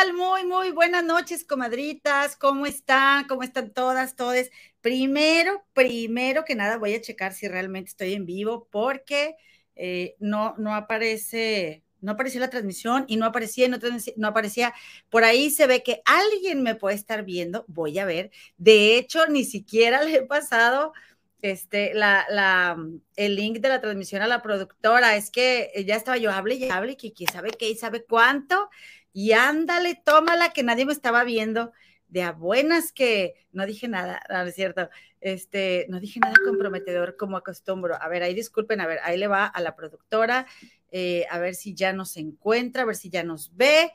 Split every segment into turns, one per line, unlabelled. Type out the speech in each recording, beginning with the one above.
tal? Muy, muy buenas noches, comadritas. ¿Cómo están? ¿Cómo están todas, todes? Primero, primero que nada, voy a checar si realmente estoy en vivo porque eh, no, no aparece, no apareció la transmisión y no aparecía, no, no aparecía. Por ahí se ve que alguien me puede estar viendo. Voy a ver. De hecho, ni siquiera le he pasado este, la, la, el link de la transmisión a la productora. Es que ya estaba yo, hable y hable, que sabe qué y sabe cuánto. Y ándale, tómala, que nadie me estaba viendo. De a buenas que no dije nada, no, es cierto. Este, no dije nada comprometedor como acostumbro. A ver, ahí disculpen, a ver, ahí le va a la productora, eh, a ver si ya nos encuentra, a ver si ya nos ve.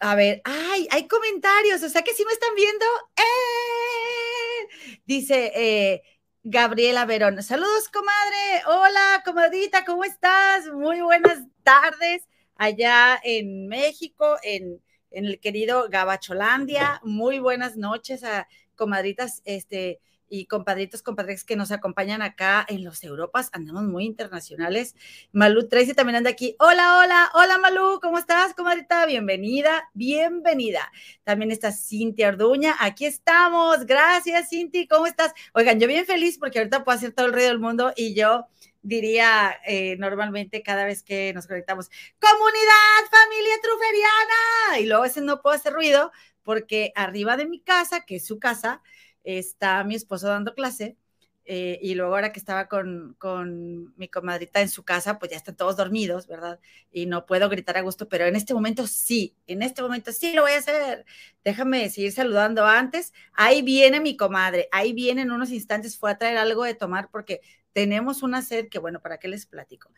A ver, ay, hay comentarios, o sea que sí me están viendo. ¡Eh! Dice, eh, Gabriela Verón. Saludos, comadre. Hola, comadita, ¿cómo estás? Muy buenas tardes allá en México, en, en el querido Gabacholandia. Muy buenas noches a comadritas, este, y compadritos, compadres que nos acompañan acá en los Europas. Andamos muy internacionales. Malú Tracy también anda aquí. Hola, hola, hola Malú, ¿cómo estás, comadrita? Bienvenida, bienvenida. También está Cintia Orduña. Aquí estamos. Gracias, Cinti. ¿Cómo estás? Oigan, yo bien feliz porque ahorita puedo hacer todo el ruido del mundo y yo diría eh, normalmente cada vez que nos conectamos, comunidad, familia truferiana. Y luego ese no puedo hacer ruido porque arriba de mi casa, que es su casa, está mi esposo dando clase eh, y luego ahora que estaba con, con, mi comadrita en su casa, pues ya están todos dormidos, ¿verdad? Y no puedo gritar a gusto, pero en este momento sí, en este momento sí lo voy a hacer. Déjame seguir saludando antes. Ahí viene mi comadre, ahí viene en unos instantes, fue a traer algo de tomar porque tenemos una sed que, bueno, ¿para qué les platico?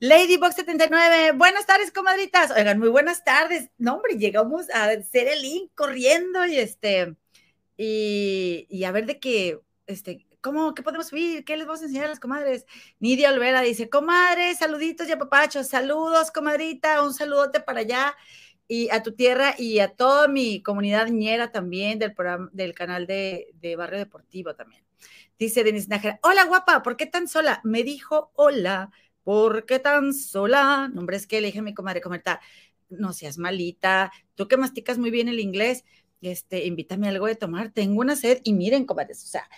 Ladybox79, buenas tardes, comadritas. Oigan, muy buenas tardes. No, hombre, llegamos a hacer el link corriendo y este y, a ver de qué, este, ¿cómo, qué podemos subir? ¿Qué les vamos a enseñar a las comadres? Nidia Olvera dice, comadre, saluditos y papachos, saludos, comadrita, un saludote para allá y a tu tierra y a toda mi comunidad ñera también del programa, del canal de, de Barrio Deportivo también. Dice Denise Nájera, hola guapa, ¿por qué tan sola? Me dijo, hola, ¿por qué tan sola? Nombre es que le dije a mi comadre, comadre, no seas malita, tú que masticas muy bien el inglés, este, invítame algo de tomar, tengo una sed y miren, comadres, o sea,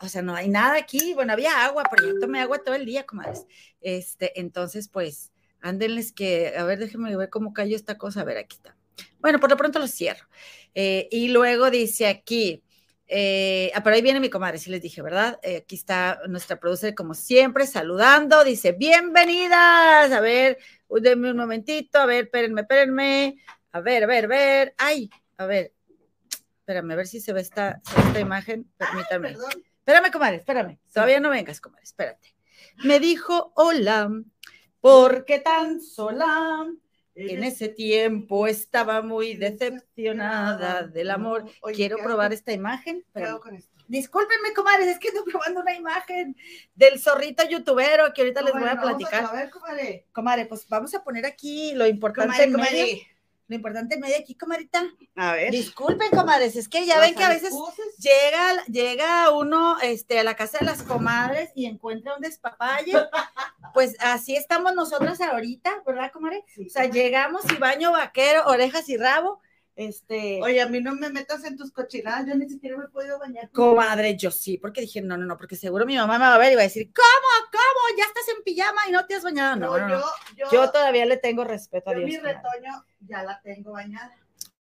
o sea, no hay nada aquí, bueno, había agua, pero yo tomé agua todo el día, comadres. Este, entonces, pues, ándenles que, a ver, déjenme ver cómo cayó esta cosa, a ver, aquí está. Bueno, por lo pronto lo cierro. Eh, y luego dice aquí, eh, ah, por ahí viene mi comadre, sí les dije, ¿verdad? Eh, aquí está nuestra producer, como siempre, saludando, dice, bienvenidas, a ver, denme un momentito, a ver, espérenme, espérenme, a ver, a ver, a ver, ay, a ver, Espérame, a ver si se ve esta, esta imagen. Permítame. espérame, comadre, espérame. Todavía no vengas, comadre, espérate. Me dijo, hola, ¿por qué tan sola? En ese tiempo estaba muy decepcionada del amor. Quiero probar esta imagen. Discúlpenme, comadres, es que estoy probando una imagen del zorrito youtubero que ahorita les voy a platicar. A, ver, comadre. Comadre, pues vamos a poner aquí lo importante comadre, lo importante medio aquí, comadita. A ver. Disculpen, comadres, es que ya ven que a veces llega, llega uno este, a la casa de las comadres y encuentra un despapalle. pues así estamos nosotras ahorita, ¿verdad, comadre? o sea, llegamos y baño vaquero, orejas y rabo este.
Oye, a mí no me metas en tus cochinadas, yo ni siquiera me he podido bañar.
Comadre, yo sí, porque dije, no, no, no, porque seguro mi mamá me va a ver y va a decir, ¿cómo? ¿Cómo? Ya estás en pijama y no te has bañado. No, no, no. Yo, yo, todavía le tengo respeto a Dios.
Mi retoño ya la tengo bañada.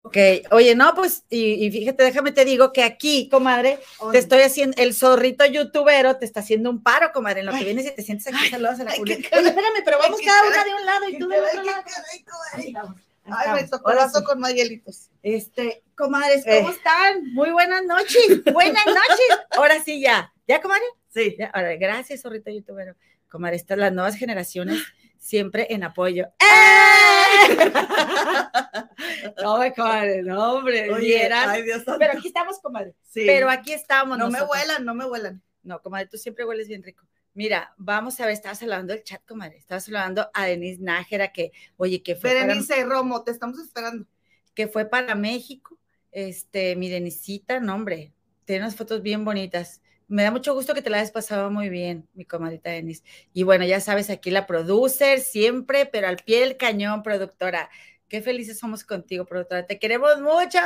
Ok, oye, no, pues, y, fíjate, déjame te digo que aquí, comadre, te estoy haciendo, el zorrito youtubero te está haciendo un paro, comadre, en lo que vienes y te sientes aquí, saludos a la Oye, espérame, pero vamos cada una de un lado y tú de otro lado.
Ay, me tocó lazo con más hielitos.
Este, comadres, ¿cómo eh. están? Muy buenas noches. Buenas noches. Ahora sí, ya. ¿Ya, comadre?
Sí.
Ahora, gracias, zorrito youtuber. Comadre, estas las nuevas generaciones siempre en apoyo. ¡Eh! no, comadre, no, hombre.
Oye, ay, Dios
Pero aquí estamos, comadre. Sí. Pero aquí estamos.
No me huelan, no me huelan.
No, comadre, tú siempre hueles bien rico. Mira, vamos a ver, estabas hablando del chat, comadre. Estabas hablando a Denise Nájera, que, oye, que
fue. Berenice Romo, te estamos esperando.
Que fue para México. Este, mi Denisita, no, hombre, tiene unas fotos bien bonitas. Me da mucho gusto que te la hayas pasado muy bien, mi comadita Denise. Y bueno, ya sabes, aquí la producer siempre, pero al pie del cañón, productora Qué felices somos contigo, productora. Te queremos mucho.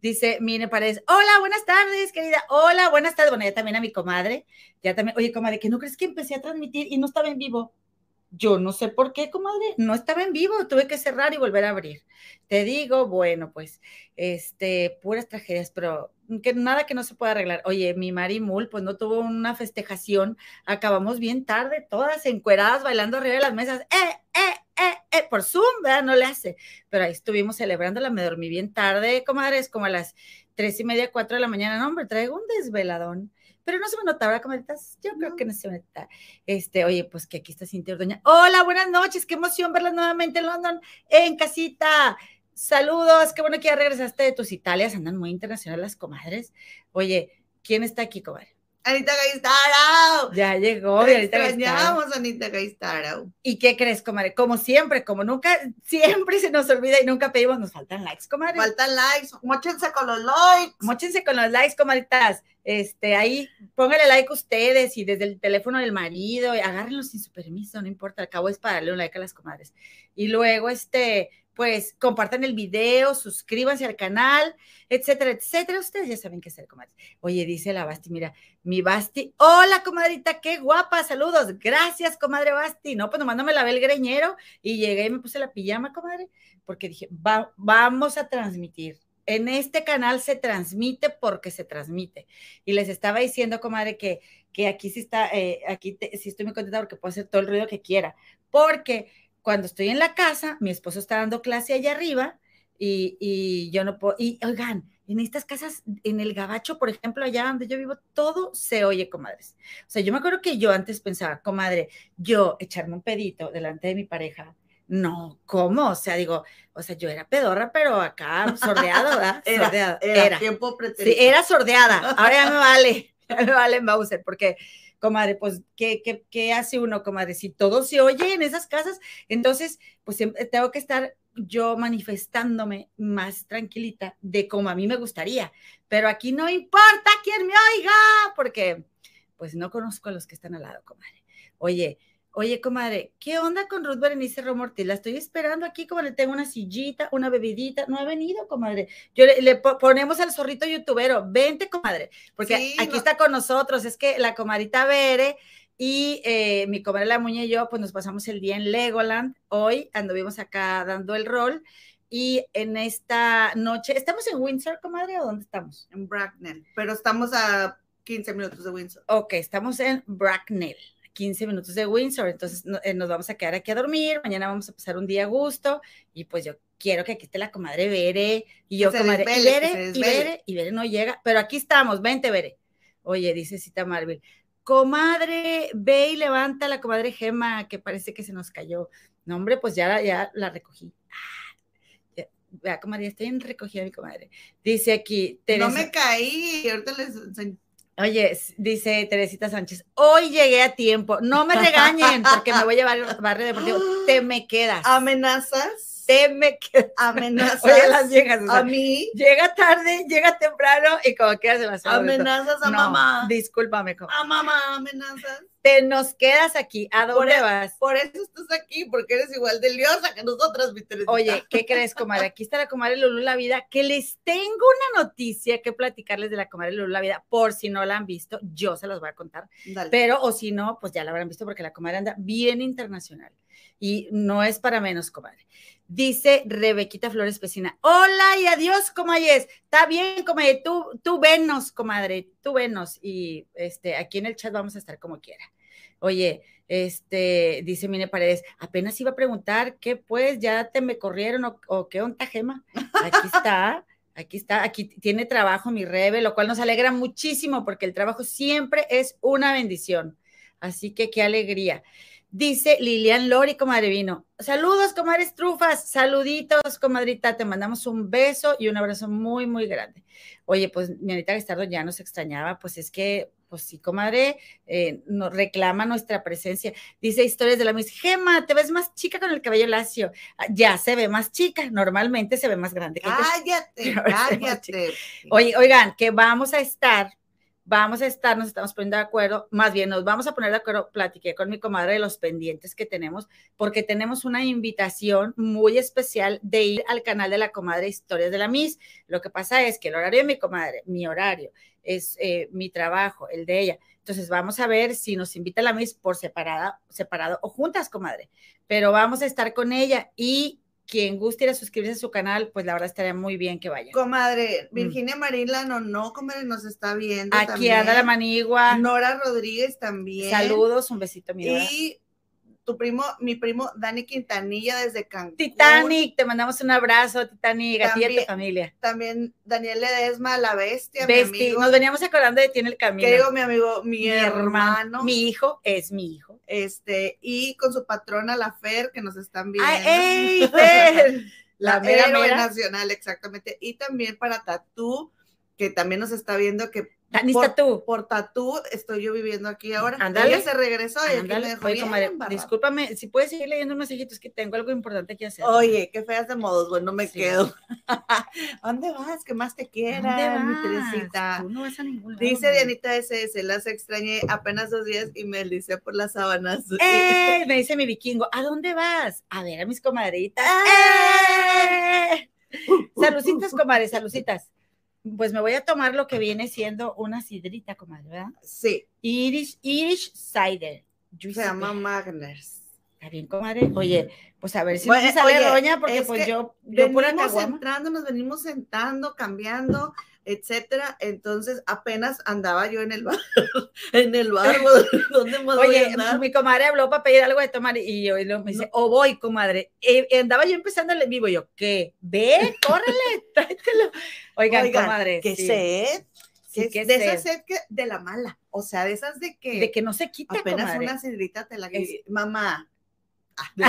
Dice Mine Paredes. Hola, buenas tardes, querida. Hola, buenas tardes. Bueno, ya también a mi comadre. Ya también. Oye, comadre, ¿que no crees que empecé a transmitir y no estaba en vivo? Yo no sé por qué, comadre, no estaba en vivo, tuve que cerrar y volver a abrir. Te digo, bueno, pues, este, puras tragedias, pero que nada que no se pueda arreglar. Oye, mi Marimul, pues no tuvo una festejación, acabamos bien tarde, todas encueradas, bailando arriba de las mesas, eh, eh, eh, eh, por Zoom, ¿verdad? No le hace. Pero ahí estuvimos celebrándola, me dormí bien tarde, comadres, como a las tres y media, cuatro de la mañana. No, hombre, traigo un desveladón pero no se me notaba, comadritas. Yo creo que no se me nota. Este, oye, pues que aquí está Cintia Ordoña. Hola, buenas noches, qué emoción verlas nuevamente en London, en casita. Saludos, qué bueno que ya regresaste de tus Italias, andan muy internacionales las comadres. Oye, ¿quién está aquí, comadre?
Anita Gaistaro.
Ya llegó,
Te extrañamos, Anita Gaistaro.
¿Y qué crees, comadre? Como siempre, como nunca, siempre se nos olvida y nunca pedimos, nos faltan likes, comadre.
Faltan likes, mochense con los likes.
Mochense con los likes, comadritas. Este, ahí, póngale like ustedes y desde el teléfono del marido, y agárrenlo sin su permiso, no importa, al cabo es para darle un like a las comadres. Y luego, este, pues compartan el video, suscríbanse al canal, etcétera, etcétera. Ustedes ya saben qué hacer, comadre. Oye, dice la Basti, mira, mi Basti, hola, comadrita, qué guapa, saludos, gracias, comadre Basti. No, pues no me lavé el greñero y llegué y me puse la pijama, comadre, porque dije, vamos a transmitir. En este canal se transmite porque se transmite. Y les estaba diciendo, comadre, que, que aquí sí está, eh, aquí sí estoy muy contenta porque puedo hacer todo el ruido que quiera. Porque cuando estoy en la casa, mi esposo está dando clase allá arriba y, yo no puedo, y oigan, en estas casas, en el gabacho, por ejemplo, allá donde yo vivo, todo se oye, comadres. O sea, yo me acuerdo que yo antes pensaba, comadre, yo echarme un pedito delante de mi pareja, no, ¿cómo? O sea, digo, o sea, yo era pedorra, pero acá sordeada, ¿verdad?
era,
sordeada.
Era, tiempo
Sí, era sordeada, ahora ya me vale, ya me vale Mauser, porque comadre, pues, ¿qué, qué, qué hace uno, comadre? Si todo se oye en esas casas, entonces, pues tengo que estar yo manifestándome más tranquilita de como a mí me gustaría. Pero aquí no importa quién me oiga, porque pues no conozco a los que están al lado, comadre. Oye, Oye, comadre, ¿qué onda con Ruth Berenice Romorti? La estoy esperando aquí, como le tengo una sillita, una bebidita. No ha venido, comadre. Yo le, ponemos al zorrito youtubero. Vente, comadre, porque aquí está con nosotros. Es que la comadrita Bere y eh, mi comadre La Muña y yo, pues nos pasamos el día en Legoland. Hoy anduvimos acá dando el rol. Y en esta noche, ¿estamos en Windsor, comadre, o dónde estamos?
En Bracknell, pero estamos a 15 minutos de Windsor.
Ok, estamos en Bracknell. 15 minutos de Windsor, entonces eh, nos vamos a quedar aquí a dormir, mañana vamos a pasar un día a gusto y pues yo quiero que aquí esté la comadre Bere y yo comadre y Bere, y Bere, y Bere no llega, pero aquí estamos, vente Bere. Oye, dice Cita Marvel, comadre, ve y levanta la comadre Gema que parece que se nos cayó. No, hombre, pues ya, ya la recogí. Ah, vea, comadre, estoy en recogida mi comadre. Dice aquí,
No me caí, ahorita les
Oye, dice Teresita Sánchez, hoy llegué a tiempo, no me regañen porque me voy a llevar el barrio deportivo, te me quedas.
¿Amenazas?
Te me.
Amenazas.
Oye, las viejas.
a mí.
Llega tarde, llega temprano y como quieras se las
Amenazas a mamá.
Discúlpame.
A mamá, amenazas.
Te nos quedas aquí. ¿A dónde
e-,
vas?
Por eso estás aquí, porque eres igual de liosa que nosotras, mi
Oye, ¿qué crees, comadre? Aquí está la comadre Lulú La Vida, que les tengo una noticia que platicarles de la comadre Lulú La Vida, por si no la han visto, yo se las voy a contar. Pero, o si no, pues ya la habrán visto porque la comadre anda bien internacional. Y no es para menos, comadre. Dice Rebequita Flores Pesina, hola y adiós, comadre. Está bien, comadre, tú, tú venos, comadre, tú venos. Y este, aquí en el chat vamos a estar como quiera. Oye, este, dice Mine Paredes, apenas iba a preguntar qué pues, ya te me corrieron o, qué onda, Gema. Aquí está, aquí está, aquí tiene trabajo mi Rebe, lo cual nos alegra muchísimo porque el trabajo siempre es una bendición. Así que qué alegría. Dice Lilian Lori, comadre vino. Saludos, comadres trufas. Saluditos, comadrita. Te mandamos un beso y un abrazo muy, muy grande. Oye, pues mi Anita Gestardo ya nos extrañaba. Pues es que, pues sí, comadre, eh, nos reclama nuestra presencia. Dice historias de la Miss Gema, te ves más chica con el cabello lacio. Ah, ya se ve más chica. Normalmente se ve más grande.
Cállate, cállate.
Oye, oigan, que vamos a estar vamos a estar, nos estamos poniendo de acuerdo, más bien nos vamos a poner de acuerdo, platiqué con mi comadre de los pendientes que tenemos, porque tenemos una invitación muy especial de ir al canal de la comadre Historias de la Miss. Lo que pasa es que el horario de mi comadre, mi horario, es eh, mi trabajo, el de ella. Entonces vamos a ver si nos invita la Miss por separada, separado o juntas, comadre. Pero vamos a estar con ella y quien guste ir a suscribirse a su canal, pues la verdad estaría muy bien que vaya.
Comadre, Virginia Marila, no, no, comadre, nos está viendo.
Aquí
también.
anda la manigua.
Nora Rodríguez también.
Saludos, un besito, mi.
Y tu primo, mi primo Dani Quintanilla desde Cancún.
Titanic, te mandamos un abrazo, Titanic, a ti y a tu familia.
También Daniel Ledesma, la bestia, mi
Besti,
amigo.
nos veníamos acordando de ti en el camino.
que digo, mi amigo, mi, hermano.
Mi hijo es mi hijo.
Este, y con su patrona, la Fer, que nos están viendo.
¡Ay, ey, Fer!
La,
La mera, mera.
nacional, exactamente. Y también para Tatú, que también nos está viendo que
Danista tú.
por Tatú estoy yo viviendo aquí ahora.
Ándale.
Ella se regresó y aquí me
Ándale.
dejó
Oye,
bien
comadre, discúlpame, si puedes seguir leyendo mensajitos, que tengo algo importante que hacer.
Oye, qué feas de modos, bueno, me
Sí.
quedo. ¿A ¿Dónde vas? ¿Qué más te
¿Dónde
quieran, mi? Teresita?
Tú no vas a ningún lado.
Dice. Dianita SS, las extrañé apenas dos días y me deslicé por las sábanas.
¡Eh! Me dice mi vikingo, ¿a dónde vas? A ver a mis comadritas. ¡Eh! Salucitas, comadres, salucitas. Pues me voy a tomar lo que viene siendo una sidrita, comadre, ¿verdad?
Sí,
Irish, Irish Cider.
se llama Magners.
Está bien, comadre. Oye, pues a ver si
Bueno,
no sale
oye,
roña, porque
es
pues yo, yo pura
Venimos
caguama.
entrando, nos venimos sentando, cambiando, etcétera. Entonces apenas andaba yo en el bar, en el bar, ¿dónde más voy a
Oye,
andar?
mi comadre habló para pedir algo de tomar y yo y luego me dice, o voy, comadre. Eh, andaba yo empezando el en vivo, yo, ¿qué? Ve, córrele, tráetelo. Oigan,
Oigan,
comadre.
qué
sí,
sed.
sí,
que de
sed.
sed que de la mala, o sea, de esas de que,
De que no se quita,
apenas
comadre.
una sidrita te la
Es-
mamá. No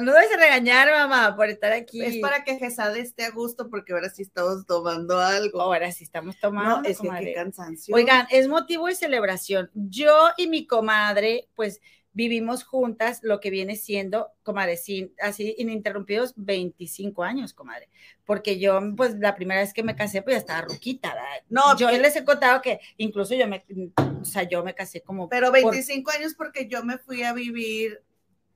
nos vayas a regañar.
Mamá, por estar aquí.
es para que Gesada esté a gusto porque ahora sí estamos tomando algo.
Ahora sí estamos tomando,
no, es que qué cansancio.
Oigan, es motivo de celebración. Yo y mi comadre, pues vivimos juntas lo que viene siendo, comadre, sin, así ininterrumpidos 25 años, comadre. Porque yo, pues la primera vez que me casé, pues ya estaba ruquita, ¿verdad?
No,
yo
pero-
les he contado que incluso yo me, o sea, yo me casé como...
Pero
por-
25 años porque yo me fui a vivir,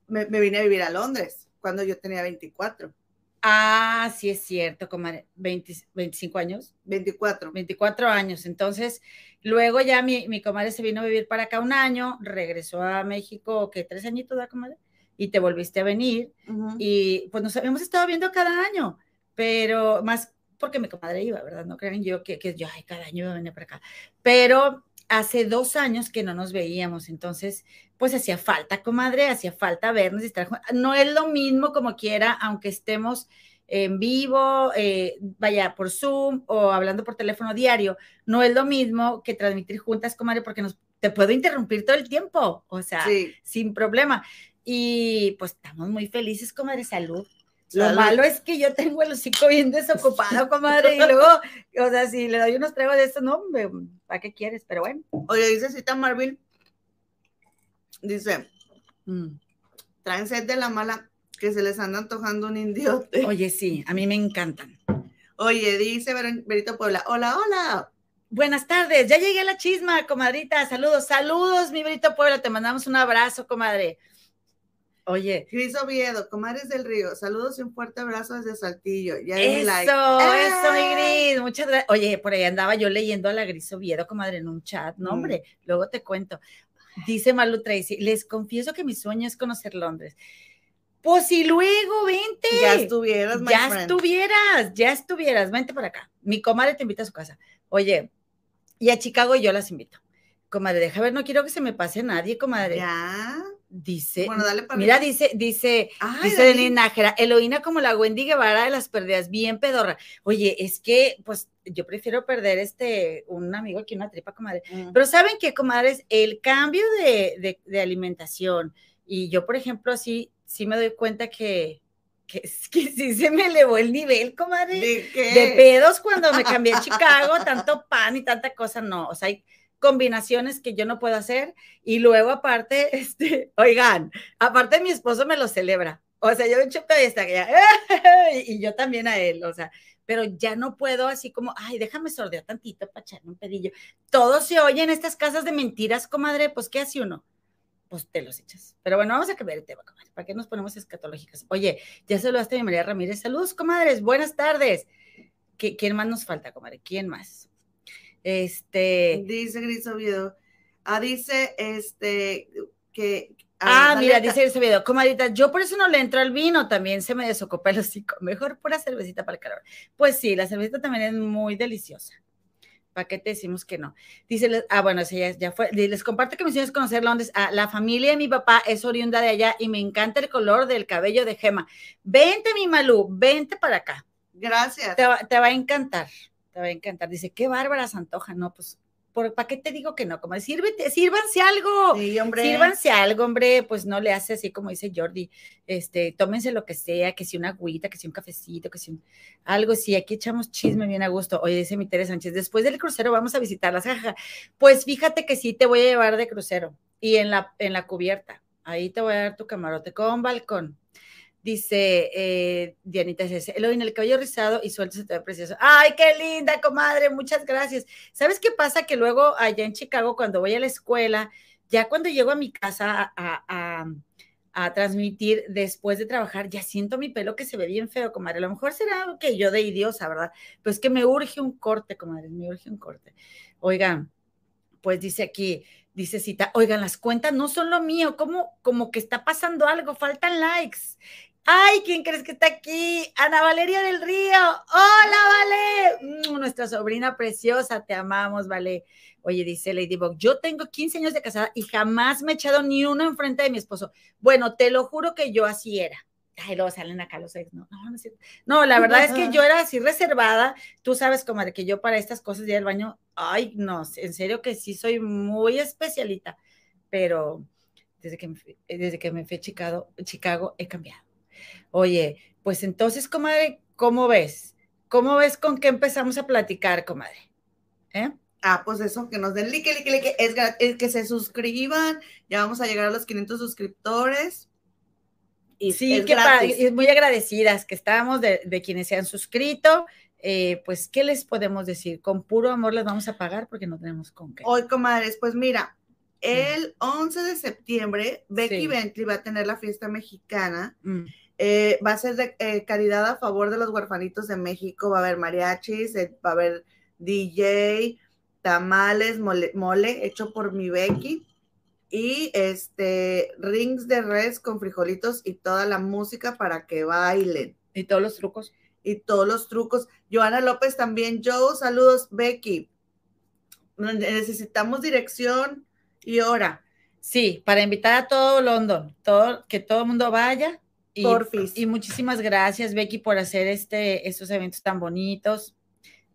me, me vine a vivir a Londres cuando yo tenía 24.
Ah, sí es cierto, comadre, 20 25 años.
24.
24 años. Entonces, luego ya mi, mi comadre se vino a vivir para acá un año, regresó a México, ¿qué? ¿Tres añitos, da, comadre? Y te volviste a venir.
Ujú.
Y pues nos hemos estado viendo cada año, pero más porque mi comadre iba, ¿verdad? No crean yo que, que yo, ay, cada año iba a venir para acá. Pero hace dos años que no nos veíamos, entonces, pues hacía falta, comadre, hacía falta vernos y estar No es lo mismo como quiera, aunque estemos en vivo, eh, vaya por Zoom o hablando por teléfono diario, no es lo mismo que transmitir juntas, comadre, porque nos, te puedo interrumpir todo el tiempo, o sea,
Sí.
sin problema. Y pues estamos muy felices, comadre, salud. Lo malo es que yo tengo el hocico bien desocupado, comadre, y luego, o sea, si le doy unos tragos de esto, no, hombre, ¿para qué quieres? Pero bueno.
Oye, dice Cita Marvin, dice,
mm.
traen sed de la mala que se les anda antojando un indiote.
Oye, sí, a mí me encantan.
Oye, dice Berito Puebla, hola, hola.
Buenas tardes, ya llegué a la chisma, comadrita, saludos, saludos, mi Brito Puebla, te mandamos un abrazo, comadre. Oye,
Cris Oviedo, comadres del río, saludos y un fuerte abrazo desde Saltillo. Ya
eso,
like.
eso, mi. Gris, muchas gracias. Oye, por ahí andaba yo leyendo a la Gris Oviedo, comadre, en un chat, no,
Mm.
hombre, luego te cuento. Dice Malu Tracy, les confieso que mi sueño es conocer Londres. Pues si luego, vente.
Ya estuvieras, my
ya
friend.
estuvieras, ya estuvieras, vente para acá. Mi comadre te invita a su casa. Oye, y a Chicago yo las invito. Comadre, deja ver, no quiero que se me pase nadie, comadre.
Ya.
Dice,
Bueno, dale para
mira, dice, dice,
Ay,
dice. Denis Nájera, Eloína como la Wendy Guevara de las perdidas, bien pedorra. Oye, es que, pues, yo prefiero perder este, un amigo que una tripa, comadre.
Mm.
Pero ¿saben qué, comadres? El cambio de, de- de alimentación, y yo, por ejemplo, sí, sí me doy cuenta que, que, que sí se me elevó el nivel, comadre,
¿De qué?
de pedos cuando me cambié a Chicago, tanto pan y tanta cosa, no, o sea, hay combinaciones que yo no puedo hacer, y luego aparte, este, oigan, aparte mi esposo me lo celebra, o sea, yo he hecho pedesta, y yo también a él, o sea, pero ya no puedo así como, ay, déjame sordear tantito para echarme un pedillo. Todo se oye en estas casas de mentiras, comadre, pues ¿qué hace uno? Pues te los echas. Pero bueno, vamos a cambiar el tema. ¿Para qué nos ponemos escatológicas? Oye, ya saludaste a María Ramírez. Saludos, comadres. Buenas tardes. ¿Quién más nos falta, comadre? ¿Quién más? Este.
Dice Gris Oviedo. Ah, dice este que.
Ah, mira, dice ese video, comadita, yo por eso no le entro al vino, también se me desocupó el hocico. Mejor pura cervecita para el calor. Pues sí, la cervecita también es muy deliciosa. ¿Para qué te decimos que no? Dice, ah, bueno, ya, ya fue. Les comparto que me hicieron conocer Londres. Ah, la familia de mi papá es oriunda de allá y me encanta el color del cabello de Gema. Vente, mi Malú, vente para acá.
Gracias.
Te va, te va a encantar, te va a encantar. Dice, qué bárbara Santoja. No, pues ¿para qué te digo que no? Como sírvete, sírvanse algo. Sí, hombre. Sírvanse algo, hombre, pues no le hace así como dice Jordi, este, tómense lo que sea, que si una agüita, que si un cafecito, que si algo, sí, aquí echamos chisme bien a gusto. Oye, dice mi Teresa Sánchez, después del crucero vamos a visitarlas, jaja. Pues fíjate que sí te voy a llevar de crucero y en la, en la cubierta. Ahí te voy a dar tu camarote con balcón. Dice eh, Dianita dice, en el cabello rizado y suelto se te ve precioso. ¡Ay, qué linda, comadre! Muchas gracias. ¿Sabes qué pasa? Que luego allá en Chicago, cuando voy a la escuela, ya cuando llego a mi casa a, transmitir después de trabajar, ya siento mi pelo que se ve bien feo, comadre. A lo mejor será que yo de idiosa, ¿verdad? Pues que me urge un corte, comadre, me urge un corte. Oigan, pues dice aquí, dice Cita, oigan, las cuentas no son lo mío, como, como que está pasando algo, faltan likes. Ay, ¿quién crees que está aquí? Ana Valeria del Río. Hola, Vale. Mm, nuestra sobrina preciosa, te amamos, Vale. Oye, dice Ladybug, yo tengo 15 años de casada y jamás me he echado ni uno enfrente de mi esposo. Bueno, te lo juro que yo así era. Ay, luego salen acá los ex, no, no, no, no, la verdad es que yo era así reservada. Tú sabes, de que yo para estas cosas de ir al baño, ay, no, en serio que sí soy muy especialita, pero desde que me, desde que me fui a Chicago he cambiado. Oye, pues entonces, comadre, ¿cómo ves? ¿Cómo ves con qué empezamos a platicar, comadre?
¿Eh? Ah, pues eso, que nos den like, like, like, es, es, que se suscriban, ya vamos a llegar a los 500 suscriptores.
Y sí, que muy agradecidas que estábamos de, quienes se han suscrito. Eh, pues, ¿qué les podemos decir? Con puro amor les vamos a pagar porque no tenemos con qué.
Hoy, comadres, pues mira, el 11 de septiembre, Becky Bentley va a tener la fiesta mexicana. Mm. Eh, va a ser de eh, caridad a favor de los huerfanitos de México. Va a haber mariachis, eh, va a haber DJ, tamales, mole, hecho por mi Becky. Y este rings de res con frijolitos y toda la música para que bailen.
Y todos los trucos.
Y todos los trucos. Joana López también. Joe, saludos, Becky. Necesitamos dirección y hora.
Sí, para invitar a todo London, todo, que todo el mundo vaya y, y muchísimas gracias, Becky, por hacer este, estos eventos tan bonitos.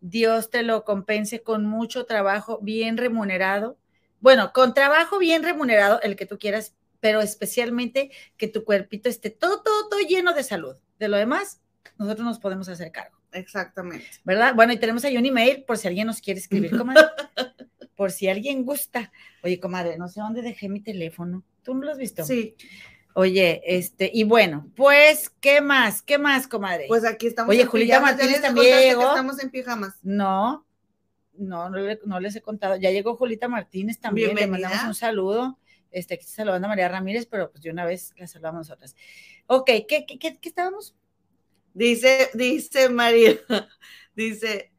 Dios te lo compense con mucho trabajo bien remunerado. Bueno, con trabajo bien remunerado, el que tú quieras, pero especialmente que tu cuerpito esté todo, todo, todo lleno de salud. De lo demás, nosotros nos podemos hacer cargo.
Exactamente.
¿Verdad? Bueno, y tenemos ahí un email por si alguien nos quiere escribir, comadre. por si alguien gusta. Oye, comadre, no sé dónde dejé mi teléfono. ¿Tú no lo has visto?
Sí.
Oye, este, y bueno, pues, ¿qué más? ¿Qué más, comadre?
Pues aquí estamos.
Oye, Julita Martínez también llegó.
estamos en pijamas.
No, no, no, les he contado. Ya llegó Julita Martínez también. Le mandamos un saludo. Este, aquí está saludando a María Ramírez, pero pues de una vez la saludamos nosotras. Ok, ¿qué, qué, qué, estábamos?
Dice, dice María, dice,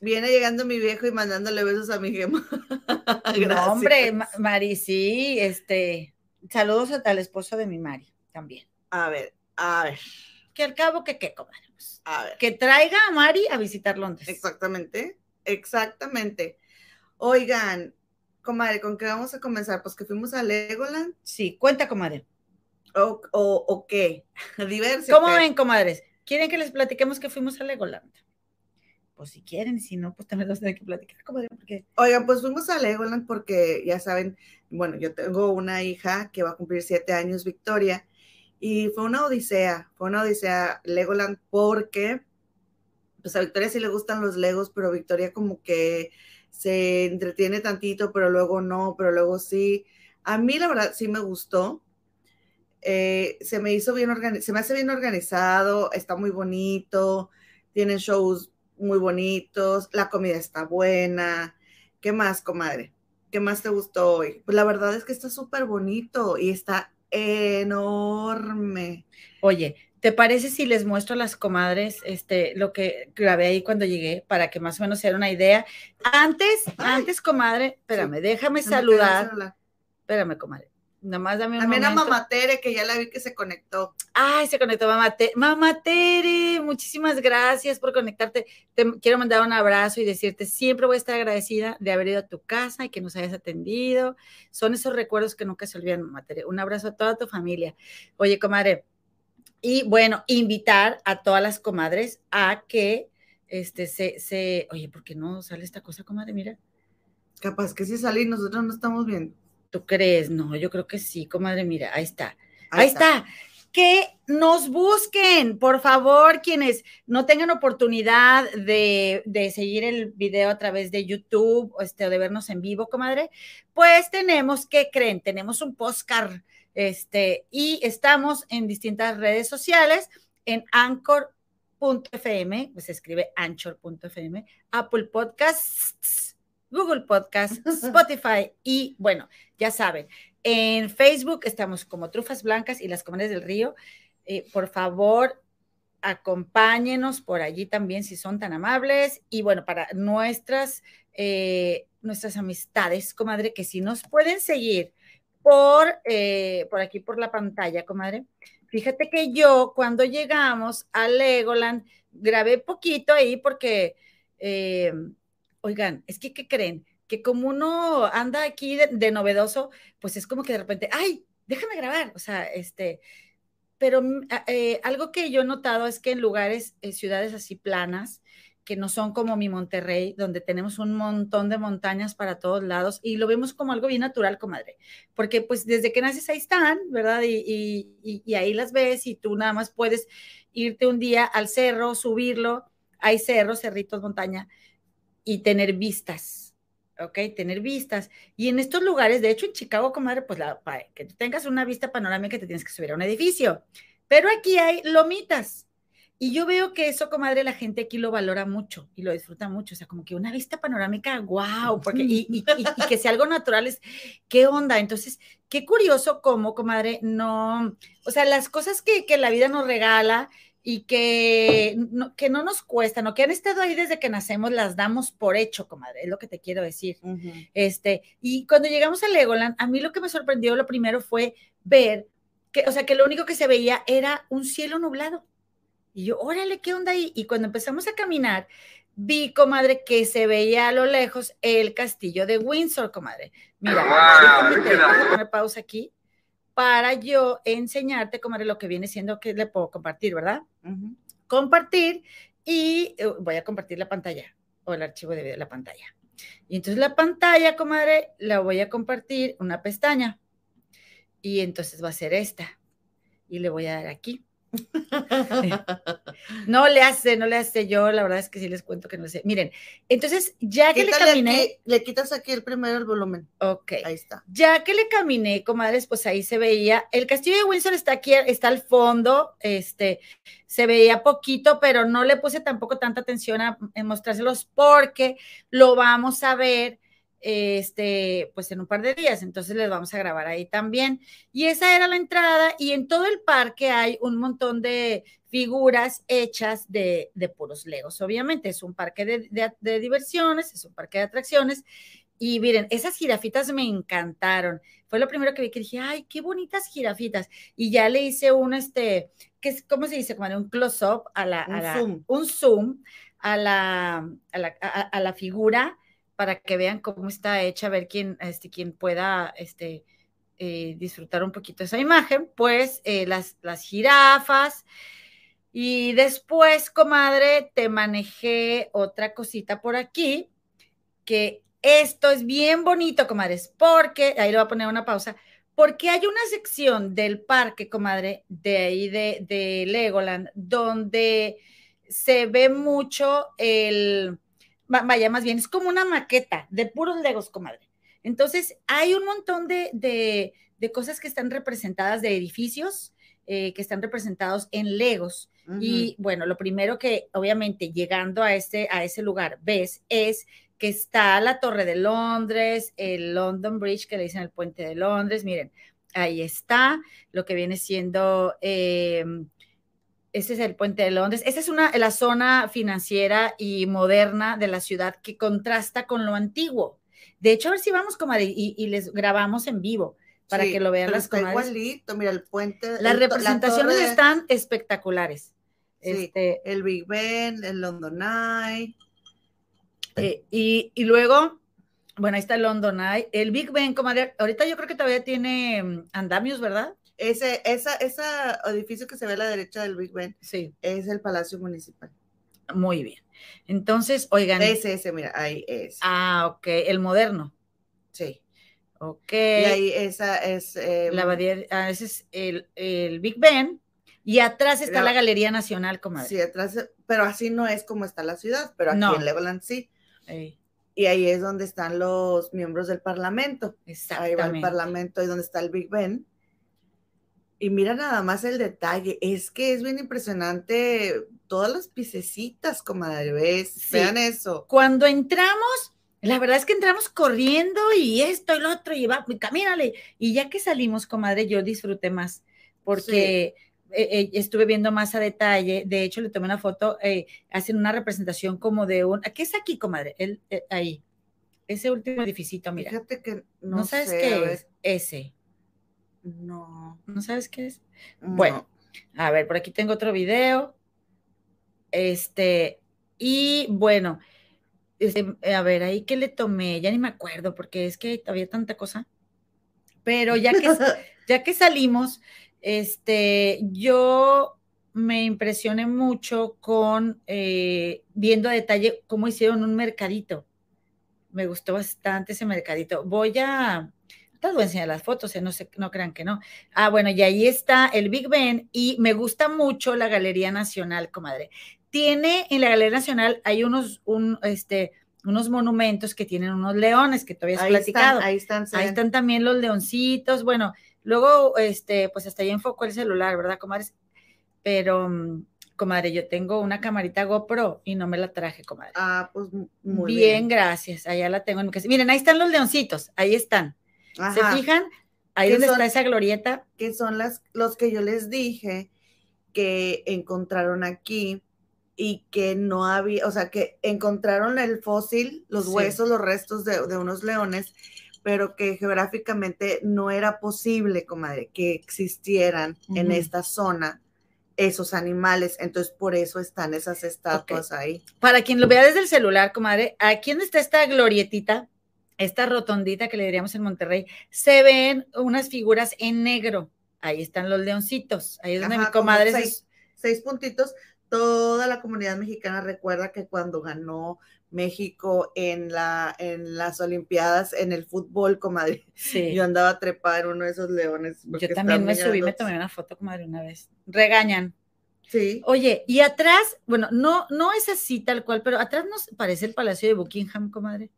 viene llegando mi viejo y mandándole besos a mi gema.
no, hombre, Mari, sí, este, Saludos al esposo de mi Mari también.
A ver, a ver.
Que al cabo que qué, comadre. Pues, a ver. Que traiga a Mari a visitar Londres.
Exactamente, exactamente. Oigan, comadre, ¿con qué vamos a comenzar? Pues que fuimos a Legoland.
Sí, cuenta, comadre.
O, o, qué, diverso.
¿Cómo ven, comadres? ¿Quieren que les platiquemos que fuimos a Legoland? Pues si quieren, si no, pues también los tienen que platicar, comadre, porque...
Oigan, pues fuimos a Legoland porque, ya saben, bueno, yo tengo una hija que va a cumplir siete años, Victoria, y fue una odisea, fue una odisea Legoland porque, pues a Victoria sí le gustan los Legos, pero Victoria como que se entretiene tantito, pero luego no, pero luego sí. A mí la verdad sí me gustó. Eh, se me hizo bien organizado, se me hace bien organizado, está muy bonito, tienen shows muy bonitos, la comida está buena. ¿Qué más, comadre? ¿Qué más te gustó hoy? Pues la verdad es que está súper bonito y está enorme.
Oye, ¿te parece si les muestro a las comadres este, lo que grabé ahí cuando llegué para que más o menos sea una idea? Antes, antes, comadre, espérame, déjame saludar. Espérame, comadre. Nomás dame un
También a Mamá Tere, que ya la vi que se conectó.
Ay, se conectó Mamá Tere. Mamá Tere, muchísimas gracias por conectarte. Te quiero mandar un abrazo y decirte, siempre voy a estar agradecida de haber ido a tu casa y que nos hayas atendido. Son esos recuerdos que nunca se olvidan, Mamá Tere. Un abrazo a toda tu familia. Oye, comadre, y bueno, invitar a todas las comadres a que este, se, se, oye, ¿por qué no sale esta cosa, comadre? Mira.
Capaz que sí sale y nosotros no estamos viendo.
¿Tú crees? No, yo creo que sí, comadre, mira, ahí está. Ahí, está. Que nos busquen, por favor, quienes no tengan oportunidad de, seguir el video a través de YouTube este, o de vernos en vivo, comadre, pues tenemos, ¿qué creen? Tenemos un postcard este, y estamos en distintas redes sociales, en anchor.fm, pues se escribe anchor.fm, Apple Podcasts, Google Podcast, Spotify y bueno, ya saben, en Facebook estamos como Trufas Blancas y las Comunidades del Río. Eh, por favor, acompáñenos por allí también si son tan amables. Y bueno, para nuestras, eh, nuestras amistades, comadre, que si nos pueden seguir por, eh, por aquí por la pantalla, comadre. Fíjate que yo cuando llegamos a Legoland grabé poquito ahí porque Oigan, es que, ¿qué creen? Que como uno anda aquí de, novedoso, pues es como que de repente, ay, déjame grabar, o sea, este, pero mm, eh, algo que yo he notado es que en lugares, en ciudades así planas, que no son como mi Monterrey, donde tenemos un montón de montañas para todos lados y lo vemos como algo bien natural, comadre, porque pues desde que naces ahí están, ¿verdad? Y, y ahí las ves y tú nada más puedes irte un día al cerro, subirlo, hay cerros, cerritos, montaña, y tener vistas, ¿ok? Tener vistas. Y en estos lugares, de hecho en Chicago, comadre, pues la, para que tú tengas una vista panorámica te tienes que subir a un edificio. Pero aquí hay lomitas. Y yo veo que eso, comadre, la gente aquí lo valora mucho y lo disfruta mucho. O sea, como que una vista panorámica, wow, porque, y, que sea algo natural es, ¿qué onda? Entonces, qué curioso cómo, comadre, no, o sea, las cosas que, que la vida nos regala, y que no, que no nos cuestan o que han estado ahí desde que nacemos, las damos por hecho, comadre, es lo que te quiero decir. este, y cuando llegamos a Legoland, a mí lo que me sorprendió lo primero fue ver que, o sea, que lo único que se veía era un cielo nublado. Y yo, órale, ¿qué onda ahí? Y cuando empezamos a caminar, vi, comadre, que se veía a lo lejos el castillo de Windsor, comadre. Mira, wow, poner pausa aquí para yo enseñarte, cómo era lo que viene siendo que le puedo compartir, ¿verdad? Compartir y eh, voy a compartir la pantalla o el archivo de video de la pantalla. Y entonces la pantalla, comadre, la voy a compartir una pestaña. Y entonces va a ser esta. Y le voy a dar aquí. no le hace, no le hace yo, la verdad es que sí les cuento que no sé. Miren, entonces ya que le caminé.
le quitas aquí el primero el volumen.
Ok. Ahí está. Ya que le caminé, comadres, pues ahí se veía. El castillo de Windsor está aquí, está al fondo. Este, se veía poquito, pero no le puse tampoco tanta atención a, a mostrárselos porque lo vamos a ver este, pues en un par de días, entonces les vamos a grabar ahí también. Y esa era la entrada y en todo el parque hay un montón de figuras hechas de, puros legos, obviamente, es un parque de, diversiones, es un parque de atracciones. Y miren, esas jirafitas me encantaron. Fue lo primero que vi que dije, ay, qué bonitas jirafitas. Y ya le hice un, este, que es, ¿cómo se dice? Como un close-up a la, un, zoom. un zoom a la, a la, a la figura para que vean cómo está hecha, a ver quién, este, quién pueda este, eh, disfrutar un poquito esa imagen, pues eh, las, las jirafas. Y después, comadre, te manejé otra cosita por aquí, que esto es bien bonito, comadres, porque, ahí le voy a poner una pausa, porque hay una sección del parque, comadre, de ahí de, de Legoland, donde se ve mucho el, vaya, más bien, es como una maqueta de puros legos, comadre. Entonces, hay un montón de, de, cosas que están representadas de edificios, eh, que están representados en Legos. Y bueno, lo primero que obviamente llegando a, este, a ese lugar ves es que está la Torre de Londres, el London Bridge, que le dicen el Puente de Londres. Miren, ahí está lo que viene siendo... Eh, ese es el puente de Londres. Esa es una, la zona financiera y moderna de la ciudad que contrasta con lo antiguo. De hecho, a ver si vamos, comadre, y, y les grabamos en vivo para que lo vean las
comadres. Igualito, mira, el puente.
Las representaciones están espectaculares.
este, el Big Ben, el London Eye.
Eh, y, y, luego, bueno, ahí está el London Eye. El Big Ben, comadre, ahorita yo creo que todavía tiene mm, andamios, ¿verdad?
Ese, esa, ese edificio que se ve a la derecha del Big Ben
sí.
es el Palacio Municipal.
Muy bien. Entonces, oigan.
Ese, ese, mira, ahí es.
Ah, ok, el moderno.
Sí.
Ok.
Y ahí esa es.
Em, la abadía, ah, ese es el, el, Big Ben. Y atrás está la, Galería Nacional, comadre.
Sí, atrás, pero así no es como está la ciudad, pero aquí en Legoland sí. Y ahí es donde están los miembros del Parlamento.
Exactamente.
Ahí va el Parlamento, ahí donde está el Big Ben. Y mira nada más el detalle, es que es bien impresionante todas las pisecitas, comadre, ¿ves? Vean eso.
Cuando entramos, la verdad es que entramos corriendo y esto y lo otro, y va, camínale. Y ya que salimos, comadre, yo disfruté más, porque eh, eh, estuve viendo más a detalle. De hecho, le tomé una foto, eh, hacen una representación como de un. ¿Qué es aquí, comadre? El, ahí. Ese último edificio, mira.
Fíjate que no,
sabes qué es. Ese.
No.
¿No sabes qué es? Bueno, a ver, por aquí tengo otro video. Este, y bueno, este, a ver, ahí que le tomé, ya ni me acuerdo, porque es que había tanta cosa. Pero ya que, ya que salimos, este, yo me impresioné mucho con eh, viendo a detalle cómo hicieron un mercadito. Me gustó bastante ese mercadito. Voy a, voy a enseñar las fotos, eh, no, sé, no crean que no. Ah, bueno, y ahí está el Big Ben y me gusta mucho la Galería Nacional, comadre. Tiene en la Galería Nacional, hay unos, un, este, unos monumentos que tienen unos leones que todavía has platicado.
ahí están.
Ahí están también los leoncitos. Bueno, luego, este, pues hasta ahí enfocó el celular, ¿verdad, comadres? Pero, mm, comadre, yo tengo una camarita GoPro y no me la traje, comadre.
Ah, pues muy
bien. Bien, gracias. Allá la tengo en mi casa. Miren, ahí están los leoncitos, ahí están. ¿Se fijan? Ahí donde está esa glorieta.
Que son las, los que yo les dije que encontraron aquí y que no había, o sea, que encontraron el fósil, los huesos, los restos de, unos leones, pero que geográficamente no era posible, comadre, que existieran en esta zona esos animales. Entonces, por eso están esas estatuas ahí.
Para quien lo vea desde el celular, comadre, aquí donde está esta glorietita, esta rotondita que le diríamos en Monterrey, se ven unas figuras en negro. Ahí están los leoncitos. Ahí es donde mi comadre.
Seis, seis, puntitos. Toda la comunidad mexicana recuerda que cuando ganó México en, la, en las Olimpiadas, en el fútbol, comadre, yo andaba a trepar uno de esos leones.
Yo también me subí, me tomé una foto, comadre, una vez. Regañan.
Sí.
Oye, y atrás, bueno, no, no es así tal cual, pero atrás nos parece el Palacio de Buckingham, comadre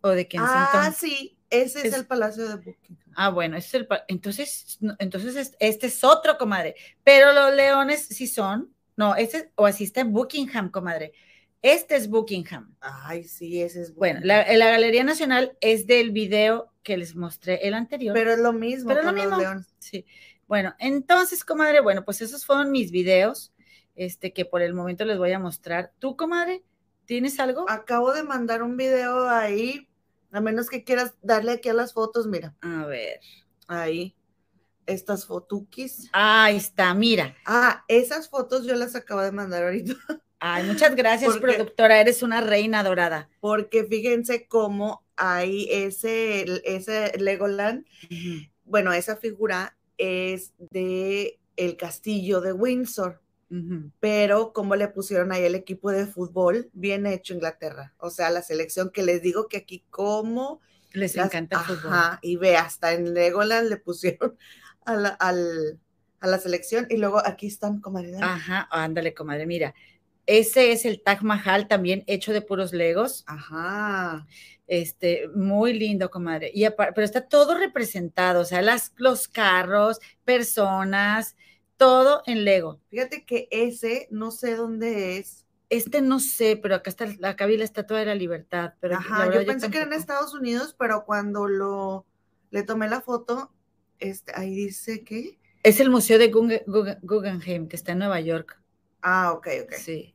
o de Kensington.
Ah, sí, ese es, el Palacio de Buckingham.
Ah, bueno, es el entonces, entonces este es otro, comadre. Pero los leones sí son, no, este, o así está en Buckingham, comadre. Este es Buckingham.
Ay, sí, ese es
Buckingham. Bueno, la, la, Galería Nacional es del video que les mostré el anterior.
Pero es lo mismo
Pero lo mismo. leones. Sí. Bueno, entonces, comadre, bueno, pues esos fueron mis videos, este, que por el momento les voy a mostrar. ¿Tú, comadre, tienes algo?
Acabo de mandar un video ahí a menos que quieras darle aquí a las fotos, mira.
A ver.
Ahí. Estas fotuquis.
Ahí está, mira.
Ah, esas fotos yo las acabo de mandar ahorita.
Ay, muchas gracias, productora. Eres una reina dorada.
Porque fíjense cómo hay ese, ese Legoland. Bueno, esa figura es de el castillo de Windsor pero como le pusieron ahí el equipo de fútbol, bien hecho Inglaterra. O sea, la selección que les digo que aquí como...
Les encanta el fútbol.
y ve, hasta en Legoland le pusieron a la, a la selección y luego aquí están, comadre.
Ajá, ándale, comadre, mira. Ese es el Taj Mahal, también hecho de puros legos.
Ajá.
Este, muy lindo, comadre. Y pero está todo representado, o sea, las, los carros, personas, todo en Lego.
Fíjate que ese, no sé dónde es.
Este no sé, pero acá está, acá vi la Estatua de la Libertad. Pero
Ajá, yo pensé que era en Estados Unidos, pero cuando lo le tomé la foto, este, ahí dice que.
Es el Museo de Guggenheim, que está en Nueva York.
Ah, ok, ok.
Sí.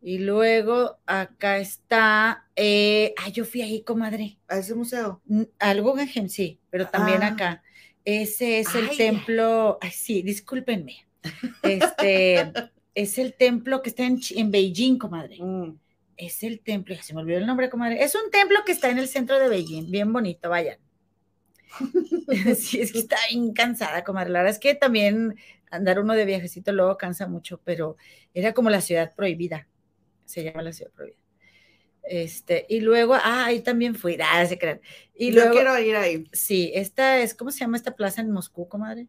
Y luego acá está, eh, ah, yo fui ahí, comadre.
¿A ese museo?
Al Guggenheim, sí, pero también ah. acá. Ese es el templo, ay, sí, discúlpenme. Este es el templo que está en, en Beijing, comadre. Mm. Es el templo, se me olvidó el nombre, comadre. Es un templo que está en el centro de Beijing, bien bonito, vayan. sí, es que está bien cansada, comadre. La verdad es que también andar uno de viajecito luego cansa mucho, pero era como la ciudad prohibida se llama la ciudad prohibida. Este, y luego, ah, ahí también fui, ah, se crean. Y
Yo quiero ir ahí.
Sí, esta es, ¿cómo se llama esta plaza en Moscú, comadre?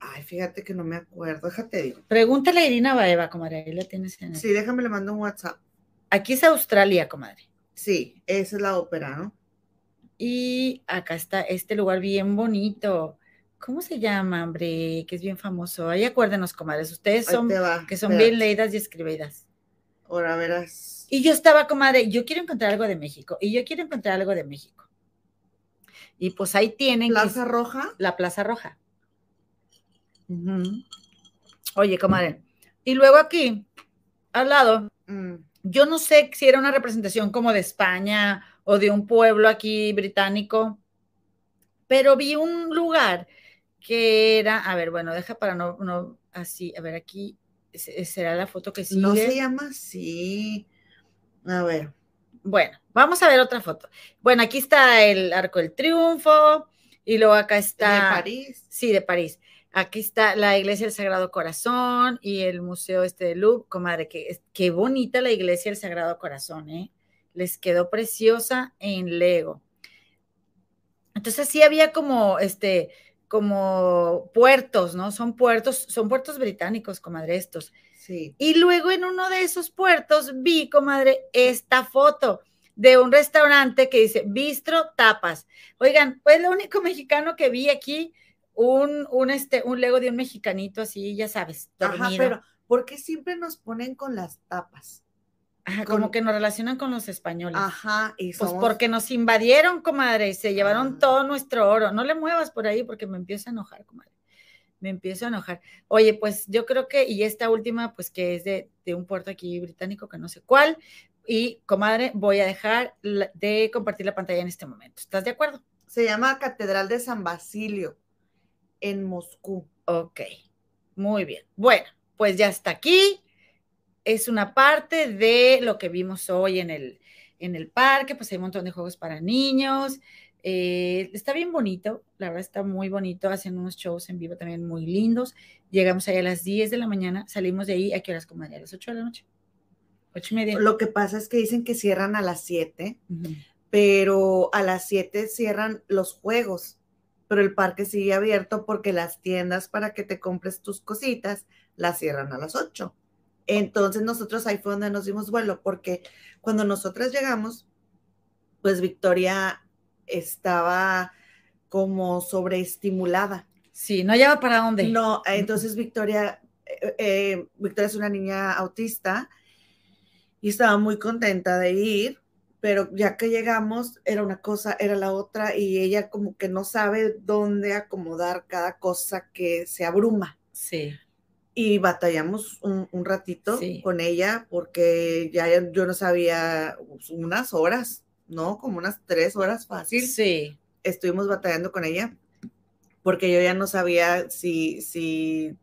Ay, fíjate que no me acuerdo, déjate ir.
Pregúntale a Irina Baeva, comadre, ahí la tienes en
Sí, déjame le mando un WhatsApp.
Aquí es Australia, comadre.
Sí, esa es la ópera, ¿no?
Y acá está este lugar bien bonito. ¿Cómo se llama, hombre? Que es bien famoso. Ahí acuérdenos, comadres. Ustedes son, que son bien leídas y escribidas.
Ahora verás.
Y yo estaba, comadre, yo quiero encontrar algo de México. Y yo quiero encontrar algo de México. Y pues ahí tienen.
¿Plaza Roja?
La Plaza Roja. Oye, comadre. Y luego aquí, al lado, mm. yo no sé si era una representación como de España o de un pueblo aquí británico, pero vi un lugar que era, a ver, bueno, deja para no, no, así, a ver, aquí será la foto que sigue.
No se llama así. A ver.
Bueno, vamos a ver otra foto. Bueno, aquí está el Arco del Triunfo y luego acá está.
¿De París?
Sí, de París. Aquí está la Iglesia del Sagrado Corazón y el Museo este de Louvre. Comadre, qué, qué bonita la Iglesia del Sagrado Corazón, ¿eh? Les quedó preciosa en Lego. Entonces sí había como este como puertos, ¿no? Son puertos, son puertos británicos, comadre, estos.
Sí.
Y luego en uno de esos puertos vi, comadre, esta foto de un restaurante que dice Bistro Tapas. Oigan, pues lo único mexicano que vi aquí, un, un, este, un lego de un mexicanito así, ya sabes, dormido. Ajá, pero
¿por qué siempre nos ponen con las tapas?
como que nos relacionan con los españoles.
Ajá,
y Pues porque nos invadieron, comadre, y se llevaron ah. todo nuestro oro. No le muevas por ahí porque me empiezo a enojar, comadre. Me empiezo a enojar. Oye, pues yo creo que, y esta última, pues que es de, de un puerto aquí británico, que no sé cuál, y comadre, voy a dejar de compartir la pantalla en este momento. ¿Estás de acuerdo?
Se llama Catedral de San Basilio en Moscú.
Ok, muy bien. Bueno, pues ya está aquí es una parte de lo que vimos hoy en el, en el parque, pues hay un montón de juegos para niños. Eh, está bien bonito, la verdad está muy bonito, hacen unos shows en vivo también muy lindos. Llegamos ahí a las 10 de la mañana, salimos de ahí, ¿a qué horas, como A las 8 de la noche. 8 y media.
Lo que pasa es que dicen que cierran a las 7, pero a las 7 cierran los juegos, pero el parque sigue abierto porque las tiendas para que te compres tus cositas las cierran a las 8. Entonces nosotros ahí fue donde nos dimos vuelo, porque cuando nosotras llegamos, pues Victoria estaba como sobreestimulada.
Sí, no lleva para dónde.
No, entonces Victoria, eh, eh, Victoria es una niña autista y estaba muy contenta de ir, pero ya que llegamos era una cosa, era la otra y ella como que no sabe dónde acomodar cada cosa que se abruma.
Sí
y batallamos un, ratito con ella porque ya yo no sabía unas horas, ¿no? Como unas tres horas fácil.
Sí.
Estuvimos batallando con ella porque yo ya no sabía si, si,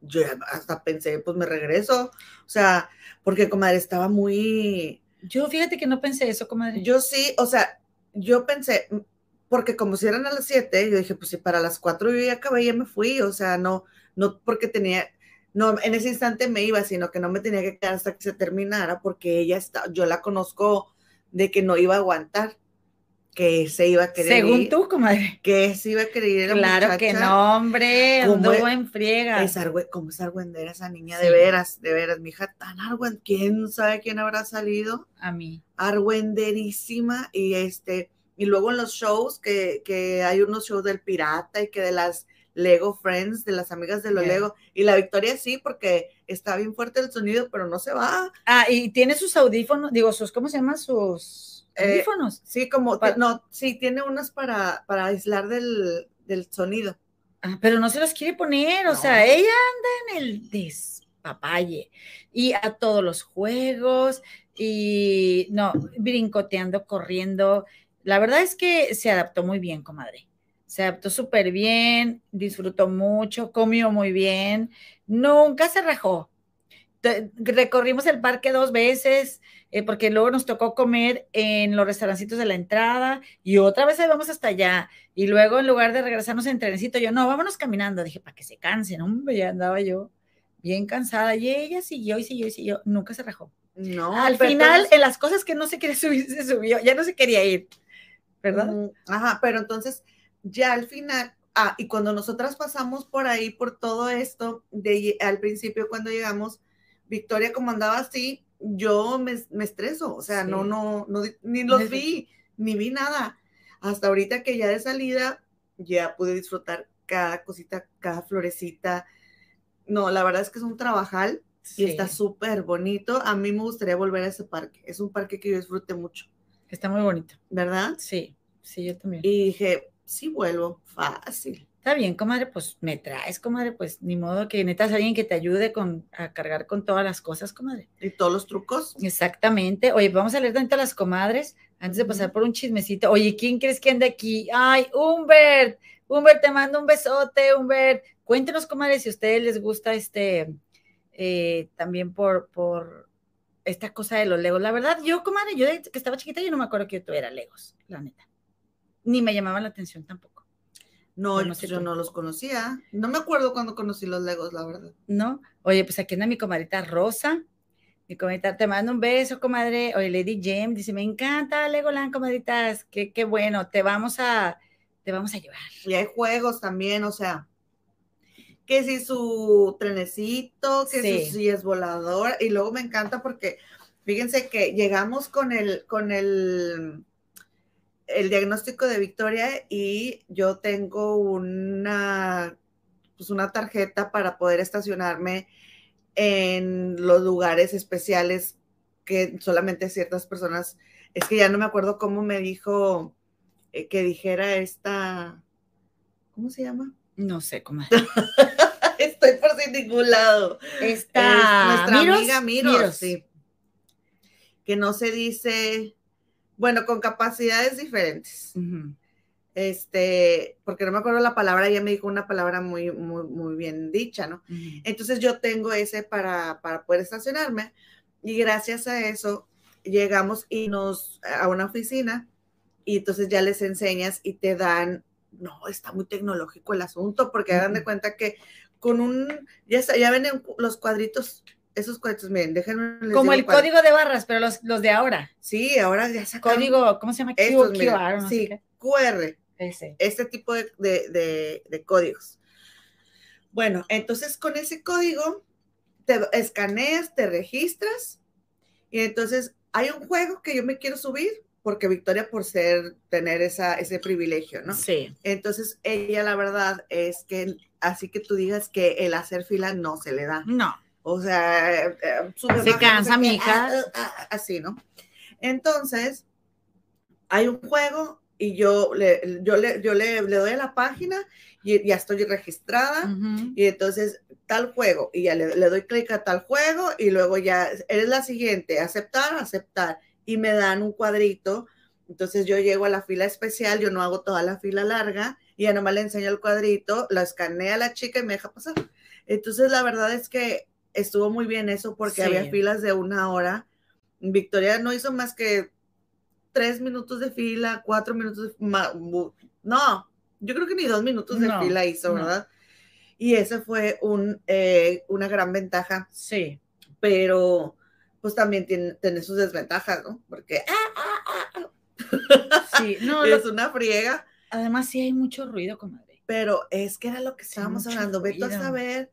yo hasta pensé, pues me regreso. O sea, porque comadre estaba muy...
Yo fíjate que no pensé eso, comadre.
Yo sí, o sea, yo pensé, porque como si eran a las siete, yo dije, pues si para las cuatro yo ya acabé, ya me fui, o sea, no, no porque tenía, no, en ese instante me iba, sino que no me tenía que quedar hasta que se terminara porque ella está, yo la conozco de que no iba a aguantar. que se iba a querer
Según
ir,
tú, comadre.
que se iba a querer ir
Claro que no, hombre.
¿Cómo
Anduvo
es-
en friega.
Es como es argüendera esa niña,
Sí.
de veras, de veras, mi hija tan argüen, quién sabe quién habrá salido,
A mí.
argüenderísima, y este, y luego en los shows, que, que hay unos shows del pirata y que de las Lego Friends, de las amigas de los. Lego, y la Victoria sí, porque está bien fuerte el sonido, pero no se va,
Ah, y tiene sus audífonos, digo, sus, ¿cómo se llama? Sus
Eh,
audífonos.
sí, como, no, sí, tiene unas para, para aislar del, del sonido.
Ah, pero no se los quiere poner, o
No.
sea, ella anda en el despapalle y a todos los juegos y no, brincoteando, corriendo. La verdad es que se adaptó muy bien, comadre. Se adaptó súper bien, disfrutó mucho, comió muy bien, nunca se rajó. Recorrimos el parque dos veces, eh, porque luego nos tocó comer en los restaurancitos de la entrada y otra vez vamos hasta allá. Y luego, en lugar de regresarnos en trenecito, yo, no, vámonos caminando. Dije, para que se cansen, hombre, ya andaba yo bien cansada. Y ella siguió y siguió y siguió, nunca se rajó.
No,
Al final,
entonces-
en las cosas que no se quería subir, se subió, ya no se quería ir, ¿verdad?
Mm, Ajá, pero entonces ya al final, ah, y cuando nosotras pasamos por ahí, por todo esto, de, al principio cuando llegamos, Victoria como andaba así, yo me, me estreso, o sea, no,
Sí.
no, ni los vi, ni vi nada. Hasta ahorita que ya de salida, ya pude disfrutar cada cosita, cada florecita. No, la verdad es que es un trabajal y está súper bonito. A mí me gustaría volver a ese parque. Es un parque que yo disfrute mucho,
está muy bonito.
¿verdad?
Sí, sí, yo también.
Y dije, sí vuelvo, fácil.
Está bien, comadre, pues me traes, comadre, pues ni modo que necesitas a alguien que te ayude con, a cargar con todas las cosas, comadre.
Y todos los trucos.
Exactamente. Oye, vamos a leer tanto a las comadres antes de pasar por un chismecito. Oye, ¿quién crees que anda aquí? Ay, Humbert. Humbert, te mando un besote, Humbert. Cuéntenos, comadres, si a ustedes les gusta este, eh, también por, por esta cosa de los legos. La verdad, yo, comadre, yo que estaba chiquita, yo no me acuerdo que yo tuviera legos, la neta. Ni me llamaban la atención tampoco,
No, yo,
sé
yo
tú.
no los conocía. No me acuerdo cuando conocí los Legos, la verdad.
¿no? Oye, pues aquí anda mi comadrita Rosa. Mi comadrita, te mando un beso, comadre. Oye, Lady Jem dice, me encanta Legoland, comadritas. Qué, qué bueno, te vamos a, te vamos a llevar.
Y hay juegos también, o sea, que si su trenecito, que
Sí.
si, si es volador. Y luego me encanta porque, fíjense que llegamos con el, con el, el diagnóstico de Victoria y yo tengo una, pues una tarjeta para poder estacionarme en los lugares especiales que solamente ciertas personas, es que ya no me acuerdo cómo me dijo eh, que dijera esta, ¿cómo se llama?
No sé, comadre.
Estoy por sin ningún lado.
Está
Es nuestra
Miros,
amiga Miros,
Miros.
sí. Que no se dice, bueno, con capacidades diferentes. Este, porque no me acuerdo la palabra, ella me dijo una palabra muy, muy, muy bien dicha, ¿no? Entonces yo tengo ese para, para poder estacionarme y gracias a eso llegamos y nos a una oficina y entonces ya les enseñas y te dan, no, está muy tecnológico el asunto porque hagan de
Ujú.
cuenta que con un, ya, ya ven en los cuadritos, esos cuadritos, miren, déjenme. les
Como el
cuál-
código de barras, pero los, los de ahora.
Sí, ahora ya sacaron
Código, ¿cómo se llama?
estos,
Q-
miren,
QR, no
sí. QR
Ese.
este tipo de, de- de- de códigos. Bueno, entonces con ese código te escaneas, te registras y entonces hay un juego que yo me quiero subir porque Victoria por ser, tener esa, ese privilegio, ¿no?
Sí.
Entonces ella la verdad es que así que tú digas que el hacer fila no se le da.
No.
O sea, eh, eh,
Se cansa,
sé qué,
mija.
ah, ah, ah, así, ¿no? Entonces, hay un juego y yo le, yo le, yo le, le doy a la página y ya estoy registrada
Ujú.
y entonces tal juego y ya le, le doy clic a tal juego y luego ya eres la siguiente, aceptar, aceptar y me dan un cuadrito. Entonces yo llego a la fila especial, yo no hago toda la fila larga y ya nomás le enseño el cuadrito, la escanea a la chica y me deja pasar. Entonces la verdad es que estuvo muy bien eso porque
Sí.
había filas de una hora. Victoria no hizo más que tres minutos de fila, cuatro minutos de no, yo creo que ni dos minutos de
No,
fila hizo,
no.
¿verdad? Y ese fue un, eh, una gran ventaja,
Sí.
pero pues también tiene, tiene sus desventajas, ¿no? Porque ah, ah, ah, Sí, no, es una friega.
Además, sí hay mucho ruido, comadre.
Pero es que era lo que estábamos hablando. Vete a saber.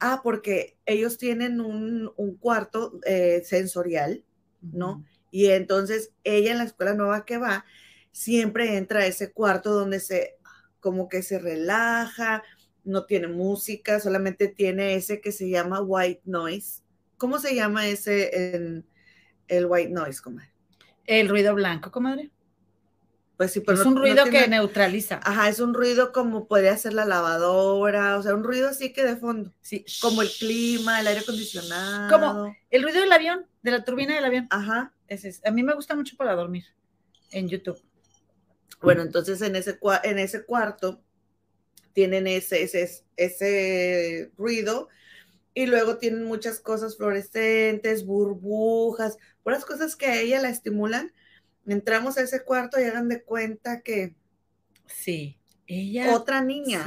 Ah, porque ellos tienen un, cuarto eh, sensorial, ¿no? Y entonces ella en la escuela nueva que va, siempre entra a ese cuarto donde se, como que se relaja, no tiene música, solamente tiene ese que se llama white noise. ¿Cómo se llama ese en el white noise, comadre?
El ruido blanco, comadre.
Pues sí, pero
es un ruido que neutraliza.
Ajá, es un ruido como podría ser la lavadora, o sea, un ruido así que de fondo. Sí. Como el clima, el aire acondicionado.
Como el ruido del avión, de la turbina del avión. Ajá. Ese es. A mí me gusta mucho para dormir en YouTube.
Bueno, entonces en ese, en ese cuarto tienen ese, ese, ese ruido y luego tienen muchas cosas fluorescentes, burbujas, puras cosas que a ella la estimulan entramos a ese cuarto y hagan de cuenta que
sí, ella
otra niña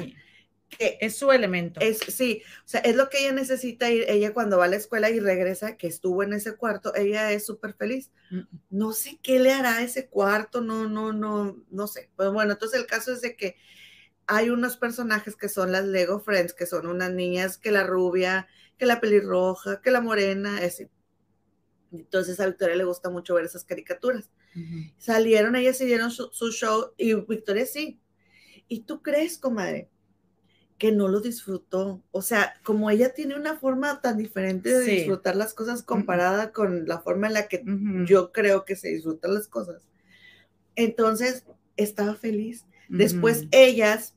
que es su elemento.
Es sí, o sea, es lo que ella necesita ir ella cuando va a la escuela y regresa que estuvo en ese cuarto, ella es súper feliz. No sé qué le hará ese cuarto, no no no no sé. Pues bueno, entonces el caso es de que hay unos personajes que son las Lego Friends, que son unas niñas que la rubia, que la pelirroja, que la morena, ese. Entonces a Victoria le gusta mucho ver esas caricaturas. Salieron, ellas siguieron su, su, show y Victoria sí. ¿Y tú crees, comadre, que no lo disfrutó? O sea, como ella tiene una forma tan diferente de disfrutar las cosas comparada con la forma en la que yo creo que se disfrutan las cosas. Entonces, estaba feliz. Después ellas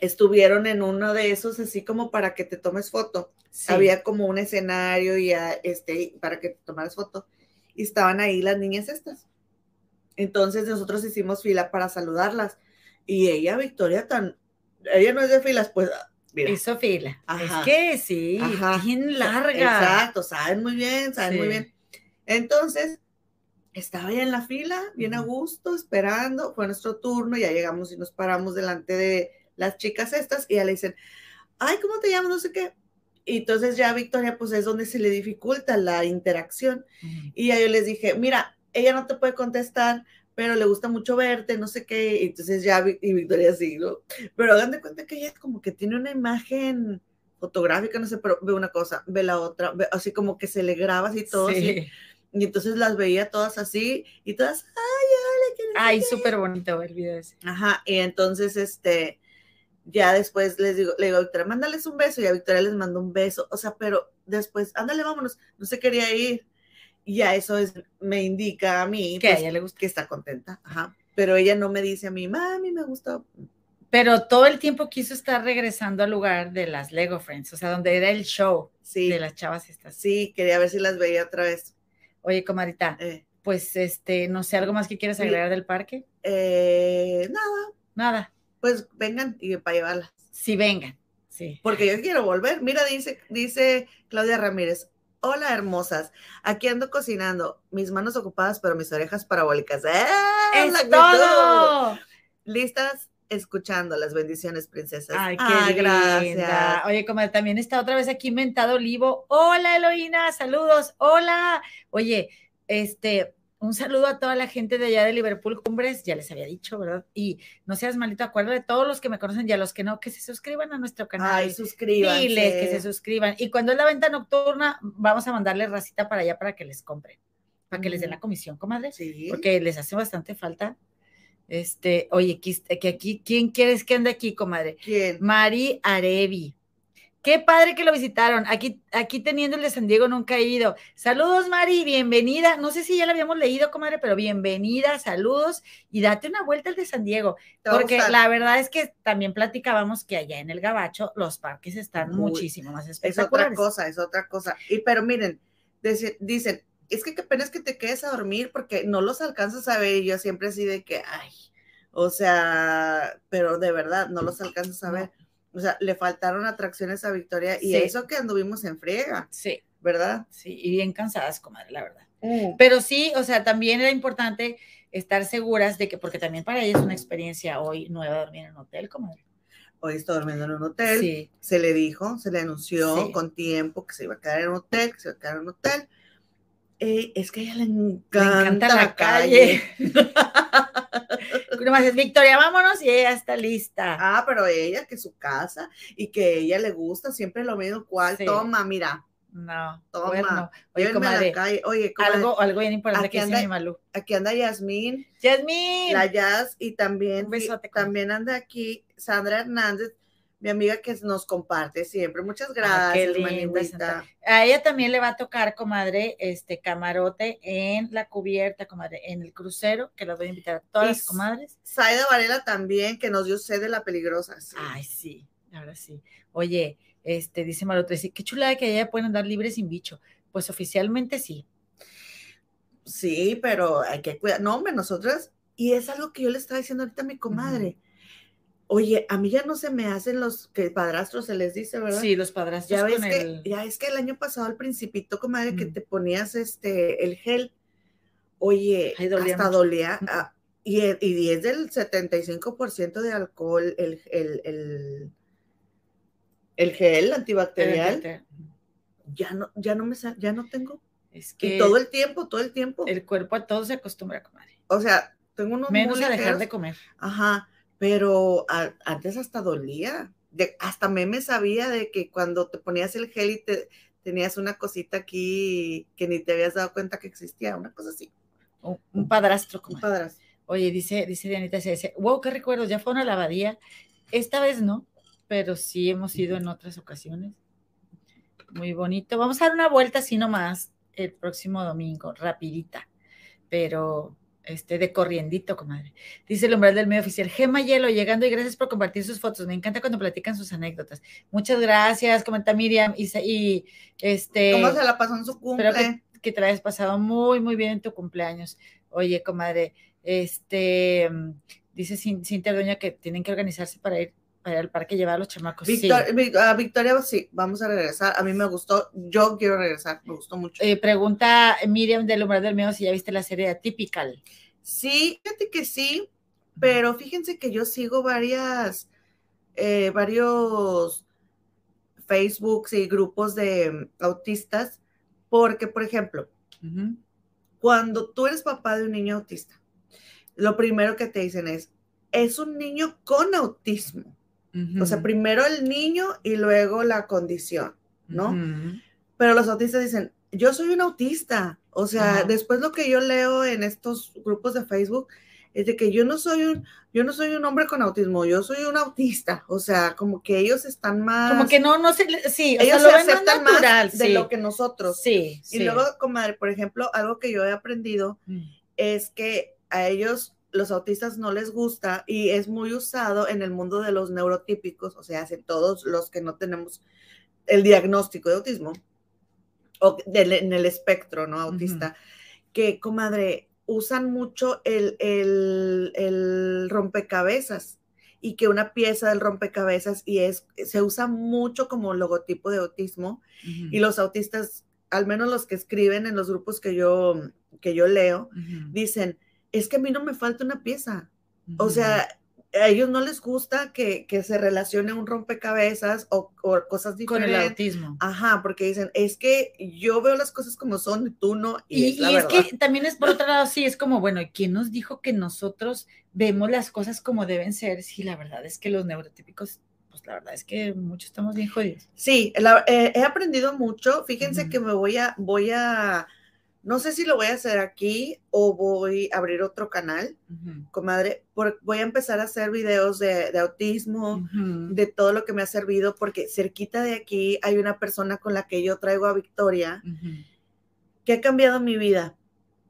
estuvieron en uno de esos así como para que te tomes foto. Había como un escenario y este, para que te tomaras foto. Y estaban ahí las niñas estas. Entonces nosotros hicimos fila para saludarlas. Y ella, Victoria, tan, ella no es de filas, pues
Mira. Hizo fila. Es que sí, bien larga.
Exacto, saben muy bien, saben muy bien. Entonces, estaba ya en la fila, bien a gusto, esperando. Fue nuestro turno, ya llegamos y nos paramos delante de las chicas estas y ya le dicen, ay, ¿cómo te llamas? No sé qué. Y entonces ya Victoria, pues es donde se le dificulta la interacción. Y ya yo les dije, mira, ella no te puede contestar, pero le gusta mucho verte, no sé qué. Y entonces ya, y Victoria sí, ¿no? Pero hagan de cuenta que ella es como que tiene una imagen fotográfica, no sé, pero ve una cosa, ve la otra, así como que se le graba así todo. Así. Y entonces las veía todas así y todas, ay,
hola, Ay, súper bonito el video ese.
Ajá, y entonces, este, ya después les digo, le digo a Victoria, mándales un beso, y a Victoria les mando un beso, o sea, pero después, ándale, vámonos, no se quería ir. Y ya eso es, me indica a mí
que a pues, ella le gusta.
que está contenta, ajá. Pero ella no me dice a mí, mami, me gustó.
Pero todo el tiempo quiso estar regresando al lugar de las Lego Friends, o sea, donde era el show de las chavas estas.
Sí, quería ver si las veía otra vez.
Oye, comadita, eh. pues este, no sé, ¿algo más que quieras agregar del parque?
Eh, nada.
Nada
pues vengan y para llevarlas.
Sí, vengan. Sí.
Porque yo quiero volver. Mira, dice, dice Claudia Ramírez. Hola, hermosas. Aquí ando cocinando. Mis manos ocupadas, pero mis orejas parabólicas. ¡Eh! ¡Es todo! Listas escuchando las bendiciones, princesas.
Ay, qué gracias. Oye, como también está otra vez aquí Mentado Olivo. Hola, Eloína, saludos. Hola. Oye, este, un saludo a toda la gente de allá de Liverpool Cumbres, ya les había dicho, ¿verdad? Y no seas malito, acuérdate de todos los que me conocen y a los que no, que se suscriban a nuestro canal.
Ay, suscríbanse.
Diles que se suscriban. Y cuando es la venta nocturna, vamos a mandarles racita para allá para que les compren, para que les den la comisión, comadre. Sí. Porque les hace bastante falta. Este, oye, que aquí, ¿quién quieres que ande aquí, comadre?
¿Quién?
Mari Arevi. Qué padre que lo visitaron. Aquí, aquí teniendo el de San Diego nunca he ido. Saludos, Mari, bienvenida. No sé si ya lo habíamos leído, comadre, pero bienvenida, saludos y date una vuelta al de San Diego. Porque la verdad es que también platicábamos que allá en el Gabacho los parques están muchísimo más espectaculares.
Es otra cosa, es otra cosa. Y pero miren, dicen, es que qué pena es que te quedes a dormir porque no los alcanzas a ver. Y yo siempre así de que, ay, o sea, pero de verdad, no los alcanzas a ver o sea, le faltaron atracciones a Victoria y eso que anduvimos en friega.
Sí.
¿Verdad?
Sí, y bien cansadas, comadre, la verdad. Mm. Pero sí, o sea, también era importante estar seguras de que, porque también para ella es una experiencia hoy nueva dormir en un hotel, comadre.
Hoy está durmiendo en un hotel. Sí. Se le dijo, se le anunció con tiempo que se iba a quedar en un hotel, que se iba a quedar en un hotel. eh, es que a ella le
Le
encanta,
encanta la calle. Nomás es Victoria, vámonos y ella está lista.
Ah, pero ella, que su casa y que ella le gusta siempre lo mismo cual.
Sí.
Toma, mira,
No,
Toma,
bueno. Oye,
llévenme a
comadre,
la calle. Oye, comadre,
algo, algo bien importante
aquí
que
anda-
mi Malú.
aquí anda Yasmín,
Yasmín.
la Jazz, y también,
Un besote, comadre.
también anda aquí Sandra Hernández, mi amiga que nos comparte siempre. Muchas
Ah,
gracias.
Santa. A ella también le va a tocar, comadre, este camarote en la cubierta, comadre, en el crucero, que los voy a invitar a todas
Y
las comadres.
Saida Varela también, que nos dio sed de la peligrosa. sí.
Ay, sí, ahora sí. Oye, este, dice Marote, sí, qué chulada que ella pueden andar libre sin bicho. Pues oficialmente sí.
Sí, pero hay que cuidar. No, hombre, nosotras, y es algo que yo le estaba diciendo ahorita a mi comadre. Oye, a mí ya no se me hacen los que padrastros se les dice, ¿verdad?
Sí, los padrastros
Ya ves
con
que,
el...
ya es que el año pasado al principito, comadre, que
Mm.
te ponías este el gel. Oye,
Ay, dolía
hasta
mucho.
dolía. Ah, y, e- y es del 75% de alcohol el, el, el, el gel antibacterial. Ya no, ya no me ya no tengo.
Es
Y
que
todo el tiempo, todo el tiempo.
el cuerpo a todo se acostumbra, comadre.
o sea, tengo unos
Menos a dejar de comer.
Ajá, pero a- antes hasta dolía. De- hasta meme sabía de que cuando te ponías el gel y te tenías una cosita aquí que ni te habías dado cuenta que existía, una cosa así.
Un, un padrastro,
Un
comadre.
padrastro.
Oye, dice, dice Dianita, se dice, wow, qué recuerdos, ya fue a la abadía. Esta vez no, pero sí hemos ido en otras ocasiones. Muy bonito. Vamos a dar una vuelta así nomás el próximo domingo, rapidita, pero este de corriendito, comadre. Dice el umbral del medio oficial, Gema Hielo, llegando y gracias por compartir sus fotos. Me encanta cuando platican sus anécdotas. Muchas gracias, comenta Miriam. Y, este
¿Cómo se la pasó en su
Espero
cumple?
que, que te la hayas pasado muy, muy bien en tu cumpleaños. Oye, comadre, este, dice Cin- Cintia Doña que tienen que organizarse para ir, ir al parque llevar a los chamacos. Sí.
Victor- Vic- a Victoria, sí, vamos a regresar. A mí me gustó, yo quiero regresar, me gustó mucho.
Eh, pregunta Miriam del umbral del medio si ya viste la serie de Atypical.
Sí, fíjate que sí, pero fíjense que yo sigo varias, eh, varios Facebooks y grupos de mm, autistas, porque, por ejemplo, cuando tú eres papá de un niño autista, lo primero que te dicen es, es un niño con autismo. O sea, primero el niño y luego la condición, ¿no?
Ujú.
Pero los autistas dicen, yo soy un autista. O sea,
Ajá.
después lo que yo leo en estos grupos de Facebook es de que yo no soy un, yo no soy un hombre con autismo, yo soy un autista. O sea, como que ellos están más,
Como que no, no se, sí, o
ellos
sea, lo
se
ven más
aceptan
natural,
más de
sí.
lo que nosotros.
Sí,
Y
sí.
luego, comadre, por ejemplo, algo que yo he aprendido
Mm.
es que a ellos los autistas no les gusta y es muy usado en el mundo de los neurotípicos, o sea, hace todos los que no tenemos el diagnóstico de autismo o del- en el espectro, ¿no? Autista, que, comadre, usan mucho el, el, el rompecabezas y que una pieza del rompecabezas y es, se usa mucho como logotipo de autismo y los autistas, al menos los que escriben en los grupos que yo, que yo leo, dicen, es que a mí no me falta una pieza. O sea, a ellos no les gusta que, que se relacione un rompecabezas o, o cosas
con el
diferentes.
autismo.
Ajá, porque dicen, es que yo veo las cosas como son y tú no. Y,
Y,
es, la
y es
verdad.
que también es por otro lado, sí, es como, bueno, ¿y ¿quién nos dijo que nosotros vemos las cosas como deben ser? Sí, la verdad es que los neurotípicos, pues la verdad es que muchos estamos bien jodidos.
Sí, la- eh, he aprendido mucho. Fíjense que me voy a, voy a, no sé si lo voy a hacer aquí o voy a abrir otro canal, comadre. por- voy a empezar a hacer videos de, de autismo, de todo lo que me ha servido, porque cerquita de aquí hay una persona con la que yo traigo a Victoria que ha cambiado mi vida.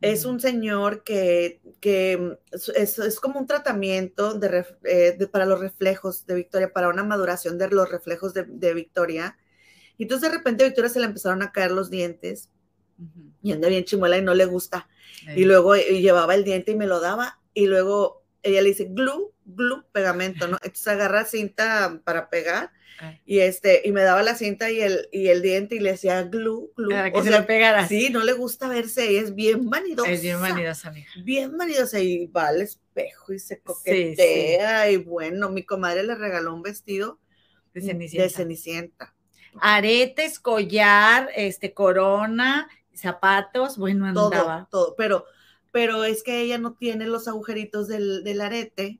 Es un señor que, que es, como un tratamiento de ref- eh, de- para los reflejos de Victoria, para una maduración de los reflejos de, de Victoria. Y entonces de repente a Victoria se le empezaron a caer los dientes Y anda bien chimuela y no le gusta.
Eh,
Y luego llevaba el diente y me lo daba y luego ella le dice glue, glue, pegamento, ¿no? Entonces agarra cinta para pegar y este y me daba la cinta y el y el diente y le decía glue, glue.
Para que
O
se
sea,
lo pegaras.
sí, no le gusta verse, ella es bien vanidosa.
Es bien vanidosa, amiga.
Bien vanidosa y va al espejo y se coquetea y bueno, mi comadre le regaló un vestido
De
de
Cenicienta.
Cenicienta.
Aretes, collar, este, corona, zapatos, bueno,
todo,
andaba.
todo. Pero, pero es que ella no tiene los agujeritos del, del arete,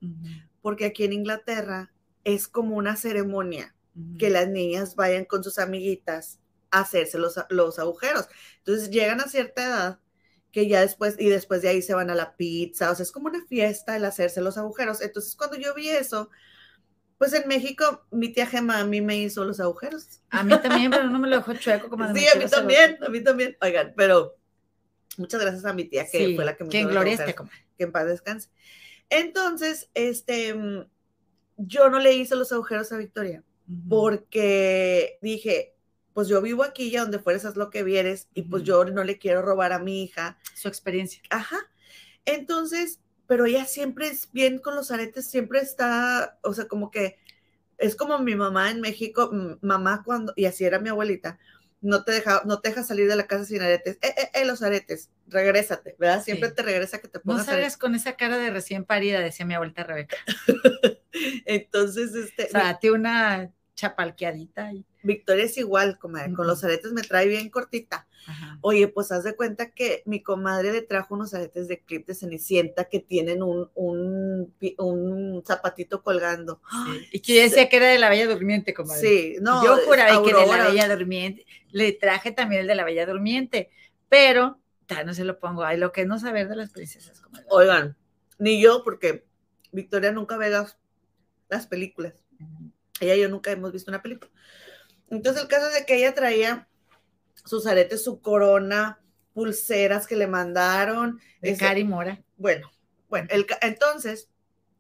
porque aquí en Inglaterra es como una ceremonia que las niñas vayan con sus amiguitas a hacerse los, los agujeros. Entonces llegan a cierta edad que ya después, y después de ahí se van a la pizza, o sea, es como una fiesta el hacerse los agujeros. Entonces, cuando yo vi eso, pues en México, mi tía Gema a mí me hizo los agujeros.
A mí también, pero no me lo dejó chueco como
Sí, a mí también, a mí también. Oigan, pero muchas gracias a mi tía que fue la que me
que
hizo
en
los
gloria
agujeros.
esté, comadre.
Que en paz descanse. Entonces, este, yo no le hice los agujeros a Victoria porque dije, pues yo vivo aquí ya donde fueres haz lo que vieres y pues yo no le quiero robar a mi hija.
Su experiencia.
Ajá. Entonces, pero ella siempre es bien con los aretes, siempre está, o sea, como que es como mi mamá en México, mamá cuando, y así era mi abuelita, no te deja, no te deja salir de la casa sin aretes. Eh, eh, eh, los aretes, regrésate, ¿verdad? Siempre
Sí.
te regresa que te
No
pongas
salgas con esa cara de recién parida, decía mi abuelita Rebeca.
Entonces, este,
O sea, una chapalqueadita. Y...
Victoria es igual, comadre, con los aretes me trae bien cortita.
Ajá.
Oye, pues haz de cuenta que mi comadre le trajo unos aretes de clip de Cenicienta que tienen un, un, zapatito colgando.
Sí. Y que yo decía que era de la Bella Durmiente, como
Sí, no.
yo juraba que de la. Bella Durmiente. Le traje también el de la Bella Durmiente, pero ya no se lo pongo. Ay, lo que es no saber de las princesas. comadre.
Oigan, ni yo, porque Victoria nunca ve las, las películas. Ella y yo nunca hemos visto una película. Entonces, el caso es de que ella traía sus aretes, su corona, pulseras que le mandaron.
De
ese-
Cari Mora.
Bueno, bueno, el entonces,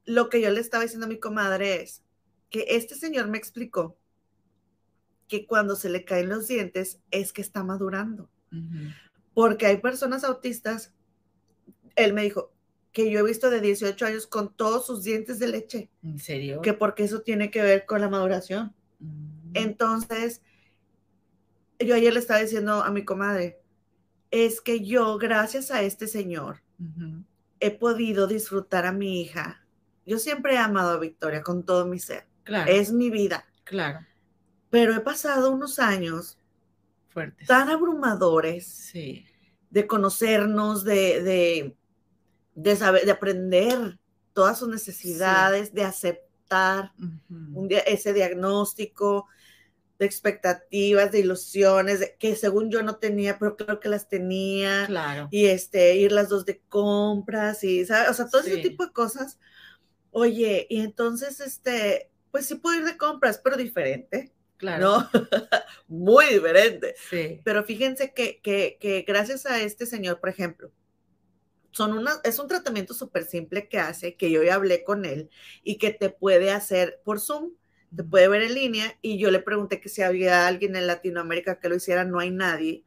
lo que yo le estaba diciendo a mi comadre es que este señor me explicó que cuando se le caen los dientes es que está madurando. Porque hay personas autistas, él me dijo que yo he visto de 18 años con todos sus dientes de leche,
¿En serio?
que porque eso tiene que ver con la maduración.
Mm.
Entonces, yo ayer le estaba diciendo a mi comadre, es que yo, gracias a este señor, he podido disfrutar a mi hija. Yo siempre he amado a Victoria con todo mi ser.
Claro,
Es mi vida.
claro.
Pero he pasado unos años
Fuertes.
tan abrumadores
Sí.
de conocernos, de, de, de saber, de aprender todas sus necesidades, de aceptar un ese diagnóstico de expectativas, de ilusiones, que según yo no tenía, pero creo que las tenía.
Claro.
y este, ir las dos de compras y, ¿sabes? O sea, todo ese
Sí.
tipo de cosas. Oye, y entonces, este, pues sí puedo ir de compras, pero diferente,
Claro.
¿no? Muy diferente.
Sí.
Pero fíjense que, que, que gracias a este señor, por ejemplo, son una, es un tratamiento súper simple que hace, que yo ya hablé con él y que te puede hacer por Zoom, te puede ver en línea y yo le pregunté que si había alguien en Latinoamérica que lo hiciera, no hay nadie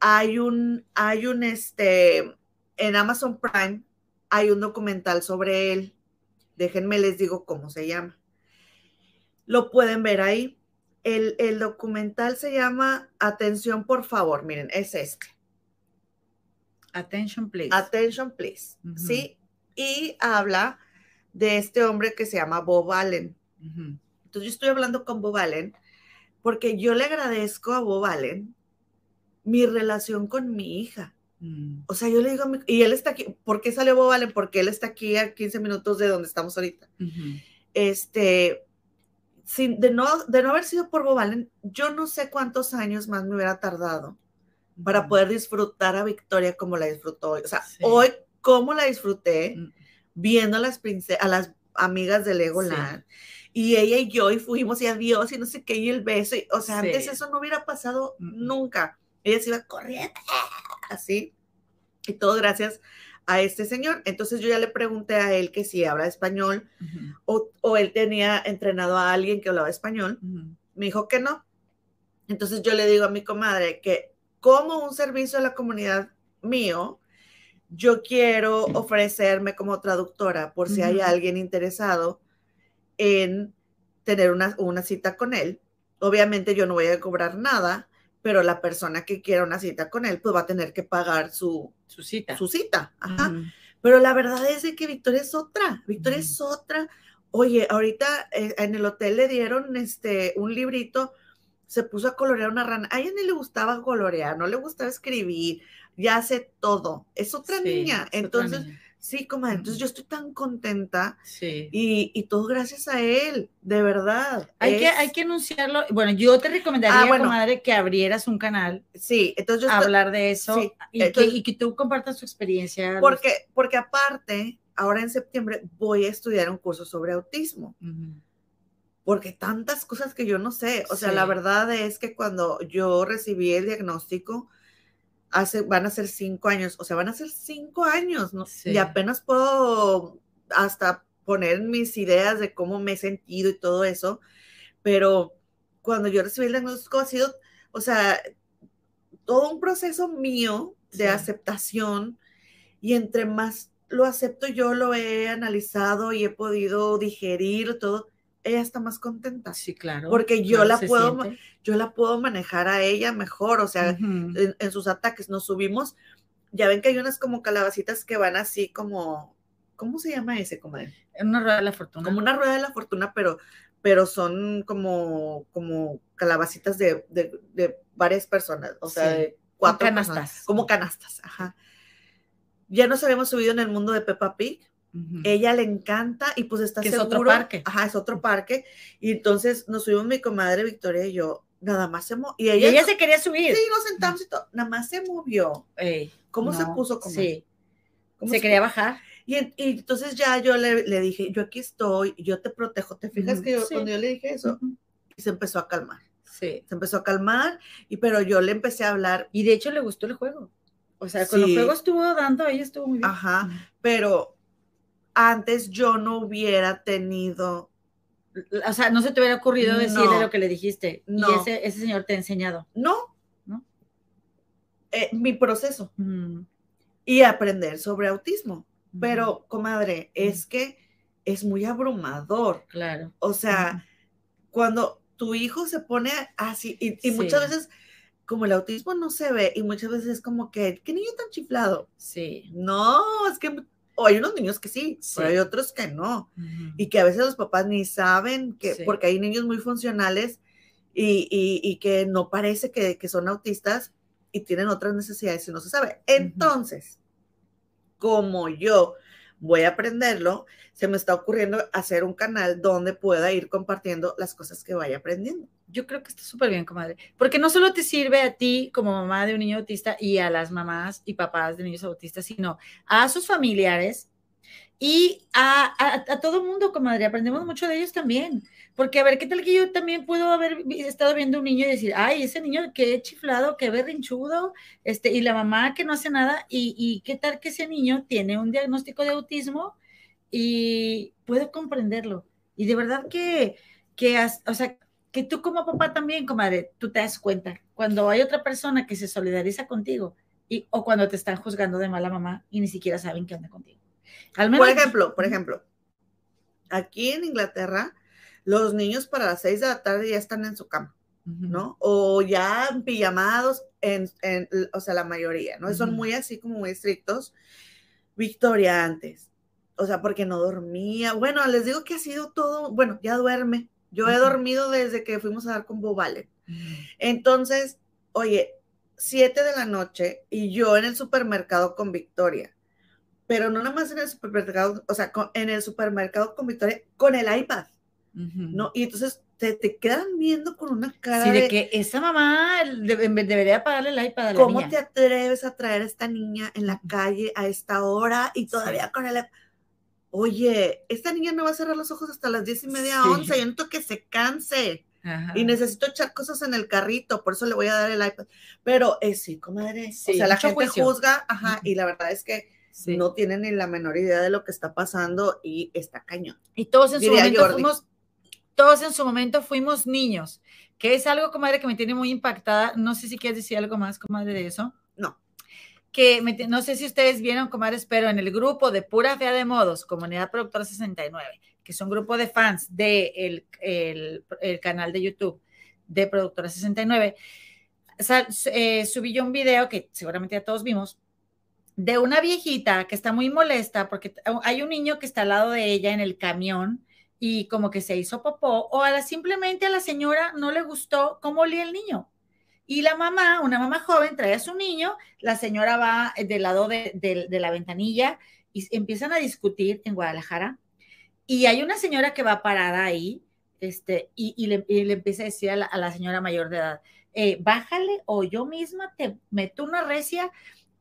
hay un, hay un, este, en Amazon Prime, hay un documental sobre él. Déjenme les digo cómo se llama. Lo pueden ver ahí. El, el documental se llama Atención, por favor. Miren, es este.
Attention, please.
Attention, please. ¿Sí? Y habla de este hombre que se llama Bob Allen.
Ujú.
Entonces yo estoy hablando con Bob Allen porque yo le agradezco a Bob Allen mi relación con mi hija.
Mm.
O sea, yo le digo a mi, y él está aquí, ¿por qué salió Bob Allen? Porque él está aquí a 15 minutos de donde estamos ahorita. Este, sin, de, no, de no haber sido por Bob Allen, yo no sé cuántos años más me hubiera tardado para poder disfrutar a Victoria como la disfrutó hoy. O sea,
Sí.
hoy, ¿cómo la disfruté?
Mm.
Viendo a las, a las amigas de Legoland. Y ella y yo, y fuimos y adiós, y no sé qué, y el beso. y- o sea, antes
Sí.
eso no hubiera pasado nunca. Ella se iba corriendo, así. Y todo gracias a este señor. Entonces yo ya le pregunté a él que si habla español o, o él tenía entrenado a alguien que hablaba español.
Ujú.
Me dijo que no. Entonces yo le digo a mi comadre que como un servicio a la comunidad mío, yo quiero ofrecerme como traductora por si hay alguien interesado en tener una, una cita con él. Obviamente yo no voy a cobrar nada, pero la persona que quiera una cita con él, pues va a tener que pagar su,
Su cita.
su cita. Ajá. Pero la verdad es de que Victoria es otra, Victoria es otra. Oye, ahorita eh, en el hotel le dieron este un librito se puso a colorear una rana. A ella ni le gustaba colorear, no le gustaba escribir, ya hace todo. Es otra niña. Entonces, sí, comadre, entonces yo estoy tan contenta.
Sí.
Y, todo gracias a él, de verdad.
Hay, que, hay que anunciarlo. Bueno, yo te recomendaría, ah, comadre, que abrieras un canal.
Sí, entonces
yo hablar de eso y, que, tú compartas tu experiencia.
Porque, porque aparte, ahora en septiembre voy a estudiar un curso sobre autismo porque tantas cosas que yo no sé. O sea, la verdad es que cuando yo recibí el diagnóstico, hace, van a ser cinco años, o sea, van a ser cinco años, ¿no? Y apenas puedo hasta poner mis ideas de cómo me he sentido y todo eso, pero cuando yo recibí el diagnóstico ha sido, o sea, todo un proceso mío de aceptación y entre más lo acepto yo lo he analizado y he podido digerir todo, ella está más contenta.
Sí, claro.
Porque yo la puedo, yo la puedo manejar a ella mejor, o sea, en, sus ataques nos subimos. Ya ven que hay unas como calabacitas que van así como, ¿cómo se llama ese, comadre?
Una rueda de la fortuna.
Como una rueda de la fortuna, pero, pero son como, como calabacitas de, varias personas, o sea, de cuatro
canastas.
como canastas, ajá. Ya nos habíamos subido en el mundo de Peppa Pig, ella le encanta y pues está seguro.
Es otro parque.
Ajá, es otro parque. Y entonces nos subimos mi comadre Victoria y yo, nada más se movió. Y ella,
ella se quería subir.
Sí, nos sentamos y todo. Nada más se movió. ¿Cómo se puso?
Como, sí. se, quería bajar.
Y, entonces ya yo le, dije, yo aquí estoy, yo te protejo. ¿Te fijas que yo, cuando yo le dije eso? Y se empezó a calmar.
Sí.
Se empezó a calmar, y pero yo le empecé a hablar.
Y de hecho le gustó el juego. O sea, con los juegos estuvo dando, ella estuvo muy bien.
Ajá, pero antes yo no hubiera tenido.
O sea, no se te hubiera ocurrido decirle lo que le dijiste. No. Y ese, ese, señor te ha enseñado.
No. ¿No? Eh, mi proceso. Y aprender sobre autismo. Pero, comadre, es que es muy abrumador.
Claro.
O sea, cuando tu hijo se pone así, y, muchas veces, como el autismo no se ve, y muchas veces es como que, ¿qué niño tan chiflado?
Sí.
No, es que o hay unos niños que sí, pero hay otros que no. Y que a veces los papás ni saben que, porque hay niños muy funcionales y, que no parece que, son autistas y tienen otras necesidades y no se sabe. Entonces, como yo voy a aprenderlo, se me está ocurriendo hacer un canal donde pueda ir compartiendo las cosas que vaya aprendiendo
yo creo que está súper bien, comadre, porque no solo te sirve a ti como mamá de un niño autista y a las mamás y papás de niños autistas, sino a sus familiares y a, a, todo mundo, comadre. Aprendemos mucho de ellos también. Porque a ver, ¿qué tal que yo también puedo haber estado viendo un niño y decir, ay, ese niño qué chiflado, qué berrinchudo, este, y la mamá que no hace nada, y, y qué tal que ese niño tiene un diagnóstico de autismo y puedo comprenderlo. Y de verdad que, que o sea, que tú como papá también, comadre, tú te das cuenta cuando hay otra persona que se solidariza contigo y, o cuando te están juzgando de mala mamá y ni siquiera saben qué onda contigo.
por ejemplo, por ejemplo, aquí en Inglaterra, los niños para las seis de la tarde ya están en su cama, ¿no? O ya pijamados, en, en, o sea, la mayoría, ¿no? Son muy así como muy estrictos. Victoria antes, o sea, porque no dormía. Bueno, les digo que ha sido todo, bueno, ya duerme, yo he dormido desde que fuimos a dar con Bobale. Entonces, oye, siete de la noche y yo en el supermercado con Victoria. Pero no nada más en el supermercado, o sea, en el supermercado con Victoria, con el iPad. ¿No? Y entonces te, te, quedan viendo con una cara.
Sí, de, que esa mamá debería pagarle el iPad a la
¿Cómo te atreves a traer a esta niña en la calle a esta hora y todavía con el iPad? Oye, esta niña no va a cerrar los ojos hasta las diez y media, once, yo necesito que se canse. Y necesito echar cosas en el carrito, por eso le voy a dar el iPad. Pero eh, sí, comadre. o sea, la gente juzga, ajá, y la verdad es que no tienen ni la menor idea de lo que está pasando y está cañón.
Y todos en su momento fuimos, todos en su momento fuimos niños, que es algo, comadre, que me tiene muy impactada. No sé si quieres decir algo más, comadre, de eso.
No
sé si ustedes vieron, comadres, pero en el grupo de Pura Fea de Modos, Comunidad Productora 69, que es un grupo de fans del de el, canal de YouTube de Productora 69, eh, subí yo un video que seguramente ya todos vimos, de una viejita que está muy molesta porque hay un niño que está al lado de ella en el camión y como que se hizo popó, o a la, simplemente a la señora no le gustó cómo olía el niño. Y la mamá, una mamá joven, trae a su niño, la señora va del lado de, de la ventanilla y empiezan a discutir en Guadalajara. Y hay una señora que va parada ahí este, y, le, empieza a decir a la, señora mayor de edad, eh, bájale o yo misma te meto una recia.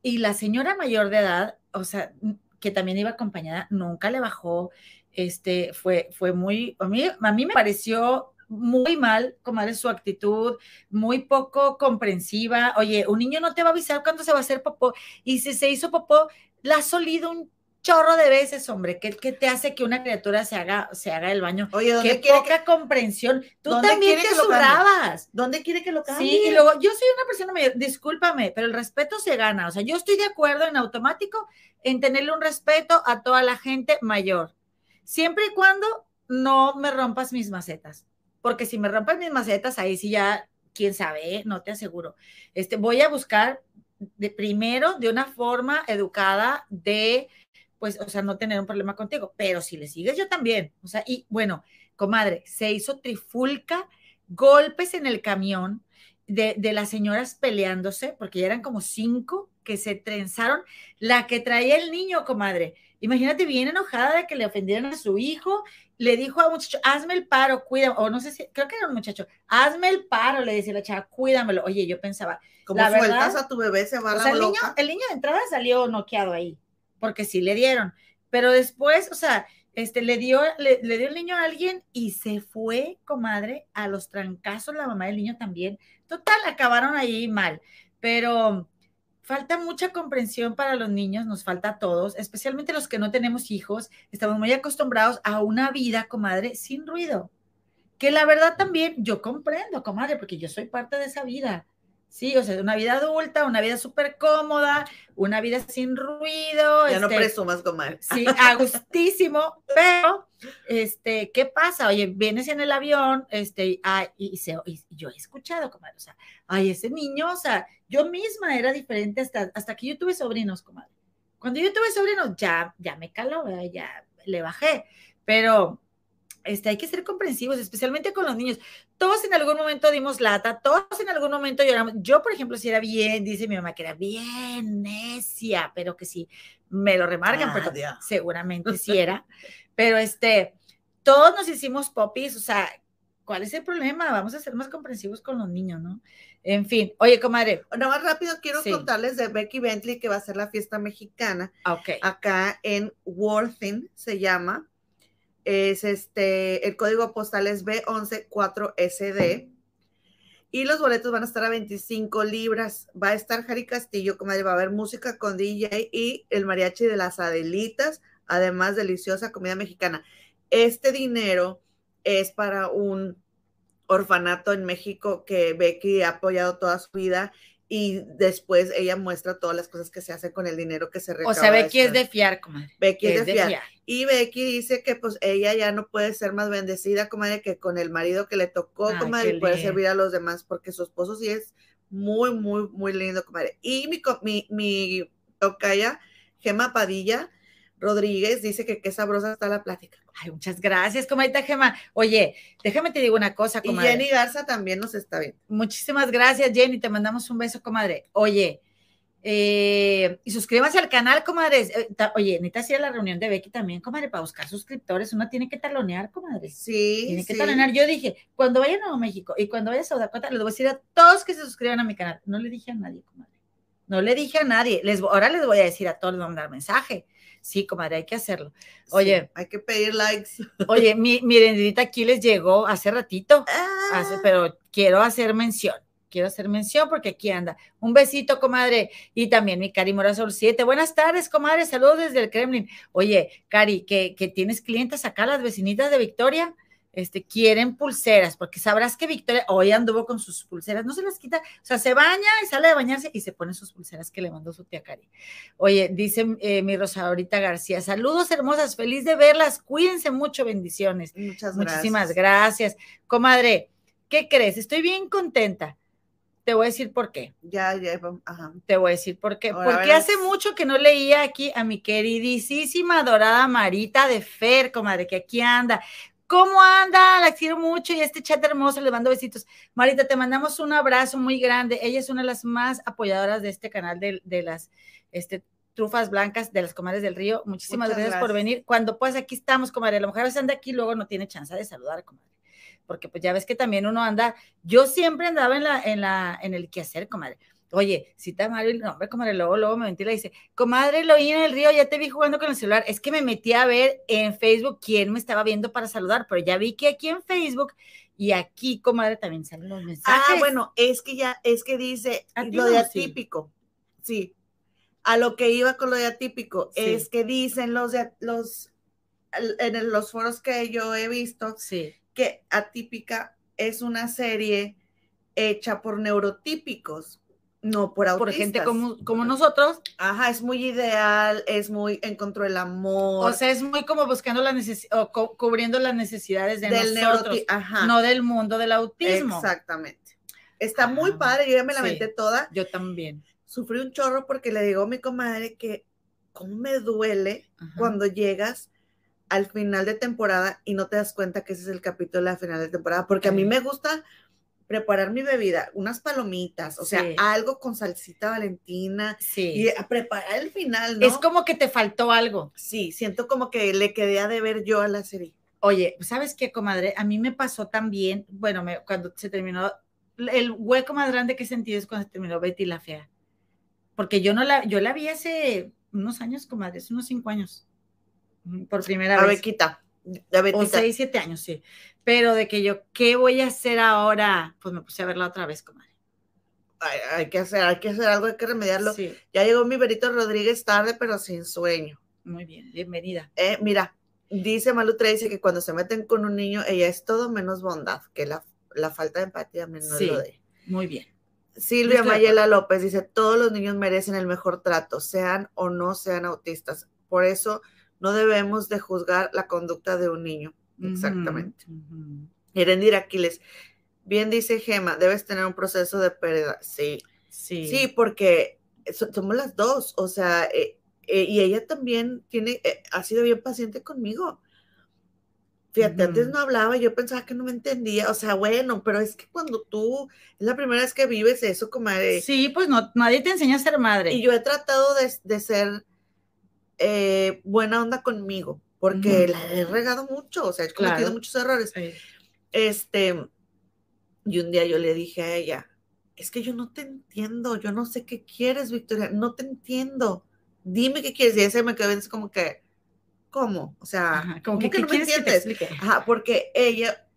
Y la señora mayor de edad, o sea, que también iba acompañada, nunca le bajó. Este, fue, fue muy, a mí me pareció muy mal, como su actitud, muy poco comprensiva. Oye, un niño no te va a avisar cuándo se va a hacer popó. Y si se hizo popó, la ha solido un chorro de veces, hombre. ¿Qué, te hace que una criatura se haga, se haga el baño? Oye, ¿dónde Qué poca comprensión. Tú también te zurrabas.
¿Dónde quiere que lo cambie?
Sí, y luego yo soy una persona mayor, discúlpame, pero el respeto se gana. O sea, yo estoy de acuerdo en automático en tenerle un respeto a toda la gente mayor. Siempre y cuando no me rompas mis macetas. Porque si me rompas mis macetas, ahí sí ya, quién sabe, ¿eh? no te aseguro. Este, voy a buscar de primero de una forma educada de pues, o sea, no tener un problema contigo, pero si le sigues yo también, o sea, y bueno, comadre, se hizo trifulca, golpes en el camión de, de las señoras peleándose, porque ya eran como cinco que se trenzaron, la que traía el niño, comadre, imagínate bien enojada de que le ofendieran a su hijo, le dijo a un muchacho, hazme el paro, cuídame, o no sé si, creo que era un muchacho, hazme el paro, le decía la chava, cuídamelo. Oye, yo pensaba,
como la sueltas a tu bebé, se va a la
el niño, el niño de entrada salió noqueado ahí porque sí le dieron, pero después, o sea, este, le dio, le, dio el niño a alguien y se fue, comadre, a los trancazos, la mamá del niño también. Total, acabaron ahí mal, pero falta mucha comprensión para los niños, nos falta a todos, especialmente los que no tenemos hijos, estamos muy acostumbrados a una vida, comadre, sin ruido. Que la verdad también yo comprendo, comadre, porque yo soy parte de esa vida. Sí, o sea, una vida adulta, una vida súper cómoda, una vida sin ruido.
Ya no este, presumas comer.
Sí, agustísimo, pero, este, ¿qué pasa? Oye, vienes en el avión, este, ah, y, se, yo he escuchado, comadre, o sea, ay, ese niño, o sea, yo misma era diferente hasta, hasta que yo tuve sobrinos, comadre. Cuando yo tuve sobrinos, ya, ya me caló, ya le bajé, pero este, hay que ser comprensivos, especialmente con los niños. Todos en algún momento dimos lata, todos en algún momento lloramos. Yo, por ejemplo, si era bien, dice mi mamá que era bien necia, pero que sí, me lo remarcan, pero ah, seguramente sí era. Pero este, todos nos hicimos popis, o sea, ¿cuál es el problema? Vamos a ser más comprensivos con los niños, ¿no? En fin, oye, comadre.
Nada más rápido quiero contarles de Becky Bentley, que va a ser la fiesta mexicana.
Okay.
Acá en Worthing se llama es este, el código postal es B114SD. Y los boletos van a estar a 25 libras. Va a estar Jari Castillo, como va a haber música con DJ y el mariachi de las Adelitas, además deliciosa comida mexicana. Este dinero es para un orfanato en México que Becky ha apoyado toda su vida y después ella muestra todas las cosas que se hacen con el dinero que se recauda.
O sea, Becky es de fiar, comadre.
Becky es, de, fiar. Y Becky dice que pues ella ya no puede ser más bendecida, comadre, que con el marido que le tocó, comadre, y puede servir a los demás, porque su esposo sí es muy, muy, muy lindo, comadre. Y mi, mi, mi tocaya, Gema Padilla, Rodríguez dice que qué sabrosa está la plática.
Ay, muchas gracias, comadita Gema. Oye, déjame te digo una cosa,
comadre. Y Jenny Garza también nos está viendo.
Muchísimas gracias, Jenny. Te mandamos un beso, comadre. Oye, eh, y suscríbanse al canal, comadre. Eh, oye, necesitas ir a la reunión de Becky también, comadre, para buscar suscriptores. Uno tiene que talonear, comadre.
Sí.
Tiene que talonear. Yo dije, cuando vaya a Nuevo México y cuando vaya a South Dakota, les voy a decir a todos que se suscriban a mi canal. No le dije a nadie, comadre. No le dije a nadie. Les, ahora les voy a decir a todos, les voy a mandar mensaje Sí, comadre, hay que hacerlo. Oye.
hay que pedir likes.
Oye, mi, mi aquí les llegó hace ratito, ah. pero quiero hacer mención. Quiero hacer mención porque aquí anda. Un besito, comadre. Y también mi Cari Morazol 7. Buenas tardes, comadre. Saludos desde el Kremlin. Oye, Cari, que, que tienes clientes acá, las vecinitas de Victoria este, quieren pulseras, porque sabrás que Victoria hoy anduvo con sus pulseras, no se las quita, o sea, se baña y sale de bañarse y se pone sus pulseras que le mandó su tía Cari. Oye, dice eh, mi Rosa ahorita García, saludos hermosas, feliz de verlas, cuídense mucho, bendiciones.
Muchas
gracias. Muchísimas gracias. Comadre, ¿qué crees? Estoy bien contenta. Te voy a decir por qué.
Ya, ya, ajá.
Te voy a decir por qué. Porque hace mucho que no leía aquí a mi queridísima dorada Marita de Fer, comadre, que aquí anda ¿Cómo anda? La quiero mucho y este chat hermoso, le mando besitos. Marita, te mandamos un abrazo muy grande. Ella es una de las más apoyadoras de este canal de, de las este, trufas blancas de las comadres del río. Muchísimas gracias, por venir. Cuando pues aquí estamos, comadre. A lo mejor a anda aquí luego no tiene chance de saludar, comadre. Porque pues ya ves que también uno anda, yo siempre andaba en la, en la, en el quehacer, comadre Oye, si está mal el nombre, comadre, luego, luego me ventila y dice, comadre, lo vi en el río, ya te vi jugando con el celular. Es que me metí a ver en Facebook quién me estaba viendo para saludar, pero ya vi que aquí en Facebook y aquí, comadre, también salen los mensajes.
Ah, bueno, es que ya, es que dice lo de atípico. Sí. A lo que iba con lo de atípico, es que dicen los de los en los foros que yo he visto
sí.
que atípica es una serie hecha por neurotípicos no, por autistas.
Por gente como, como nosotros.
Ajá, es muy ideal, es muy encontró el amor.
O sea, es muy como buscando la necesidad, o cubriendo las necesidades de del nosotros, no del mundo del autismo.
Exactamente. Está muy ah, padre, yo ya me la sí, toda.
Yo también.
Sufrí un chorro porque le digo a mi comadre que cómo me duele cuando llegas al final de temporada y no te das cuenta que ese es el capítulo de la final de temporada, porque a mí me gusta preparar mi bebida, unas palomitas, o sea, algo con salsita valentina
sí.
y a preparar el final, ¿no?
Es como que te faltó algo.
Sí, siento como que le quedé a deber yo a la serie.
Oye, ¿sabes qué, comadre? A mí me pasó también, bueno, me, cuando se terminó, el hueco más grande que sentí es cuando se terminó Betty la Fea. Porque yo no la, yo la vi hace unos años, comadre, hace unos cinco años, por primera
a
vez.
Bequita.
O seis, siete años, sí. Pero de que yo, ¿qué voy a hacer ahora? Pues me puse a verla otra vez, comadre.
Hay, que hacer, hay que hacer algo, hay que remediarlo. Ya llegó mi Berito Rodríguez tarde, pero sin sueño.
Muy bien, bienvenida.
Eh, mira, dice Malu dice que cuando se meten con un niño, ella es todo menos bondad, que la, falta de empatía menos lo de.
Muy bien.
Silvia Mayela López dice, todos los niños merecen el mejor trato, sean o no sean autistas. Por eso no debemos de juzgar la conducta de un niño. Exactamente. Uh Aquiles, bien dice Gema, debes tener un proceso de pérdida. Sí,
sí.
Sí, porque somos las dos, o sea, eh, eh, y ella también tiene, eh, ha sido bien paciente conmigo. Fíjate, antes no hablaba, yo pensaba que no me entendía, o sea, bueno, pero es que cuando tú, es la primera vez que vives eso, como...
sí, pues no, nadie te enseña a ser madre.
Y yo he tratado de, de ser eh, buena onda conmigo, porque la he regado mucho, o sea, he cometido muchos errores. Este, y un día yo le dije a ella, es que yo no te entiendo, yo no sé qué quieres, Victoria, no te entiendo. Dime qué quieres. Y ese me quedó como que, ¿cómo? O sea, como que, no me entiendes. Ajá, porque ella,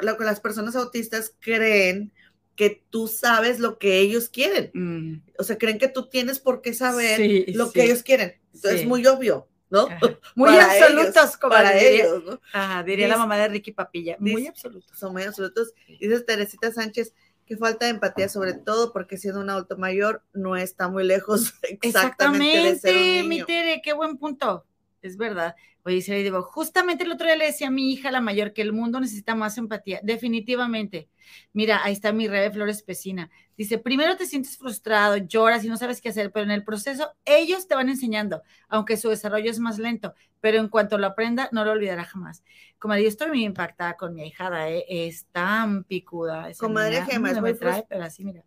lo que las personas autistas creen que tú sabes lo que ellos quieren. Mm. O sea, creen que tú tienes por qué saber lo que ellos quieren. Entonces, es muy obvio, ¿no?
Muy absolutos, como
para ellos, ¿no?
Ajá, diría la mamá de Ricky Papilla. Muy absolutos.
Son muy absolutos. Dice Teresita Sánchez, que falta de empatía, sobre todo porque siendo un adulto mayor no está muy lejos exactamente, de ser un niño.
mi Tere, qué buen punto. Es verdad. Oye, se le digo, justamente el otro día le decía a mi hija, la mayor, que el mundo necesita más empatía. Definitivamente. Mira, ahí está mi Rebe Flores Pesina. Dice, primero te sientes frustrado, lloras y no sabes qué hacer, pero en el proceso ellos te van enseñando, aunque su desarrollo es más lento, pero en cuanto lo aprenda, no lo olvidará jamás. Como yo estoy muy impactada con mi hijada, ¿eh? es tan picuda.
Comadre Gemma, es muy
trae, pero así, mira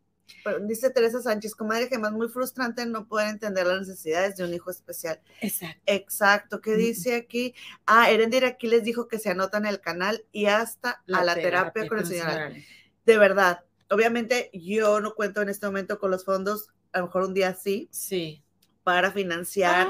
dice Teresa Sánchez, comadre Gemma, es muy frustrante no poder entender las necesidades de un hijo especial.
Exacto.
Exacto. ¿Qué dice aquí? Ah, Erendir aquí les dijo que se anotan el canal y hasta a la terapia, con el señor. De verdad. Obviamente yo no cuento en este momento con los fondos, a lo mejor un día sí.
Sí.
Para financiar.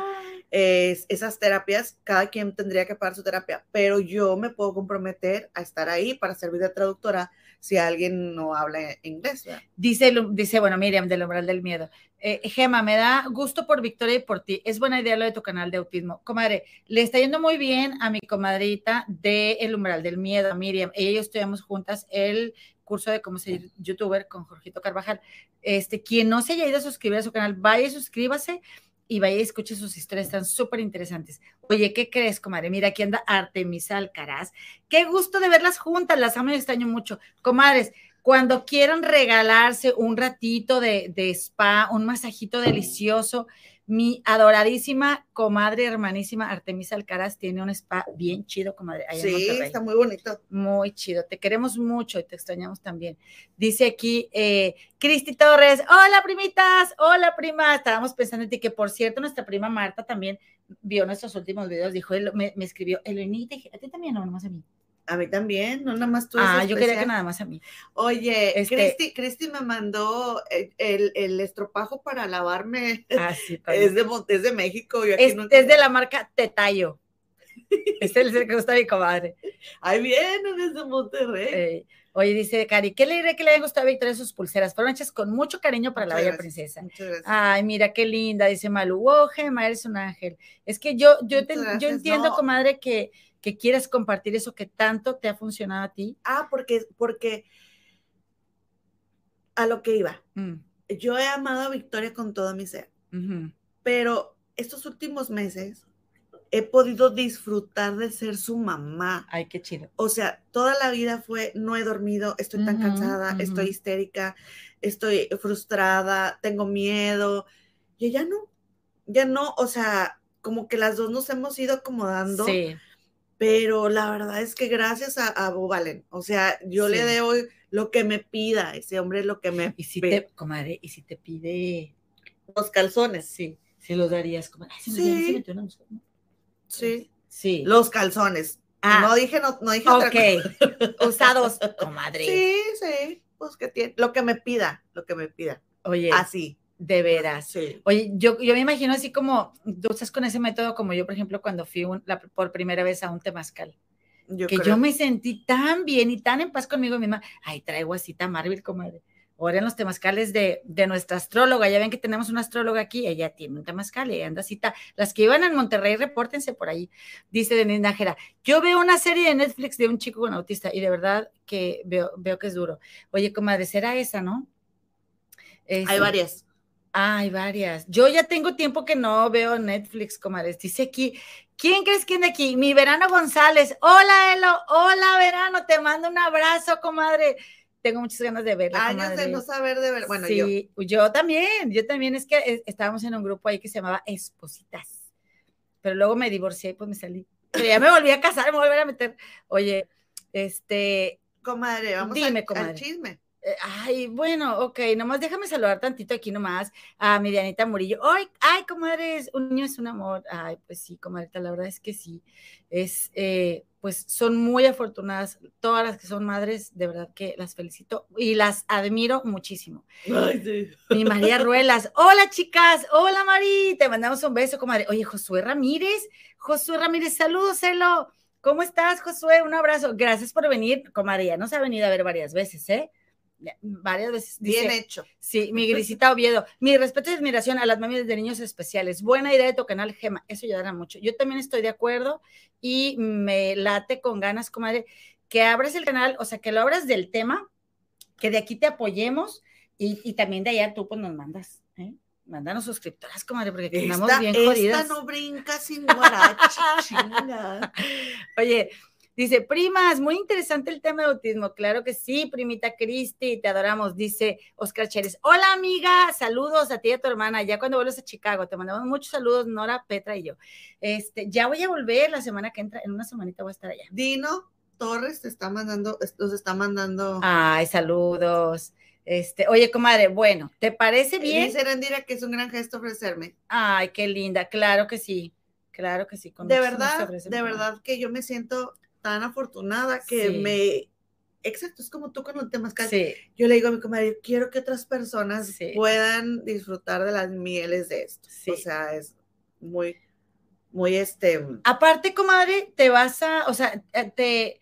esas terapias, cada quien tendría que pagar su terapia, pero yo me puedo comprometer a estar ahí para servir de traductora si alguien no habla inglés.
Dice, dice, bueno, Miriam, del umbral del miedo. Eh, Gema, me da gusto por Victoria y por ti. Es buena idea lo de tu canal de autismo. Comadre, le está yendo muy bien a mi comadrita de El umbral del miedo, Miriam. Ella y yo estudiamos juntas el curso de cómo ser youtuber con Jorgito Carvajal. Este, quien no se haya ido a suscribir a su canal, vaya y suscríbase y vaya y escuche sus historias, están súper interesantes. Oye, ¿qué crees, comadre? Mira, aquí anda Artemisa Alcaraz. Qué gusto de verlas juntas, las amo y extraño mucho. Comadres, cuando quieran regalarse un ratito de, de spa, un masajito delicioso, Mi adoradísima comadre, hermanísima Artemisa Alcaraz tiene un spa bien chido, comadre.
sí, está muy bonito.
Muy chido. Te queremos mucho y te extrañamos también. Dice aquí eh, Cristi Torres. Hola, primitas. Hola, prima. Estábamos pensando en ti, que por cierto, nuestra prima Marta también vio nuestros últimos videos. Dijo, me, me escribió, Elenita, a ti también, no, nomás a mí.
A mí también, no nada más tú.
Ah, yo quería que nada más a mí.
Oye, este, Cristi, me mandó el, el, estropajo para lavarme.
Ah, sí,
es, de, es de México.
es, es, de la marca Tetayo. este es el que gusta mi comadre.
Ahí viene desde Monterrey.
Oye, dice Cari, ¿qué le diré que le haya gustado a Victoria sus pulseras? Fueron hechas con mucho cariño para la bella princesa. Ay, mira qué linda, dice Malu. Wow, Gemma, eres un ángel. Es que yo, yo, yo entiendo, comadre, que que quieres compartir eso que tanto te ha funcionado a ti?
Ah, porque, porque a lo que iba. Mm. Yo he amado a Victoria con todo mi ser, pero estos últimos meses he podido disfrutar de ser su mamá.
Ay, qué chido.
O sea, toda la vida fue, no he dormido, estoy tan cansada, estoy histérica, estoy frustrada, tengo miedo. Y ella no, ya no, o sea, como que las dos nos hemos ido acomodando. Sí pero la verdad es que gracias a, a Valen, o sea, yo le doy lo que me pida, ese hombre lo que me
y si te, comadre, y si te pide
los calzones,
sí, sí los darías,
comadre. sí. sí. sí, los calzones. Ah. No dije, no, no dije
Ok, usados, comadre.
Sí, sí, pues que tiene, lo que me pida, lo que me pida.
Oye.
Así.
De veras. Oye, yo, yo me imagino así como, tú estás con ese método como yo, por ejemplo, cuando fui por primera vez a un temazcal. que yo me sentí tan bien y tan en paz conmigo misma. Ay, traigo así tan Marvel, comadre. Ahora en los temazcales de, de, nuestra astróloga, ya ven que tenemos una astróloga aquí, ella tiene un temazcal y anda cita. Las que iban en Monterrey, repórtense por ahí. Dice Denise Nájera, yo veo una serie de Netflix de un chico con autista y de verdad que veo, veo que es duro. Oye, comadre, será esa, ¿no?
Hay varias.
Hay varias. Yo ya tengo tiempo que no veo Netflix, comadre. Dice aquí, ¿quién crees que anda aquí? Mi Verano González. Hola, Elo. Hola, Verano. Te mando un abrazo, comadre. Tengo muchas ganas de verla.
Años de no saber de ver. Bueno,
sí, yo. también. Yo también. Es que eh, estábamos en un grupo ahí que se llamaba Espositas. Pero luego me divorcié y pues me salí. Pero ya me volví a casar, me volví a meter. Oye, este.
Comadre, vamos
dime, comadre.
al chisme.
Eh, ay, bueno, ok, nomás déjame saludar tantito aquí nomás a mi Dianita Murillo. Ay, ay, comadres, un niño es un amor. Ay, pues sí, comadrita, la verdad es que sí. Es, eh, pues son muy afortunadas todas las que son madres, de verdad que las felicito y las admiro muchísimo.
Ay, sí.
Mi María Ruelas, hola chicas, hola Mari, te mandamos un beso, comadre. Oye, Josué Ramírez, Josué Ramírez, saludos, Celo. ¿Cómo estás, Josué? Un abrazo. Gracias por venir, comadre. Ya nos ha venido a ver varias veces, ¿eh? Varias veces.
Bien hecho.
Sí, mi grisita Oviedo. Mi respeto y admiración a las mamias de niños especiales. Buena idea de tu canal, Gema. Eso ayudará mucho. Yo también estoy de acuerdo y me late con ganas, comadre, que abres el canal, o sea, que lo abras del tema, que de aquí te apoyemos y, también de allá tú pues nos mandas. ¿eh? Mándanos suscriptoras, comadre, porque estamos bien jodidas.
Esta no brinca sin guarachi,
Oye, Dice, primas, muy interesante el tema de autismo. Claro que sí, primita Cristi, te adoramos. Dice Oscar Chérez, hola amiga, saludos a ti y a tu hermana. Ya cuando vuelves a Chicago, te mandamos muchos saludos, Nora, Petra y yo. Este, ya voy a volver la semana que entra, en una semanita voy a estar allá.
Dino Torres te está mandando, los está mandando.
Ay, saludos. Este, oye, comadre, bueno, ¿te parece eh, bien?
Dice Rendira que es un gran gesto ofrecerme.
Ay, qué linda, claro que sí, claro que sí.
de verdad, de verdad que yo me siento tan afortunada que me... Exacto, es como tú con el tema sí. Yo le digo a mi comadre, quiero que otras personas puedan disfrutar de las mieles de esto. O sea, es muy, muy este...
Aparte, comadre, te vas a, o sea, eh, te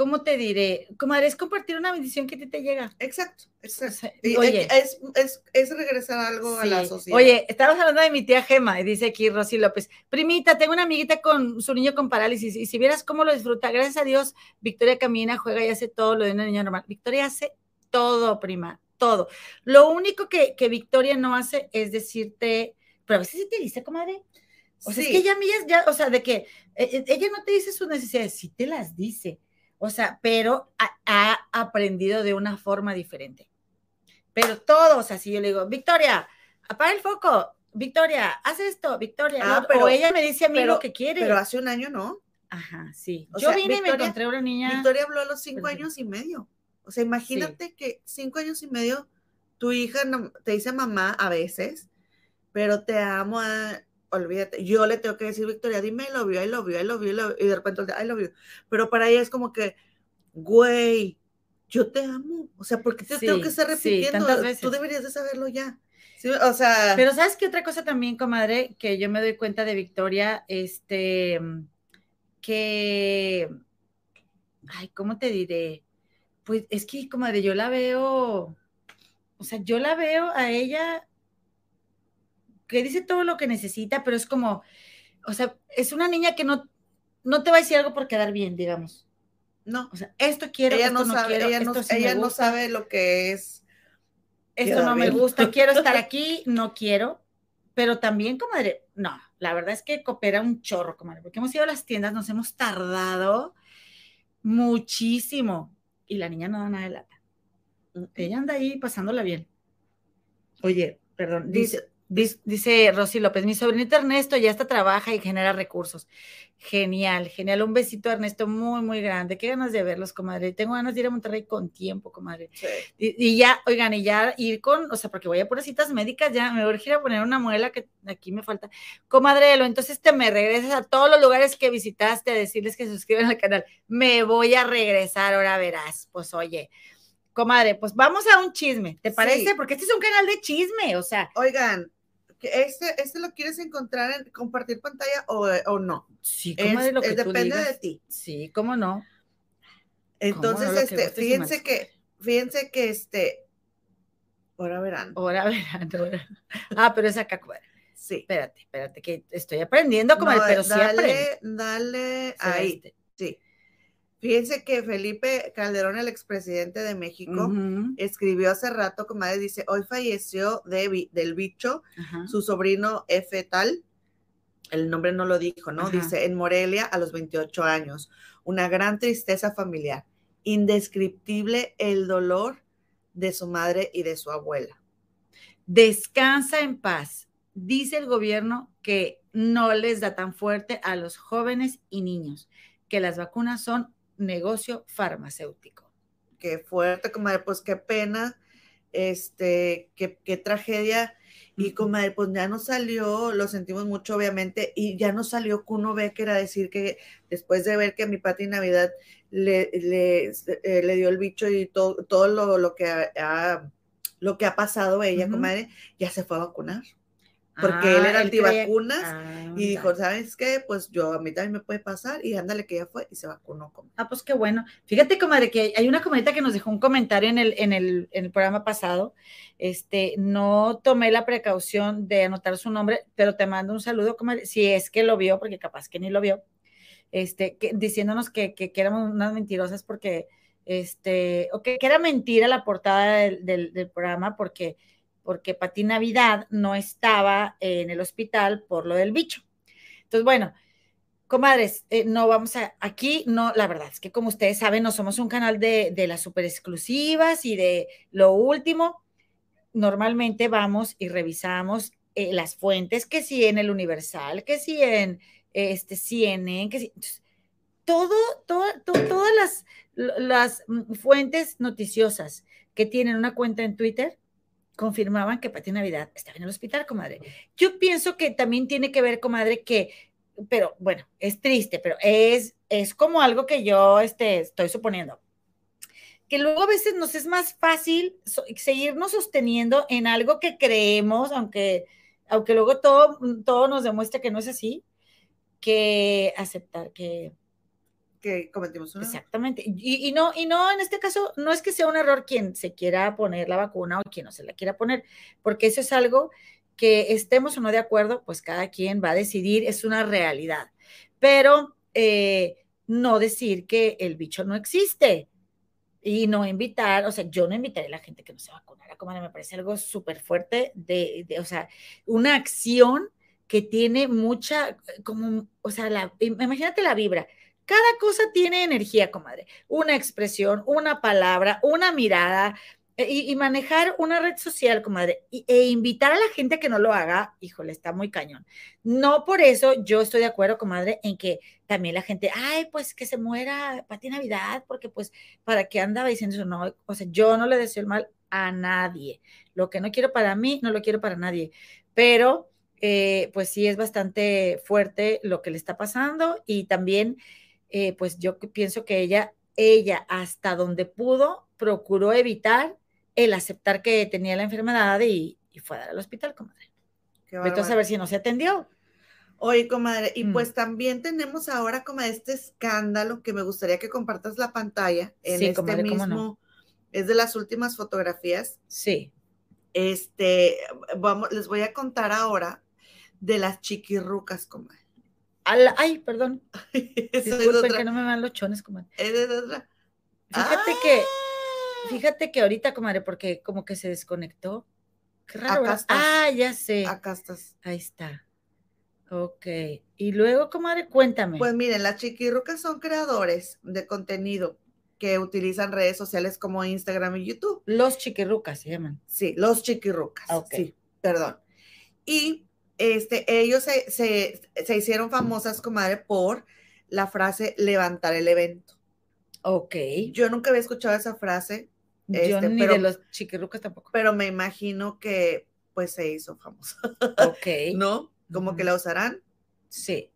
¿cómo te diré? Comadre, es compartir una bendición que a ti te llega.
Exacto, exacto. oye, es, es, es, regresar algo a la sociedad.
Oye, estamos hablando de mi tía Gema, y dice aquí Rosy López, primita, tengo una amiguita con su niño con parálisis, y si vieras cómo lo disfruta, gracias a Dios, Victoria camina, juega y hace todo lo de una niña normal. Victoria hace todo, prima, todo. Lo único que, que Victoria no hace es decirte, pero a veces sí te dice, comadre. O sea, es que ella, ya, o sea, de que eh, eh, ella no te dice sus necesidades, sí te las dice o sea, pero ha, aprendido de una forma diferente. Pero todos, así yo le digo, Victoria, apaga el foco. Victoria, haz esto, Victoria.
Ah,
lo-
pero-
o ella me dice a mí
pero-
lo que quiere.
Pero hace un año no.
Ajá, sí.
O
Yo
sea,
vine y me encontré una niña.
Victoria habló a los cinco
Perfecto.
años y medio. O sea, imagínate que cinco años y medio tu hija no- te dice mamá a veces, pero te amo, a- olvídate. Yo le tengo que decir, Victoria, dime I love you, I love you, I love you, I love you", y de repente I love you. Pero para ella es como que, güey, yo te amo. O sea, ¿por qué te
Sí,
tengo que estar repitiendo?
veces.
Tú deberías de saberlo ya. Sí, o sea,
Pero ¿sabes qué otra cosa también, comadre? Que yo me doy cuenta de Victoria, este, que, ay, ¿cómo te diré? Pues es que, comadre, yo la veo, o sea, yo la veo a ella que dice todo lo que necesita, pero es como, o sea, es una niña que no, no te va a decir algo por quedar bien, digamos.
no.
O sea, esto quiero,
Ella
esto
no sabe,
quiero,
ella, no,
esto sí
ella no sabe lo que es.
esto no me gusta, quiero estar aquí, no quiero, pero también, comadre, no, la verdad es que coopera un chorro, comadre, porque hemos ido a las tiendas, nos hemos tardado muchísimo y la niña no da nada de lata. Ella anda ahí pasándola bien. Oye, perdón, dice, dice, Rosy López, mi sobrinito Ernesto ya está trabaja y genera recursos. Genial, genial. Un besito a Ernesto muy, muy grande. Qué ganas de verlos, comadre. Tengo ganas de ir a Monterrey con tiempo, comadre.
Sí.
Y, y ya, oigan, y ya ir con, o sea, porque voy a puras citas médicas, ya me urge ir a poner una muela que aquí me falta. Comadrelo, entonces te me regresas a todos los lugares que visitaste a decirles que se suscriban al canal. Me voy a regresar, ahora verás. Pues oye, comadre, pues vamos a un chisme, ¿te parece?
Sí.
Porque este es un canal de chisme, o sea,
Oigan, que este, este lo quieres encontrar en compartir pantalla o, o no.
sí,
Es-
comadre, lo que
es-
tú
depende
digas.
de ti.
Sí, cómo no.
Entonces,
no? Lo que
este, fíjense que, fíjense que este, ahora verán.
Ahora verán, ahora. Ah, pero es acá.
Sí.
Espérate, espérate, que estoy aprendiendo, comadre,
No,
pero sí aprendo.
dale, dale ahí. Fíjense que Felipe Calderón, el expresidente de México, escribió hace rato, comadre, dice, hoy falleció de del bicho su sobrino F tal, el nombre no lo dijo, ¿no? Dice, en Morelia a los 28 años, una gran tristeza familiar, indescriptible el dolor de su madre y de su abuela.
Descansa en paz. Dice el gobierno que no les da tan fuerte a los jóvenes y niños, que las vacunas son negocio farmacéutico.
Qué fuerte, comadre, pues qué pena, este, qué, qué tragedia. Y comadre, pues ya no salió, lo sentimos mucho, obviamente, y ya no salió Kuno Becker a decir que después de ver que mi Pati Navidad le, le, eh, le dio el bicho y todo, todo lo, lo que ha, lo que ha pasado ella, comadre, ya se fue a vacunar. Porque él
Ah,
era antivacunas
Ah,
y dijo. ¿sabes qué? Pues yo, a mí también me puede pasar, y ándale que ya fue y se vacunó. comadre.
Ah, pues qué bueno. Fíjate, comadre, que hay una comadita que nos dejó un comentario en el, en el, en el programa pasado. Este, no tomé la precaución de anotar su nombre, pero te mando un saludo, comadre, si es que lo vio, porque capaz que ni lo vio. Este, que, diciéndonos que, que, que éramos unas mentirosas porque, este, o que, que era mentira la portada del, del, del programa porque, porque Pati Navidad no estaba en el hospital por lo del bicho. Entonces, bueno, comadres, eh, no vamos a, aquí no, la verdad es que como ustedes saben, no somos un canal de, las super exclusivas y de lo último. Normalmente vamos y revisamos eh, las fuentes, que si en el Universal, que si en este CNN, que entonces, todo, todo, to- todas las, las mm, fuentes noticiosas que tienen una cuenta en Twitter confirmaban que Pati Navidad estaba en el hospital, comadre. Yo pienso que también tiene que ver, comadre, que pero bueno, es triste, pero es, es como algo que yo este, estoy suponiendo. Que luego a veces nos es más fácil seguirnos sosteniendo en algo que creemos, aunque, aunque luego todo, todo nos demuestra que no es así, que aceptar que
Que cometimos una.
exactamente. Y, y no, y no, en este caso, no es que sea un error quien se quiera poner la vacuna o quien no se la quiera poner, porque eso es algo que estemos o no de acuerdo, pues cada quien va a decidir, es una realidad. Pero eh, no decir que el bicho no existe y no invitar, o sea, yo no invitaría a la gente que no se vacunara, como me parece algo súper fuerte, de, de, o sea, una acción que tiene mucha, como, o sea, la, imagínate la vibra. Cada cosa tiene energía, comadre. Una expresión, una palabra, una mirada, E, y, manejar una red social, comadre, e invitar a la gente a que no lo haga, híjole, está muy cañón. No por eso yo estoy de acuerdo, comadre, en que también la gente, ay, pues que se muera Pati Navidad, porque pues, ¿para qué andaba diciendo eso? No, o sea, yo no le deseo el mal a nadie. Lo que no quiero para mí, no lo quiero para nadie. Pero, eh, pues sí es bastante fuerte lo que le está pasando y también, eh, pues yo pienso que ella, ella hasta donde pudo, procuró evitar el aceptar que tenía la enfermedad y, fue a dar al hospital, comadre. Entonces, a ver si no se atendió.
Oye, comadre, y mm. pues también tenemos ahora como este escándalo que me gustaría que compartas la pantalla en este mismo, es de las últimas fotografías.
Sí.
Este, vamos, les voy a contar ahora de las chiquirrucas, comadre.
Ay, perdón. Disculpen que no me van los chones, comadre. Fíjate que Fíjate que ahorita, comadre, porque como que se desconectó. Qué raro. Acá estás. Ah, ya sé.
Acá estás.
Ahí está. Ok. Y luego, comadre, cuéntame.
Pues miren, las chiquirrucas son creadores de contenido que utilizan redes sociales como Instagram y YouTube.
Los chiquirrucas se llaman.
Sí, los chiquirrucas. Sí, perdón. Y este, ellos se, se hicieron famosas, comadre, por la frase levantar el evento.
Ok.
Yo nunca había escuchado esa frase.
Yo este, ni de los chiquirucas tampoco.
Pero me imagino que pues se hizo famosa.
Ok.
¿No? Como que la usarán.
Sí.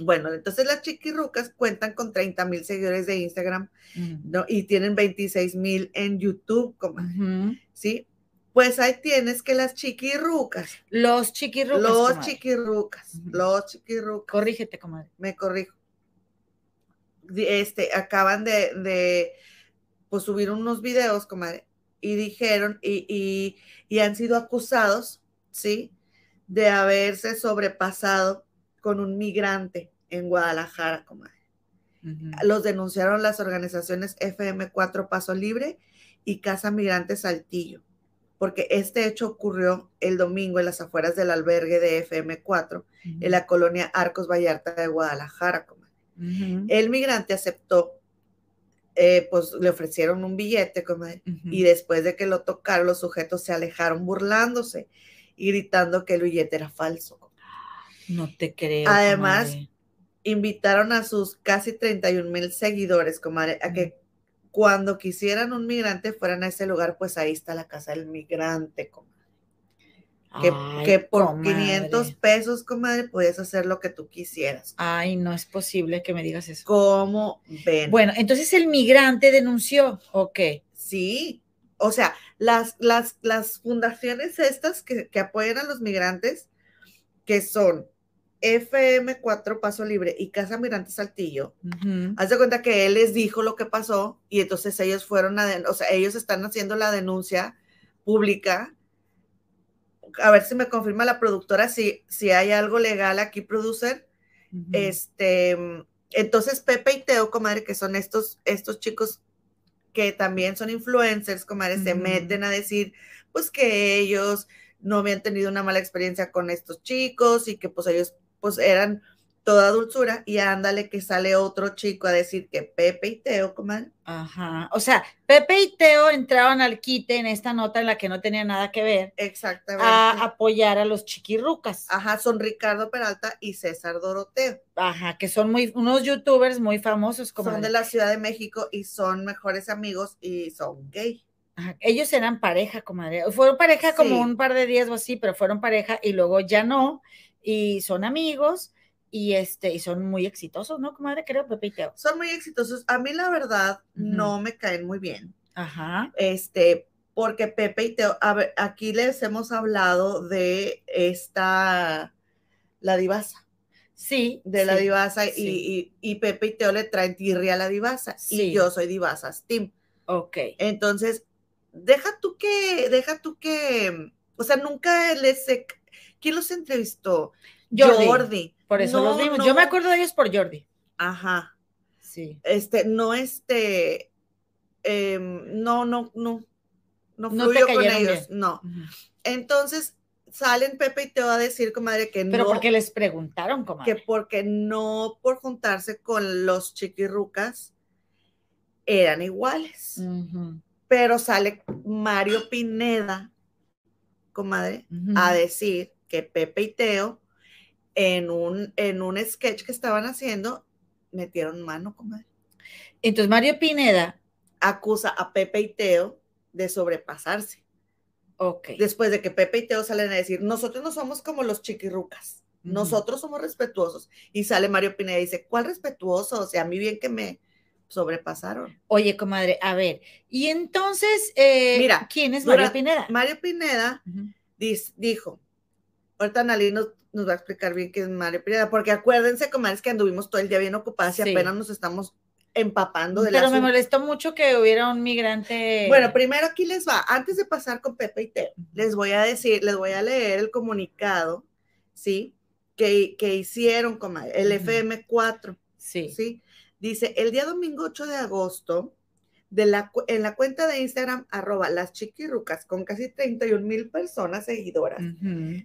Bueno, entonces las chiquirrucas cuentan con 30 mil seguidores de Instagram, ¿no? Y tienen 26 mil en YouTube, como, ¿sí? Pues ahí tienes que las chiquirrucas.
Los chiquirrucas.
Los chiquirrucas. Los chiquirrucas.
Corrígete, comadre.
Me corrijo este, acaban de, pues, subir unos videos, comadre, y dijeron, y, han sido acusados, ¿sí? De haberse sobrepasado con un migrante en Guadalajara, comadre. Los denunciaron las organizaciones FM4 Paso Libre y Casa Migrante Saltillo, porque este hecho ocurrió el domingo en las afueras del albergue de FM4, en la colonia Arcos Vallarta de Guadalajara. El migrante aceptó, eh, pues le ofrecieron un billete, y después de que lo tocaron, los sujetos se alejaron burlándose y gritando que el billete era falso.
No te creo.
Además, invitaron a sus casi 31 mil seguidores, comadre, a que cuando quisieran un migrante fueran a ese lugar, pues ahí está la casa del migrante, comadre que, por 500 pesos, comadre, puedes hacer lo que tú quisieras.
Ay, no es posible que me digas eso.
¿Cómo ven?
Bueno, entonces el migrante denunció, ¿ok?
Sí, o sea, las, las, las fundaciones estas que, apoyan a los migrantes, que son FM4 Paso Libre y Casa Migrante Saltillo, haz de cuenta que él les dijo lo que pasó y entonces ellos fueron a, o sea, ellos están haciendo la denuncia pública. A ver si me confirma la productora si, si hay algo legal aquí, producer. Este, entonces Pepe y Teo, comadre, que son estos, estos chicos que también son influencers, comadre, se meten a decir, pues que ellos no habían tenido una mala experiencia con estos chicos y que pues ellos pues eran toda dulzura y ándale que sale otro chico a decir que Pepe y Teo, comadre.
Ajá, o sea, Pepe y Teo entraron al quite en esta nota en la que no tenía nada que ver.
Exactamente.
A apoyar a los chiquirrucas.
Ajá, son Ricardo Peralta y César Doroteo.
Ajá, que son muy, unos youtubers muy famosos.
Como son de la Ciudad de México y son mejores amigos y son gay.
Ajá, ellos eran pareja, comadre. Fueron pareja como un par de días o así, pero fueron pareja y luego ya no. Y son amigos y este, y son muy exitosos, ¿no, comadre? Creo, Pepe y Teo.
Son muy exitosos. A mí, la verdad, no me caen muy bien.
Ajá.
Este, porque Pepe y Teo, a ver, aquí les hemos hablado de esta, la divasa.
Sí.
De la divasa y, y, Pepe y Teo le traen tirria a la divasa. Y yo soy divasa Steam.
Ok.
Entonces, deja tú que, deja tú que, o sea, nunca les, ¿quién los entrevistó?
Jordi. Por eso los vimos. Yo me acuerdo de ellos por Jordi.
Ajá.
Sí.
Este, no, este, em, no, no, no, no fluyo con ellos, no. Entonces, salen Pepe y te va a decir, comadre, que
no. Pero porque les preguntaron, comadre.
Que porque no por juntarse con los chiquirrucas eran iguales. Pero sale Mario Pineda, comadre, a decir que Pepe y Teo en un, en un sketch que estaban haciendo metieron mano, comadre.
Entonces Mario Pineda
acusa a Pepe y Teo de sobrepasarse.
Ok.
Después de que Pepe y Teo salen a decir, nosotros no somos como los chiquirrucas, nosotros somos respetuosos. Y sale Mario Pineda y dice, ¿cuál respetuoso? O sea, a mí bien que me sobrepasaron.
Oye, comadre, a ver, y entonces, eh,
Mira,
¿quién es Mario Pineda?
Mario Pineda dijo, ahorita Nalí nos, va a explicar bien qué es Mario Pineda, porque acuérdense, comadres, que anduvimos todo el día bien ocupadas y apenas nos estamos empapando de
la. Pero me molestó mucho que hubiera un migrante.
Bueno, primero aquí les va, antes de pasar con Pepe y Teo, les voy a decir, les voy a leer el comunicado, ¿sí? Que, que hicieron, con el FM4.
Sí.
¿Sí? Dice, el día domingo 8 de agosto, de la, en la cuenta de Instagram, arroba las chiquirrucas, con casi 31 mil personas seguidoras,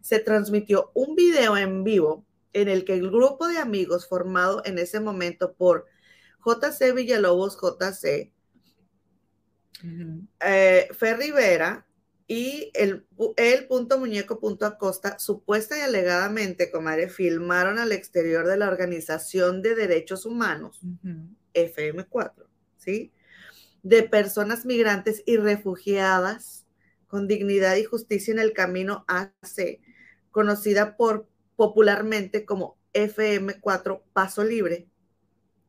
se transmitió un video en vivo en el que el grupo de amigos formado en ese momento por JC Villalobos, JC, eh, Fer Rivera y el, el, punto muñeco punto acosta, supuesta y alegadamente, comadre, filmaron al exterior de la Organización de Derechos Humanos, FM4, ¿sí? De personas migrantes y refugiadas con dignidad y justicia en el camino AC, conocida por popularmente como FM4 Paso Libre,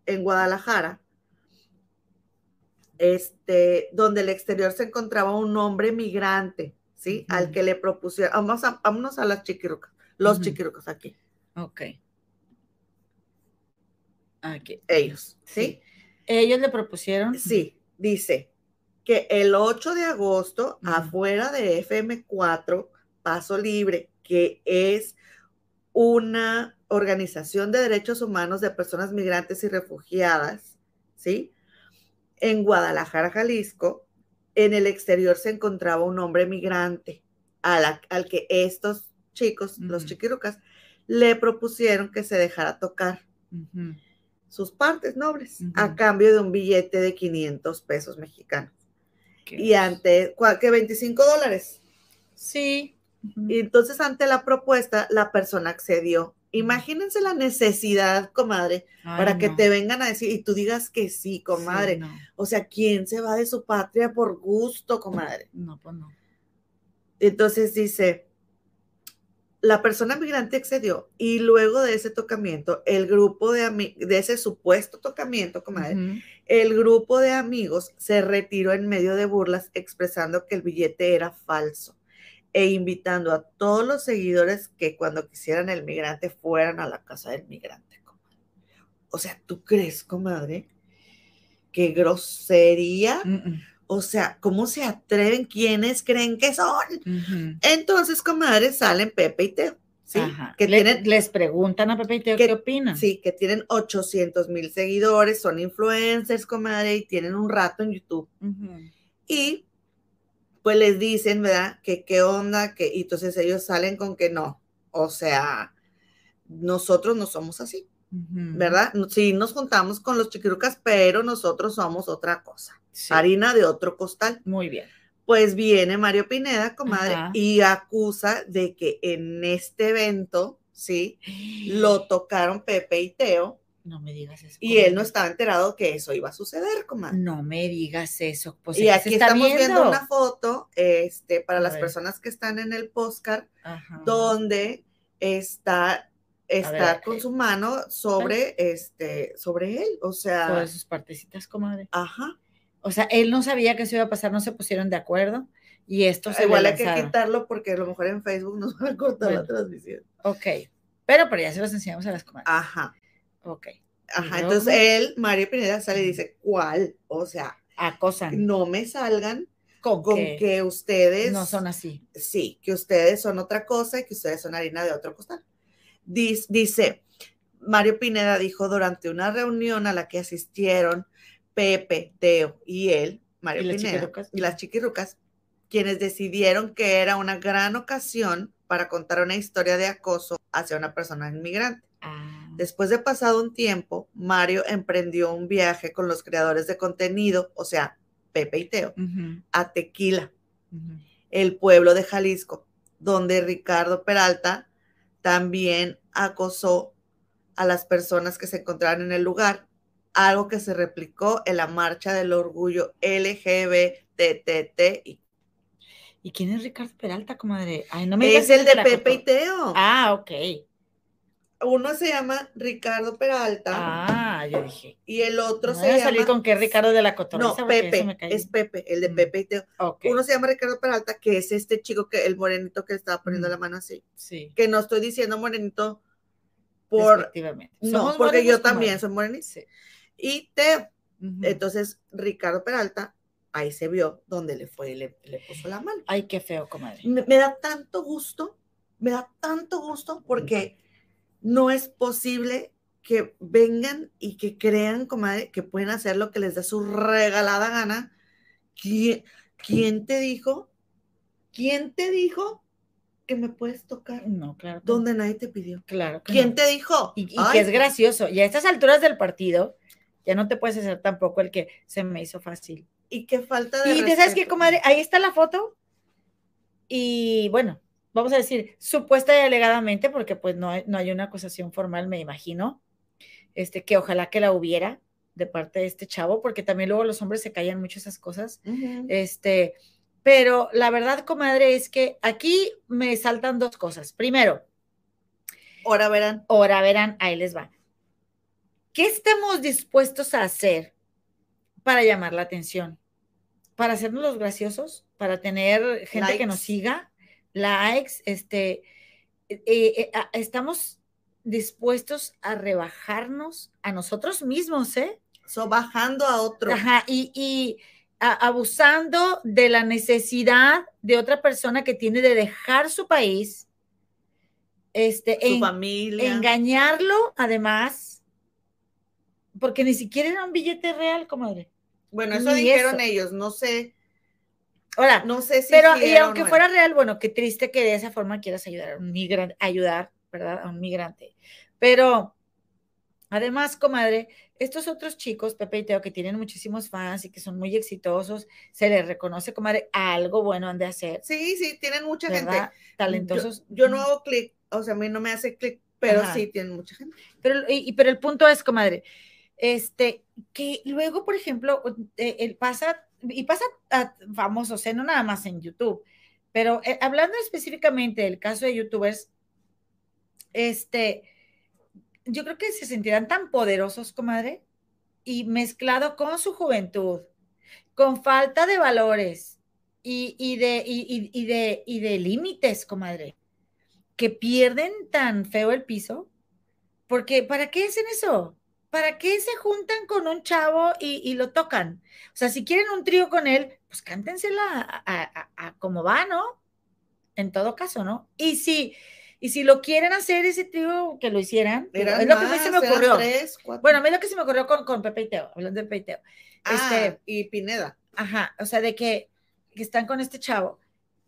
en Guadalajara, este, donde el exterior se encontraba un hombre migrante, ¿sí? Al que le propusieron, vamos a, vámonos a las chiquirucas, los chiquirucas aquí.
Ok. Aquí.
Ellos, ¿sí?
Ellos le propusieron.
Sí, dice que el 8 de agosto, afuera de FM4, Paso Libre, que es una organización de derechos humanos de personas migrantes y refugiadas, ¿sí? En Guadalajara, Jalisco, en el exterior se encontraba un hombre migrante al que estos chicos, los chiquirucas, le propusieron que se dejara tocar sus partes nobles a cambio de un billete de 500 pesos mexicanos. Y ante, que 25 dólares.
Sí.
Y entonces ante la propuesta, la persona accedió Imagínense la necesidad, comadre, para que te vengan a decir y tú digas que sí, comadre. O sea, ¿quién se va de su patria por gusto, comadre?
No, pues no.
Entonces dice, la persona migrante accedió y luego de ese tocamiento, el grupo de de ese supuesto tocamiento, comadre, el grupo de amigos se retiró en medio de burlas expresando que el billete era falso e invitando a todos los seguidores que cuando quisieran el migrante fueran a la casa del migrante. Comadre. O sea, ¿tú crees, comadre? Qué grosería. O sea, ¿cómo se atreven? ¿Quiénes creen que son? Entonces, comadre, salen Pepe y Teo. ¿sí?
Que tienen, les preguntan a Pepe y Teo qué opinan.
Sí, que tienen 800 mil seguidores, son influencers, comadre, y tienen un rato en YouTube. Y pues les dicen, ¿verdad? Que qué onda, que y entonces ellos salen con que no. O sea, nosotros no somos así, ¿verdad? Sí, nos juntamos con los chiquirucas, pero nosotros somos otra cosa. Harina de otro costal.
Muy bien.
Pues viene Mario Pineda, comadre, y acusa de que en este evento, ¿sí? Lo tocaron Pepe y Teo
no me digas eso.
Y él no estaba enterado que eso iba a suceder, comadre.
No me digas eso.
Pues, y aquí estamos viendo? una foto, este, para las personas que están en el postcard, donde está, está con su mano sobre, este, sobre él, o sea.
Todas sus partecitas, comadre.
Ajá.
O sea, él no sabía que eso iba a pasar, no se pusieron de acuerdo. Y esto se
Igual hay que quitarlo porque a lo mejor en Facebook nos van a cortar la transmisión.
Ok. Pero, pero ya se los enseñamos a las comadres.
Ajá.
Ok.
Ajá, entonces él, Mario Pineda, sale y dice, ¿cuál? O sea,
acosan.
No me salgan con, que, ustedes...
No son así.
Sí, que ustedes son otra cosa y que ustedes son harina de otro costal. Dice, Mario Pineda dijo durante una reunión a la que asistieron Pepe, Teo y él, Mario Pineda, y las chiquirucas, quienes decidieron que era una gran ocasión para contar una historia de acoso hacia una persona inmigrante.
Ah.
Después de pasado un tiempo, Mario emprendió un viaje con los creadores de contenido, o sea, Pepe y Teo, a Tequila, el pueblo de Jalisco, donde Ricardo Peralta también acosó a las personas que se encontraban en el lugar, algo que se replicó en la marcha del orgullo LGBTTI.
¿Y quién es Ricardo Peralta, comadre? Ay, no me
Es el de Pepe y Teo.
Ah, ok.
Uno se llama Ricardo Peralta
Ah, yo dije.
y el otro
No
se
voy a
llama...
salir con que Ricardo de la Cotorriza.
No, Pepe, es. Pepe, el de
Mm.
Pepe y Teo. Uno se llama Ricardo Peralta, que es este chico que el morenito que le estaba poniendo
Mm.
la mano así.
sí.
Que no estoy diciendo morenito por... No, porque yo también soy morenito.
Sí.
Y Teo.
Ujú.
Entonces, Ricardo Peralta, ahí se vio donde le fue y le, le puso la mano.
Ay, qué feo, comadre.
Me, me da tanto gusto, me da tanto gusto porque no es posible que vengan y que crean, comadre, que pueden hacer lo que les da su regalada gana. ¿Quién, quién te dijo? ¿Quién te dijo que me puedes tocar
No, claro. que no.
donde nadie te pidió?
Claro que
¿Quién
no.
te dijo?
Y, y que es gracioso. Y a estas alturas del partido, ya no te puedes hacer tampoco el que se me hizo fácil.
y qué falta de
Y te sabes qué, comadre, ahí está la foto. Y bueno, vamos a decir, supuesta y alegadamente, porque pues no hay, no hay una acusación formal, me imagino, este, que ojalá que la hubiera de parte de este chavo, porque también luego los hombres se callan mucho esas cosas. Este, pero la verdad, comadre, es que aquí me saltan dos cosas. Primero,
Ahora verán.
ahora verán, ahí les va. ¿Qué estamos dispuestos a hacer para llamar la atención? Para hacernos los graciosos, para tener gente que nos siga, likes, este, eh, eh, a- estamos dispuestos a rebajarnos a nosotros mismos, ¿eh?
So, bajando a otro.
Ajá, y, y a- abusando de la necesidad de otra persona que tiene de dejar su país, este,
su
en-
familia.
engañarlo, además, porque ni siquiera era un billete real, comadre.
Bueno, eso
Ni
dijeron
eso.
ellos, no sé,
Ahora,
no sé si
pero y aunque fuera
era.
real, bueno, qué triste que de esa forma quieras ayudar a un migrante, ayudar, ¿verdad? A un migrante. Pero además, comadre, estos otros chicos, Pepe y Teo, que tienen muchísimos fans y que son muy exitosos, se les reconoce, comadre, algo bueno han de hacer,
Sí, sí, tienen mucha
¿verdad?
gente.
Talentosos.
Yo, yo no hago clic, o sea, a mí no me hace clic, pero
Ajá.
sí tienen mucha gente.
Pero, y- pero el punto es, comadre, este, que luego, por ejemplo, eh, el pasa, y pasa a famosos, eh, no nada más en YouTube, pero eh, hablando específicamente del caso de YouTubers, este, yo creo que se sentirán tan poderosos, comadre, y mezclado con su juventud, con falta de valores y, y de, y- y de, y de límites, comadre, que pierden tan feo el piso, porque ¿para qué hacen eso? ¿Para qué se juntan con un chavo y, y lo tocan? O sea, si quieren un trío con él, pues cántensela a, a- a- a como va, ¿no? En todo caso, ¿no? Y si, y si lo quieren hacer ese trío, que lo hicieran.
Eran
es lo que a mí se me
más,
ocurrió.
tres.
Bueno, a mí lo que se me ocurrió con, con Pepe y Teo, hablando de Pepe y Teo.
Ah,
este-
y Pineda.
Ajá, o sea, de que, que están con este chavo,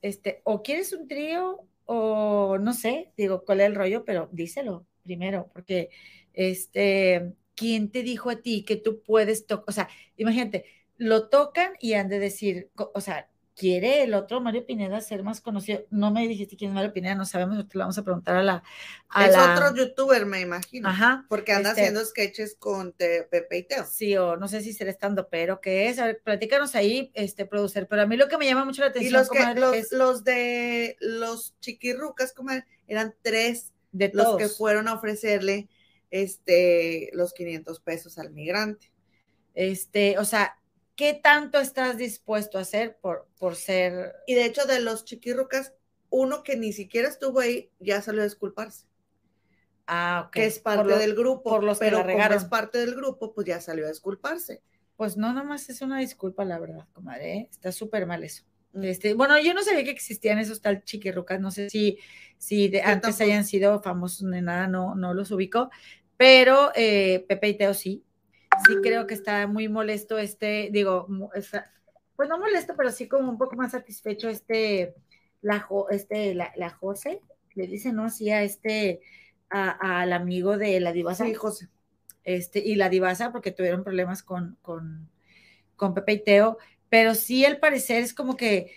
este, o quieres un trío, o no sé, digo, cuál es el rollo, pero díselo primero, porque, este, ¿quién te dijo a ti que tú puedes tocar? O sea, imagínate, lo tocan y han de decir, o sea, ¿quiere el otro Mario Pineda ser más conocido? No me dijiste quién es Mario Pineda, no sabemos, te lo vamos a preguntar a la... A
es
la-
otro youtuber, me imagino.
Ajá.
Porque anda
este-
haciendo sketches con Te- Pepe y Teo.
Sí, o no sé si será estando, pero ¿qué es? A ver, platícanos ahí, este, producer. Pero a mí lo que me llama mucho la
Y
atención,
los, que,
comadre,
los,
es
los de los chiquirrucas, como eran tres
de
los
todos.
que fueron a ofrecerle este, los 500 pesos al migrante.
Este, o sea, ¿qué tanto estás dispuesto a hacer por, por ser...
Y de hecho, de los chiquirrucas, uno que ni siquiera estuvo ahí ya salió a disculparse,
Ah, ok.
que es parte
lo-
del grupo,
por los que
pero como
regaron.
es parte del grupo, pues ya salió a disculparse.
Pues no, nomás es una disculpa, la verdad, comadre. ¿eh? Está súper mal eso.
Mm.
Este, bueno, yo no sabía que existían esos tal chiquirrucas, no sé si, si de antes
tampoco.
hayan sido famosos ni nada, no, no los ubico, pero eh, Pepe y Teo sí. Sí creo que está muy molesto este, digo, está- pues no molesto, pero sí como un poco más satisfecho este, la, este, la, la José, le dicen, ¿no? Sí, a este, a- al amigo de la divasa
Sí, José.
este, y la divasa, porque tuvieron problemas con, con, con Pepe y Teo, Pero sí, al parecer es como que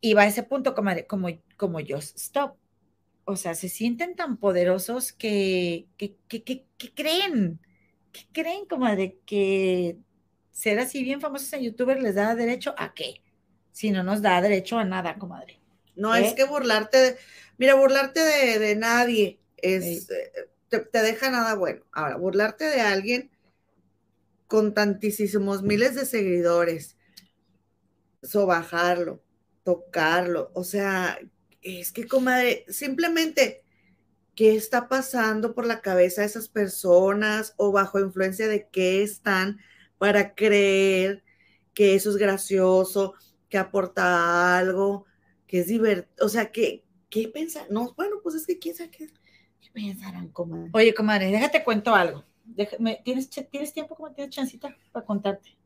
iba a ese punto como, como, como yo, stop. O sea, se sienten tan poderosos que, que, que, que, creen, que creen, comadre, que ser así bien famosos en youtuber les da derecho a qué? Si no nos da derecho a nada, comadre.
No, es ¿Eh? que burlarte, de, mira, burlarte de, de nadie es, eh, te, te, deja nada bueno. Ahora, burlarte de alguien con tantísimos miles de seguidores, sobajarlo, tocarlo, o sea, es que, comadre, simplemente, ¿qué está pasando por la cabeza de esas personas o bajo influencia de qué están para creer que eso es gracioso, que aporta algo, que es divertido? O sea, ¿qué, qué pensar? No, bueno, pues es que quién sabe qué, pensarán, comadre.
Oye, comadre, déjate cuento algo. ¿tienes, ¿Tienes tiempo, como tienes chancita para contarte?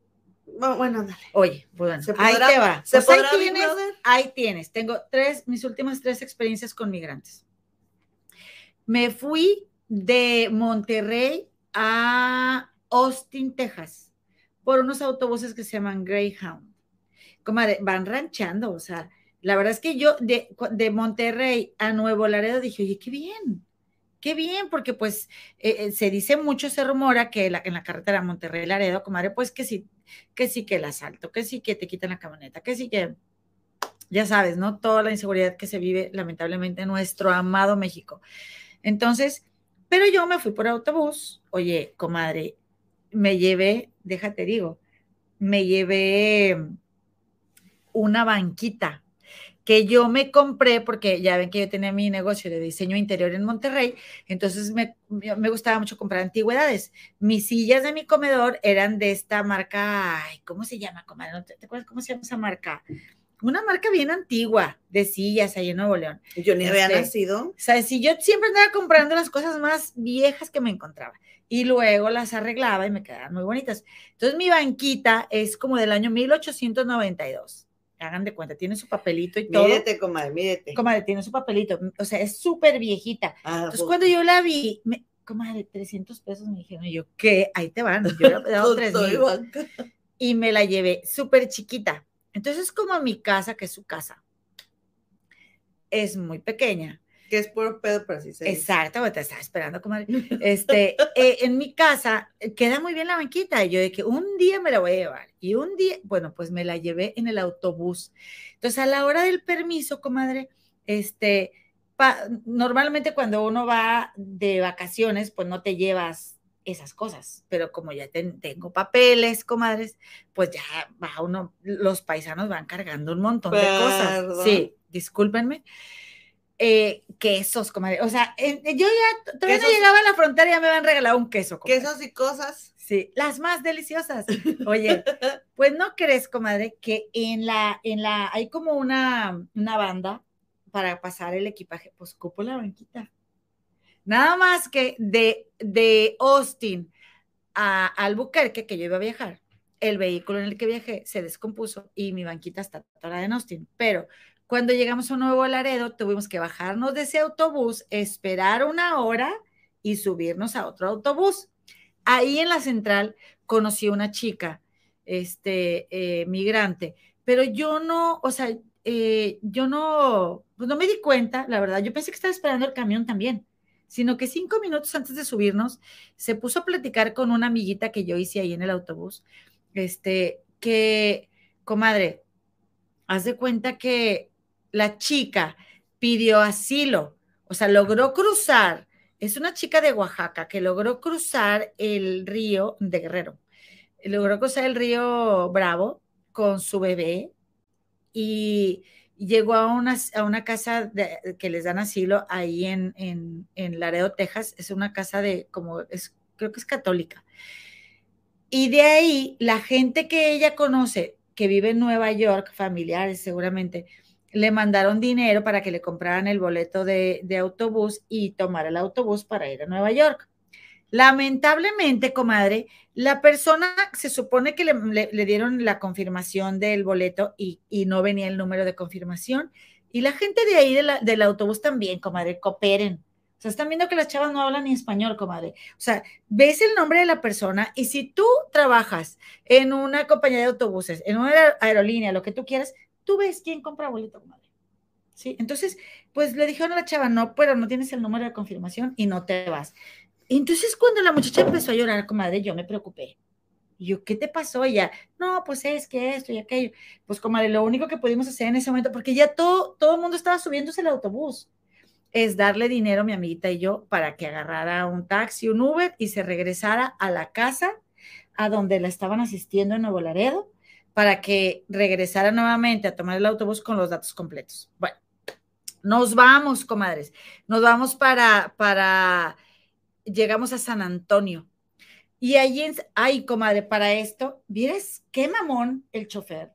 Bueno, dale.
Oye, bueno, ahí te va. Pues ahí, tienes, ahí tienes. Tengo tres, mis últimas tres experiencias con migrantes. Me fui de Monterrey a Austin, Texas, por unos autobuses que se llaman Greyhound. Como van ranchando, o sea, la verdad es que yo de, de Monterrey a Nuevo Laredo dije, oye, qué bien, qué bien, porque pues eh, eh, se dice mucho, se rumora que en la carretera Monterrey-Laredo, comadre, pues que sí, que sí que el asalto, que sí que te quitan la camioneta, que sí que, ya sabes, ¿no? Toda la inseguridad que se vive lamentablemente en nuestro amado México. Entonces, pero yo me fui por autobús, oye, comadre, me llevé, déjate digo, me llevé una banquita que yo me compré, porque ya ven que yo tenía mi negocio de diseño interior en Monterrey, entonces me, me gustaba mucho comprar antigüedades. Mis sillas de mi comedor eran de esta marca, ay, ¿cómo se llama, comadre? ¿Te, acuerdas cómo se llama esa marca? Una marca bien antigua de sillas ahí en Nuevo León.
Yo ni había este, nacido.
O sea, si yo siempre andaba comprando las cosas más viejas que me encontraba y luego las arreglaba y me quedaban muy bonitas. Entonces mi banquita es como del año 1892 hagan de cuenta, tiene su papelito y todo.
Mídete, comadre, mídete.
Comadre, tiene su papelito, o sea, es súper viejita. Ah, Entonces, pues. cuando yo la vi, me, comadre, 300 pesos me dijeron, y yo, ¿qué? Ahí te van, yo le he dado 3 mil. Y me la llevé súper chiquita. Entonces, como mi casa, que es su casa, es muy pequeña,
que es puro pedo, pero sí se
Exacto, te estaba esperando, comadre. Este, eh, en mi casa eh, queda muy bien la banquita. Y yo de que un día me la voy a llevar. Y un día, bueno, pues me la llevé en el autobús. Entonces, a la hora del permiso, comadre, este, normalmente cuando uno va de vacaciones, pues no te llevas esas cosas, pero como ya tengo papeles, comadres, pues ya va uno, los paisanos van cargando un montón de cosas. Sí, discúlpenme eh, quesos, comadre. O sea, eh, yo ya todavía no llegaba a la frontera y ya me habían regalado un queso.
Quesos y cosas.
Sí, las más deliciosas. Oye, pues no crees, comadre, que en la, en la, hay como una, una banda para pasar el equipaje, pues cupo la banquita. Nada más que de, de Austin a Albuquerque, que yo iba a viajar, el vehículo en el que viajé se descompuso y mi banquita está toda en Austin. Pero cuando llegamos a Nuevo Laredo, tuvimos que bajarnos de ese autobús, esperar una hora y subirnos a otro autobús. Ahí en la central conocí a una chica, este, eh, migrante, pero yo no, o sea, eh, yo no, pues no me di cuenta, la verdad, yo pensé que estaba esperando el camión también, sino que cinco minutos antes de subirnos, se puso a platicar con una amiguita que yo hice ahí en el autobús, este, que, comadre, haz de cuenta que la chica pidió asilo, o sea, logró cruzar, es una chica de Oaxaca que logró cruzar el río de Guerrero, logró cruzar el río Bravo con su bebé y llegó a una, a una casa que les dan asilo ahí en, en, en, Laredo, Texas. Es una casa de, como, es, creo que es católica. Y de ahí, la gente que ella conoce, que vive en Nueva York, familiares seguramente, le mandaron dinero para que le compraran el boleto de, autobús y tomar el autobús para ir a Nueva York. Lamentablemente, comadre, la persona se supone que le, dieron la confirmación del boleto y, no venía el número de confirmación. Y la gente de ahí del autobús también, comadre, cooperen. O sea, están viendo que las chavas no hablan ni español, comadre. O sea, ves el nombre de la persona y si tú trabajas en una compañía de autobuses, en una aerolínea, lo que tú quieras, tú ves quién compra boleto, comadre. ¿Sí? Entonces, pues le dijeron a la chava, no, pero no tienes el número de confirmación y no te vas. Entonces, cuando la muchacha empezó a llorar, comadre, yo me preocupé. Y yo, ¿qué te pasó? ella, no, pues es que esto y aquello. Pues, comadre, lo único que pudimos hacer en ese momento, porque ya todo, todo el mundo estaba subiéndose al autobús, es darle dinero a mi amiguita y yo para que agarrara un taxi, un Uber y se regresara a la casa a donde la estaban asistiendo en Nuevo Laredo para que regresara nuevamente a tomar el autobús con los datos completos. Bueno, nos vamos, comadres. Nos vamos para, para, llegamos a San Antonio. Y allí, ay, comadre, para esto, ¿vieres qué mamón el chofer?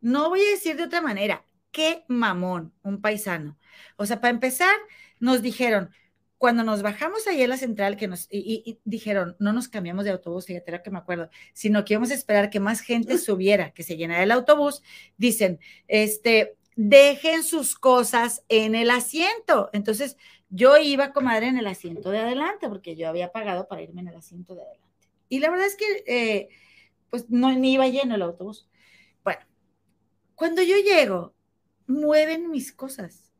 No voy a decir de otra manera, qué mamón un paisano. O sea, para empezar, nos dijeron, cuando nos bajamos ahí en la central, que nos, y, dijeron, no nos cambiamos de autobús, fíjate lo que me acuerdo, sino que íbamos a esperar que más gente subiera, que se llenara el autobús, dicen, este, dejen sus cosas en el asiento. Entonces, yo iba, comadre, en el asiento de adelante, porque yo había pagado para irme en el asiento de adelante. Y la verdad es que, eh, pues, no, ni iba lleno el autobús. Bueno, cuando yo llego, mueven mis cosas.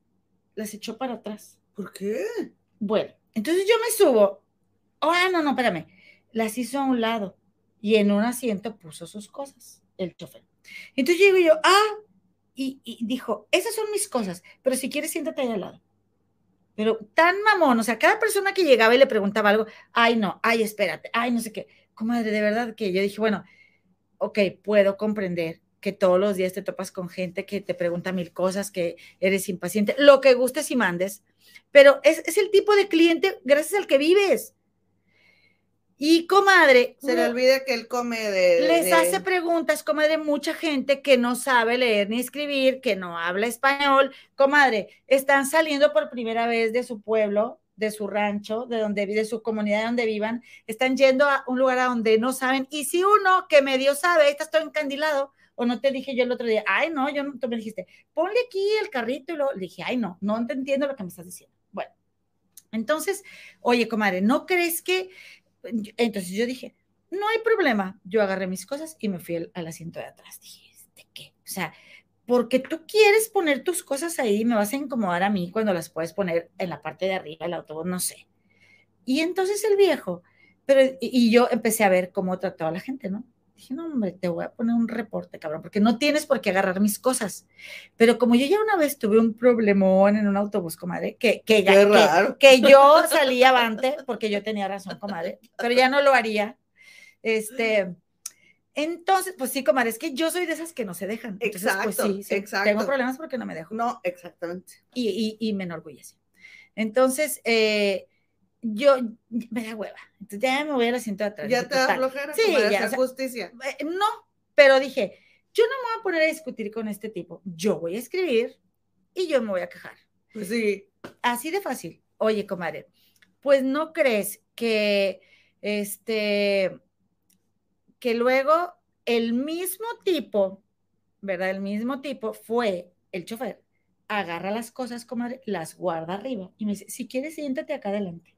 Las echó para atrás.
¿Por qué?
Bueno, entonces yo me subo. Ah, no, no, espérame. Las hizo a un lado y en un asiento puso sus cosas, el chofer. Entonces llego yo, ah, y, dijo, esas son mis cosas, pero si quieres siéntate ahí al lado. Pero tan mamón, o sea, cada persona que llegaba y le preguntaba algo, ay, no, ay, espérate, ay, no sé qué. Comadre, de verdad que yo dije, bueno, ok, puedo comprender que todos los días te topas con gente que te pregunta mil cosas, que eres impaciente, lo que gustes y mandes, pero es, el tipo de cliente gracias al que vives. Y comadre.
Se le olvida que él come de.
Les hace preguntas, comadre, mucha gente que no sabe leer ni escribir, que no habla español. Comadre, están saliendo por primera vez de su pueblo, de su rancho, de donde de su comunidad donde vivan, están yendo a un lugar a donde no saben. Y si uno que medio sabe, está todo encandilado, o no te dije yo el otro día, ay, no, yo no, tú me dijiste, ponle aquí el carrito y lo, le dije, ay, no, no te entiendo lo que me estás diciendo. Bueno, entonces, oye, comadre, ¿no crees que? Entonces yo dije, no hay problema. Yo agarré mis cosas y me fui al, al asiento de atrás. Dije, ¿de qué? O sea, porque tú quieres poner tus cosas ahí, me vas a incomodar a mí cuando las puedes poner en la parte de arriba del autobús, no sé. Y entonces el viejo, pero, y yo empecé a ver cómo trataba a la gente, ¿no? Dije, no, hombre, te voy a poner un reporte, cabrón, porque no tienes por qué agarrar mis cosas. Pero como yo ya una vez tuve un problemón en un autobús, comadre, que, que, que, que yo salí avante, porque yo tenía razón, comadre, pero ya no lo haría. Este, entonces, pues sí, comadre, es que yo soy de esas que no se dejan. Entonces, pues
exacto,
sí, sí,
exacto.
Tengo problemas porque no me dejo.
No, exactamente.
Y, y, y me enorgullece. Entonces, eh, yo me da hueva. Entonces ya me voy al asiento de atrás.
Ya te da flojera. Sí, ya. justicia.
Eh, no, pero dije, yo no me voy a poner a discutir con este tipo. Yo voy a escribir y yo me voy a quejar.
Pues sí.
Así de fácil. Oye, comadre, pues no crees que este que luego el mismo tipo, ¿verdad? El mismo tipo fue el chofer. Agarra las cosas, comadre, las guarda arriba y me dice, si quieres, siéntate acá adelante.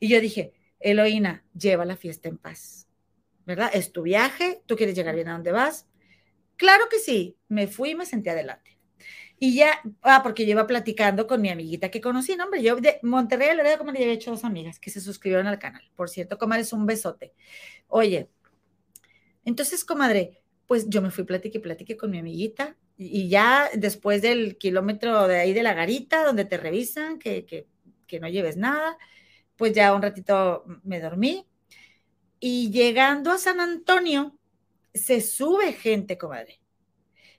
Y yo dije, Eloína, lleva la fiesta en paz, ¿verdad? Es tu viaje, tú quieres llegar bien a donde vas. Claro que sí, me fui y me senté adelante. Y ya, ah, porque yo iba platicando con mi amiguita que conocí, no, hombre, yo de Monterrey, la verdad, como le había hecho dos amigas que se suscribieron al canal. Por cierto, comadre, es un besote. Oye, entonces, comadre, pues yo me fui, platiqué, platiqué con mi amiguita y ya después del kilómetro de ahí de la garita, donde te revisan, que, que, que no lleves nada, pues ya un ratito me dormí. Y llegando a San Antonio, se sube gente, comadre.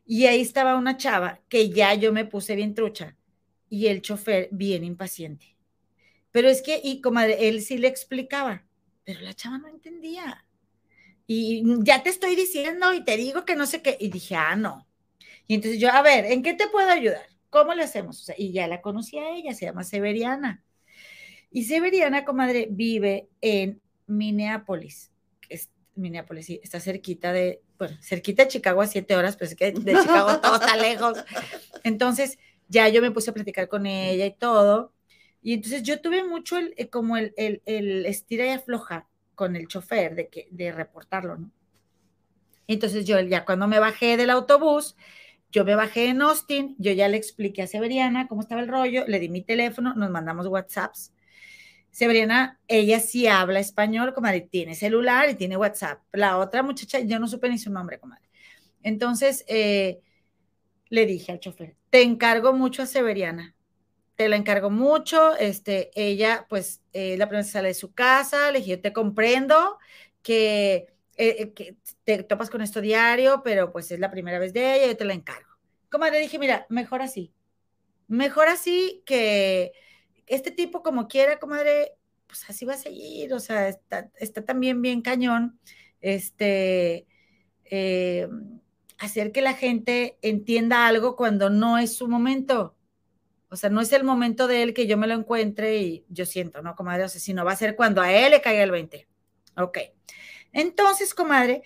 Y ahí estaba una chava que ya yo me puse bien trucha y el chofer bien impaciente. Pero es que, y comadre, él sí le explicaba, pero la chava no entendía. Y ya te estoy diciendo y te digo que no sé qué. Y dije, ah, no. Y entonces yo, a ver, ¿en qué te puedo ayudar? ¿Cómo le hacemos? y ya la conocí a ella, se llama Severiana. Y Severiana, comadre, vive en Minneapolis. Es, Minneapolis, sí, está cerquita de, bueno, cerquita de Chicago a siete horas, pero es que de Chicago todo está lejos. Entonces, ya yo me puse a platicar con ella y todo. Y entonces yo tuve mucho el, eh, como el, el, el estira y afloja con el chofer de, que, de reportarlo, ¿no? Entonces yo ya cuando me bajé del autobús, yo me bajé en Austin, yo ya le expliqué a Severiana cómo estaba el rollo, le di mi teléfono, nos mandamos WhatsApps. Severiana, ella sí habla español, comadre, tiene celular y tiene WhatsApp. La otra muchacha, yo no supe ni su nombre, comadre. Entonces, eh, le dije al chofer, te encargo mucho a Severiana, te la encargo mucho, este, ella, pues, eh, la primera sale de su casa, le dije, yo te comprendo que, eh, que, te topas con esto diario, pero pues es la primera vez de ella, yo te la encargo. Comadre, dije, mira, mejor así, mejor así que este tipo como quiera, comadre, pues así va a seguir, o sea, está, también bien cañón, este, eh, hacer que la gente entienda algo cuando no es su momento. O sea, no es el momento de él que yo me lo encuentre y yo siento, ¿no, comadre? O sea, sino va a ser cuando a él le caiga el 20. Ok. Entonces, comadre,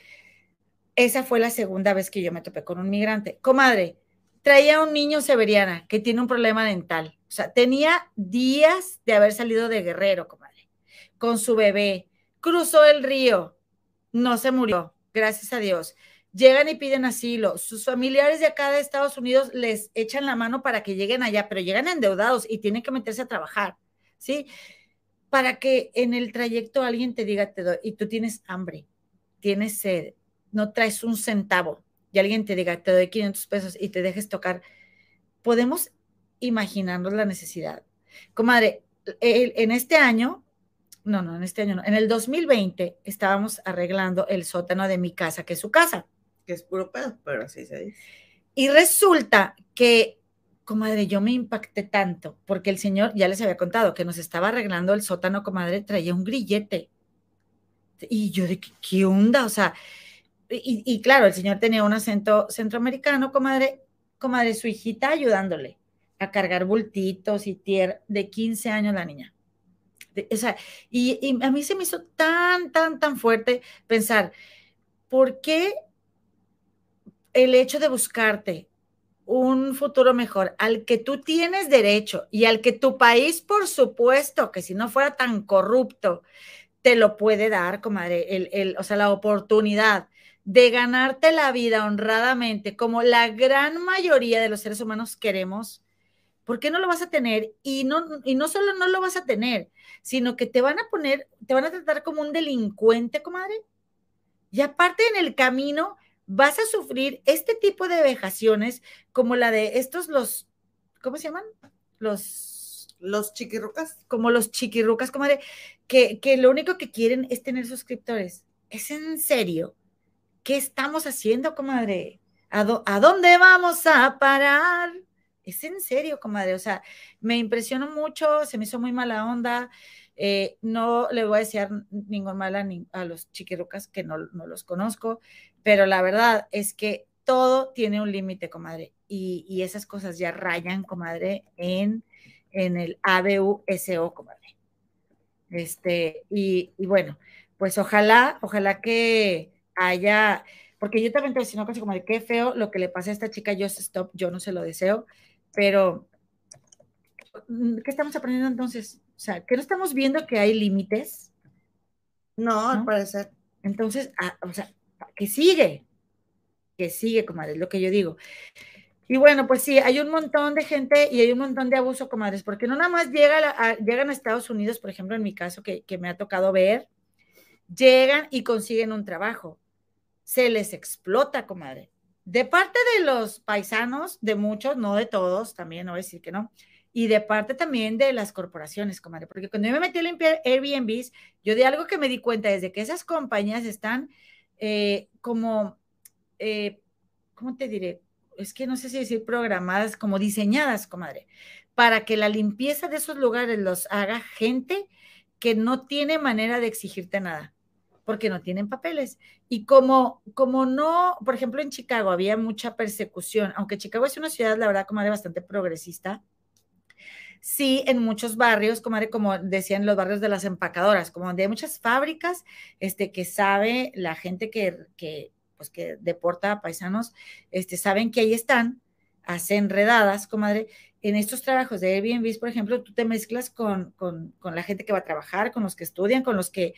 esa fue la segunda vez que yo me topé con un migrante. Comadre, traía un niño severiana que tiene un problema dental. O sea, tenía días de haber salido de Guerrero, comadre, con su bebé. Cruzó el río, no se murió, gracias a Dios llegan y piden asilo. Sus familiares de acá de Estados Unidos les echan la mano para que lleguen allá, pero llegan endeudados y tienen que meterse a trabajar, ¿sí? Para que en el trayecto alguien te diga, te doy, y tú tienes hambre, tienes sed, no traes un centavo, y alguien te diga, te doy 500 pesos y te dejes tocar. Podemos imaginarnos la necesidad. Comadre, en este año, no, no, en este año no, en el 2020 estábamos arreglando el sótano de mi casa, que es su casa
que es puro pedo, pero así se dice.
Y resulta que, comadre, yo me impacté tanto, porque el señor, ya les había contado, que nos estaba arreglando el sótano, comadre, traía un grillete. Y yo de qué onda, o sea, y, claro, el señor tenía un acento centroamericano, comadre, comadre, su hijita ayudándole a cargar bultitos y tier de 15 años la niña. o sea, y, a mí se me hizo tan, tan, tan fuerte pensar, ¿por qué el hecho de buscarte un futuro mejor al que tú tienes derecho y al que tu país, por supuesto, que si no fuera tan corrupto, te lo puede dar, comadre, el, el, o sea, la oportunidad de ganarte la vida honradamente, como la gran mayoría de los seres humanos queremos, ¿por qué no lo vas a tener? Y no, y no solo no lo vas a tener, sino que te van a poner, te van a tratar como un delincuente, comadre. Y aparte en el camino, vas a sufrir este tipo de vejaciones como la de estos los, ¿cómo se llaman? Los,
los chiquirrucas.
Como los chiquirrucas, comadre, que, que lo único que quieren es tener suscriptores. ¿Es en serio? ¿Qué estamos haciendo, comadre? ¿A, ¿A dónde vamos a parar? Es en serio, comadre. O sea, me impresionó mucho, se me hizo muy mala onda. Eh, no le voy a decir ningún mal a, los chiquirucas que no, no, los conozco, pero la verdad es que todo tiene un límite, comadre, y, y, esas cosas ya rayan, comadre, en, en el ABUSO, comadre. Este, y, y, bueno, pues ojalá, ojalá que haya, porque yo también te decía una cosa como de qué feo lo que le pasa a esta chica, yo stop, yo no se lo deseo, pero ¿qué estamos aprendiendo entonces? O sea, que no estamos viendo que hay límites.
No, al parecer.
Entonces, ah, o sea, que sigue, que sigue, comadres, lo que yo digo. Y bueno, pues sí, hay un montón de gente y hay un montón de abuso, comadres, porque no nada más llega a, llegan a Estados Unidos, por ejemplo, en mi caso, que, que me ha tocado ver, llegan y consiguen un trabajo. Se les explota, comadre. De parte de los paisanos, de muchos, no de todos, también no voy a decir que no, y de parte también de las corporaciones, comadre, porque cuando yo me metí a limpiar Airbnbs, yo de algo que me di cuenta desde que esas compañías están eh, como, eh, ¿cómo te diré? Es que no sé si decir programadas, como diseñadas, comadre, para que la limpieza de esos lugares los haga gente que no tiene manera de exigirte nada, porque no tienen papeles. Y como, como no, por ejemplo, en Chicago había mucha persecución, aunque Chicago es una ciudad, la verdad, comadre, bastante progresista, sí en muchos barrios, como, como decían los barrios de las empacadoras, como donde hay muchas fábricas, este, que sabe la gente que, que, pues, que deporta a paisanos, este, saben que ahí están, hacen redadas, comadre, en estos trabajos de Airbnb, por ejemplo, tú te mezclas con, con, con, la gente que va a trabajar, con los que estudian, con los que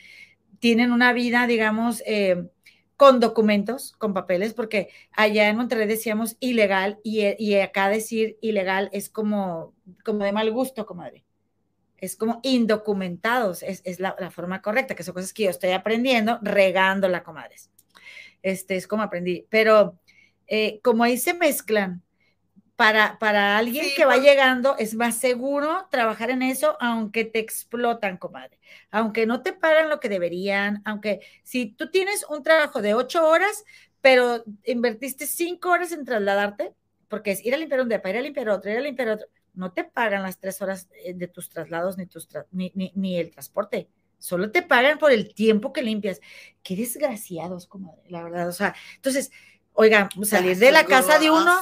tienen una vida, digamos, eh, con documentos, con papeles, porque allá en Monterrey decíamos ilegal y, y, acá decir ilegal es como, como de mal gusto, comadre. Es como indocumentados, es, es la, forma correcta, que son cosas que yo estoy aprendiendo, regándola, comadres. Este es como aprendí, pero eh, como ahí se mezclan para, para alguien que va llegando, es más seguro trabajar en eso, aunque te explotan, comadre. Aunque no te pagan lo que deberían, aunque si tú tienes un trabajo de ocho horas, pero invertiste cinco horas en trasladarte, porque es ir a limpiar un depa, ir a limpiar otro, ir a limpiar otro, no te pagan las tres horas eh, de tus traslados ni, tus ni, ni, ni el transporte. Solo te pagan por el tiempo que limpias. Qué desgraciados, comadre, la verdad. O sea, entonces, Oigan, pues, salir de la casa de uno,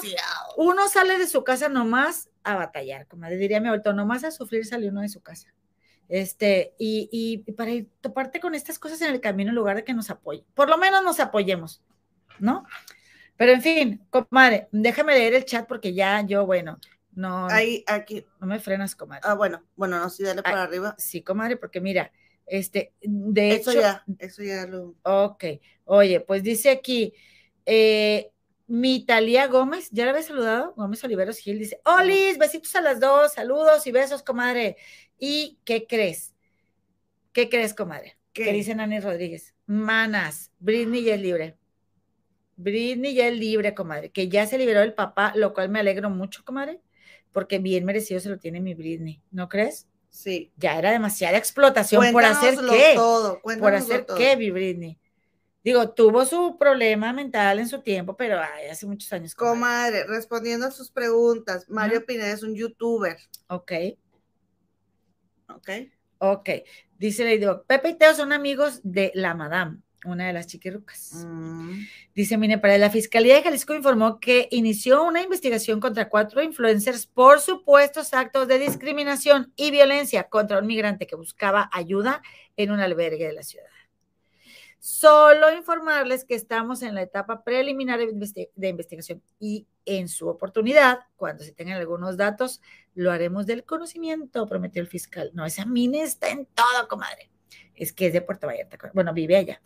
uno sale de su casa nomás a batallar, como diría mi abuelo, nomás a sufrir salió uno de su casa. Este, y, y, para ir, toparte con estas cosas en el camino en lugar de que nos apoyen, por lo menos nos apoyemos, ¿no? Pero en fin, comadre, déjame leer el chat porque ya yo, bueno, no.
Ahí, aquí.
No me frenas, comadre.
Ah, bueno, bueno, no, sí, dale para arriba.
Sí, comadre, porque mira, este, de
eso ya, eso ya lo.
Ok, oye, pues dice aquí, eh, mi Talía Gómez, ya la había saludado, Gómez Oliveros Gil, dice, Olis, besitos a las dos, saludos y besos, comadre. ¿Y qué crees? ¿Qué crees, comadre? ¿Qué, dice Nani Rodríguez? Manas, Britney ya es libre. Britney ya es libre, comadre, que ya se liberó el papá, lo cual me alegro mucho, comadre, porque bien merecido se lo tiene mi Britney, ¿no crees?
Sí.
Ya era demasiada explotación por hacer qué. Todo, por hacer qué, mi Britney. Digo, tuvo su problema mental en su tiempo, pero ay, hace muchos años.
Comadre, respondiendo a sus preguntas, Mario Pineda es un youtuber.
Ok.
Ok.
Ok. Dice Lady Pepe y Teo son amigos de la Madame, una de las chiquirucas. Mm. Dice Mine para la Fiscalía de Jalisco informó que inició una investigación contra cuatro influencers por supuestos actos de discriminación y violencia contra un migrante que buscaba ayuda en un albergue de la ciudad. Solo informarles que estamos en la etapa preliminar de investigación y en su oportunidad, cuando se tengan algunos datos, lo haremos del conocimiento, prometió el fiscal. No, esa mina está en todo, comadre. Es que es de Puerto Vallarta. Bueno, vive allá.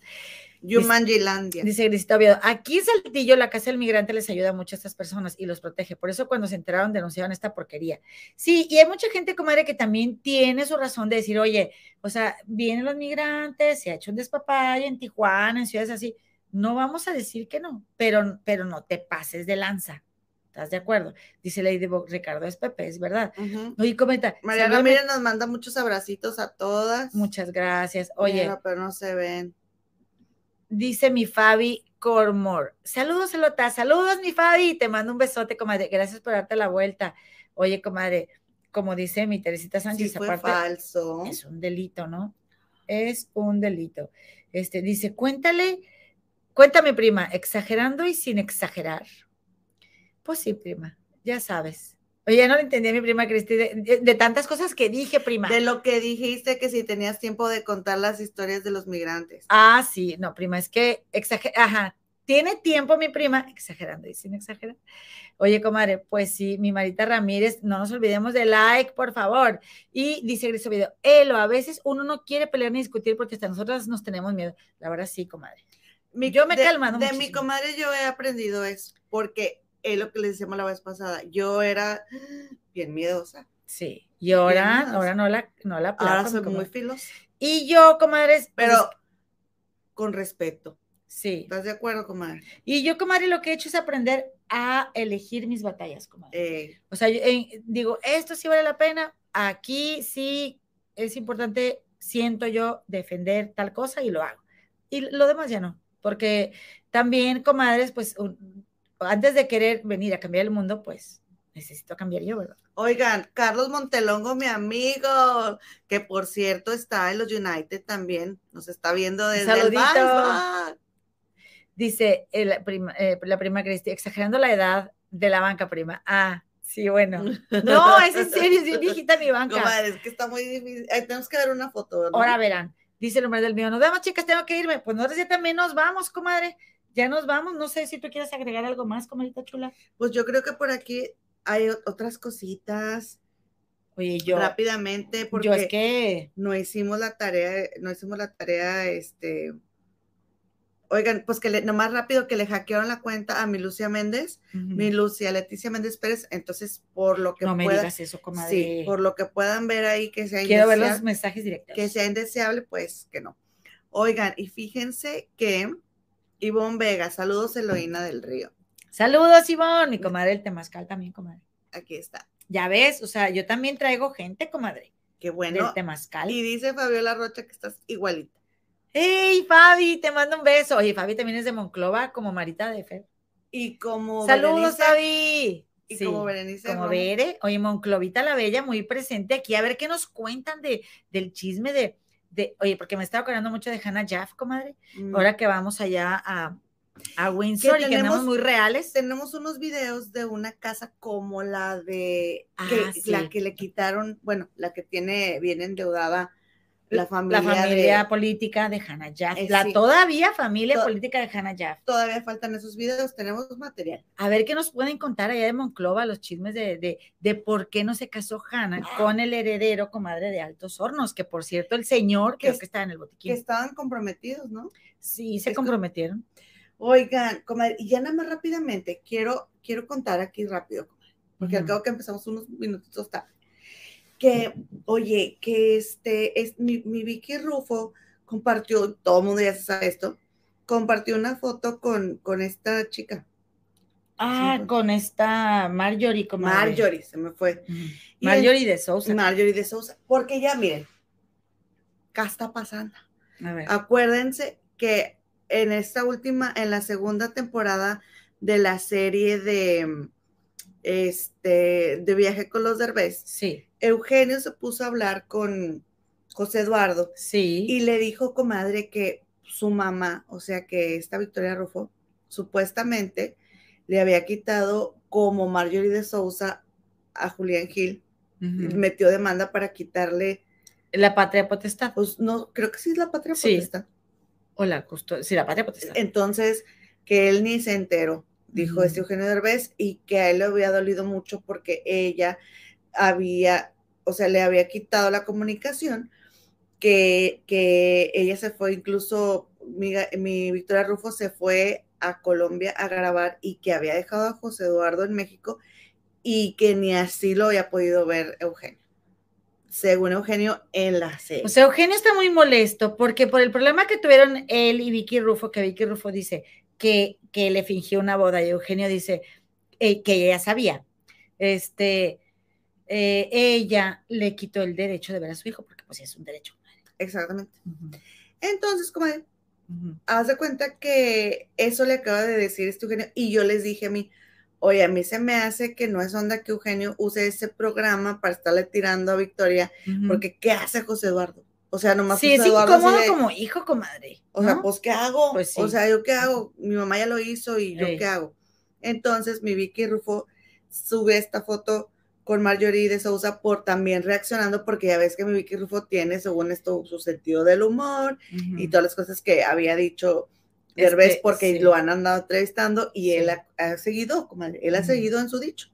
Yumanjilandia.
Dice Grisita Oviedo, aquí en Saltillo la Casa del Migrante les ayuda mucho a estas personas y los protege. Por eso cuando se enteraron denunciaron esta porquería. Sí, y hay mucha gente, comadre, que también tiene su razón de decir, oye, o sea, vienen los migrantes, se ha hecho un despapalle en Tijuana, en ciudades así. No vamos a decir que no, pero, pero no te pases de lanza. ¿Estás de acuerdo? Dice Lady Ricardo es Pepe, es verdad. Oye, comenta.
María Ramírez nos manda muchos abracitos a todas.
Muchas gracias. Oye.
pero no se ven
dice mi Fabi Cormor. Saludos, Celota. Saludos, mi Fabi. Te mando un besote, comadre. Gracias por darte la vuelta. Oye, comadre, como dice mi Teresita Sánchez,
sí, fue falso.
Es un delito, ¿no? Es un delito. Este dice, cuéntale, cuéntame, prima, exagerando y sin exagerar. Pues sí, prima, ya sabes. Oye, no lo entendí a mi prima Cristi, de, tantas cosas que dije, prima.
De lo que dijiste que si tenías tiempo de contar las historias de los migrantes.
Ah, sí, no, prima, es que exager, ajá, tiene tiempo mi prima, exagerando y sin exagerar. Oye, comadre, pues sí, mi Marita Ramírez, no nos olvidemos de like, por favor. Y dice Gris Video, Elo, a veces uno no quiere pelear ni discutir porque hasta nosotras nos tenemos miedo. La verdad sí, comadre. yo me he calmado
De mi comadre yo he aprendido eso, porque es lo que les decíamos la vez pasada. Yo era bien miedosa.
Sí, y ahora, ahora no la, no la
Ahora soy muy filosa.
Y yo, comadres.
Pero pues con respeto.
Sí.
¿Estás de acuerdo, comadre?
Y yo, comadre, lo que he hecho es aprender a elegir mis batallas, comadre.
Eh.
O sea, digo, esto sí vale la pena, aquí sí es importante, siento yo, defender tal cosa y lo hago. Y lo demás ya no, porque también, comadres, pues antes de querer venir a cambiar el mundo, pues necesito cambiar yo, ¿verdad?
Oigan, Carlos Montelongo, mi amigo, que por cierto está en los United también, nos está viendo desde el
Dice eh, la prima, eh, la prima Cristi, exagerando la edad de la banca prima. Ah, sí, bueno. No, es en serio, es viejita mi banca.
Comadre, es que está muy difícil. tenemos que ver una foto,
¿no? Ahora verán. Dice el hombre del mío, nos vemos, chicas, tengo que irme. Pues nosotros ya también nos vamos, comadre ya nos vamos. No sé si tú quieres agregar algo más, comadita chula.
Pues yo creo que por aquí hay otras cositas.
Oye, yo.
Rápidamente, porque
yo es que.
no hicimos la tarea, no hicimos la tarea, este. Oigan, pues que le, nomás rápido que le hackearon la cuenta a mi Lucia Méndez, mi Lucia Leticia Méndez Pérez, entonces por lo que
no me
pueda-
digas eso, comadre.
Sí, por lo que puedan ver ahí que sea
Quiero ver
indeseable-
los mensajes directos.
que sea indeseable, pues que no. Oigan, y fíjense que Ivonne Vega, saludos Eloína del Río.
Saludos, Ivonne. Mi comadre el Temazcal también, comadre.
Aquí está.
Ya ves, o sea, yo también traigo gente, comadre,
Qué
del
bueno.
Temazcal.
Y dice Fabiola Rocha que estás igualita.
¡Hey, Fabi! Te mando un beso. Oye, Fabi también es de Monclova, como Marita de Fer.
Y como
Saludos,
Berenice- Fabi. Y
Sí,
como Berenice.
Como. Bere, oye, Monclovita la Bella, muy presente aquí. A ver qué nos cuentan de, del chisme de, de, oye, porque me estaba acordando mucho de Hannah Jaff, comadre.
Mm.
Ahora que vamos allá a, a Windsor y que
tenemos-
andamos muy reales.
tenemos unos videos de una casa como la de
Ah,
que,
sí.
la que le quitaron, bueno, la que tiene bien endeudada la familia,
la familia
de-
política de Hannah Jaff.
Eh,
la
sí.
todavía familia
To-
política de Hannah Jaff.
todavía faltan esos videos, tenemos material.
A ver qué nos pueden contar allá de Monclova, los chismes de, de, de por qué no se casó Hannah con el heredero, comadre de Altos Hornos, que por cierto, el señor creo
Que-
que está en el
Que
botiquín.
estaban comprometidos, ¿no?
Sí, se
es-
comprometieron.
Oigan, comadre, y ya nada más rápidamente, quiero, quiero contar aquí rápido, comadre, porque al
Ujú.
cabo que empezamos unos minutitos tarde. Que, oye, que este, es mi, mi Vicky Rufo compartió, todo el mundo ya sabe esto, compartió una foto con, con esta chica,
Ah,
Sí.
con esta Marjorie, comadre.
Marjorie, se me fue.
Marjorie de Sousa.
Marjorie de Sousa, porque ya miren, ¿qué está pasando?
A ver.
Acuérdense que en esta última, en la segunda temporada de la serie de este de Viaje con los Derbez,
Sí,
Eugenio se puso a hablar con José Eduardo
sí.
y le dijo, comadre, que su mamá, o sea que esta Victoria Rufo, supuestamente le había quitado como Marjorie de Sousa a Julián Gil, metió demanda para quitarle,
La patria potestad.
pues no, creo que sí es la patria
Sí.
potestad.
O la custo- Sí, la patria potestad.
Entonces, que él ni se enteró, dijo este Eugenio Derbez, y que a él le había dolido mucho porque ella había, o sea, le había quitado la comunicación, que, que ella se fue, incluso mi, mi Victoria Rufo se fue a Colombia a grabar y que había dejado a José Eduardo en México y que ni así lo había podido ver Eugenio. Según Eugenio, en la serie.
O sea, Eugenio está muy molesto porque por el problema que tuvieron él y Vicky Rufo, que Vicky Rufo dice que, que le fingió una boda y Eugenio dice eh, que ella sabía. Este, eh, ella le quitó el derecho de ver a su hijo porque pues es un derecho.
Exactamente. Entonces, como
ujú.
haz de cuenta que eso le acaba de decir este Eugenio y yo les dije a mí, oye, a mí se me hace que no es onda que Eugenio use ese programa para estarle tirando a Victoria, porque ¿qué hace José Eduardo? O sea, nomás
sí, es
así
incómodo
de,
como hijo, comadre.
o sea,
¿no?
pues ¿qué hago?
Pues sí.
O sea, ¿yo qué hago? Mi mamá ya lo hizo y ¿yo
Ey.
qué hago? Entonces, mi Vicky Rufo sube esta foto con Marjorie de Sousa por también reaccionando, porque ya ves que mi Vicky Rufo tiene, según esto, su sentido del humor, y todas las cosas que había dicho Derbez
que,
porque
sí.
lo han andado entrevistando y él ha, ha seguido, comadre, él ha seguido en su dicho.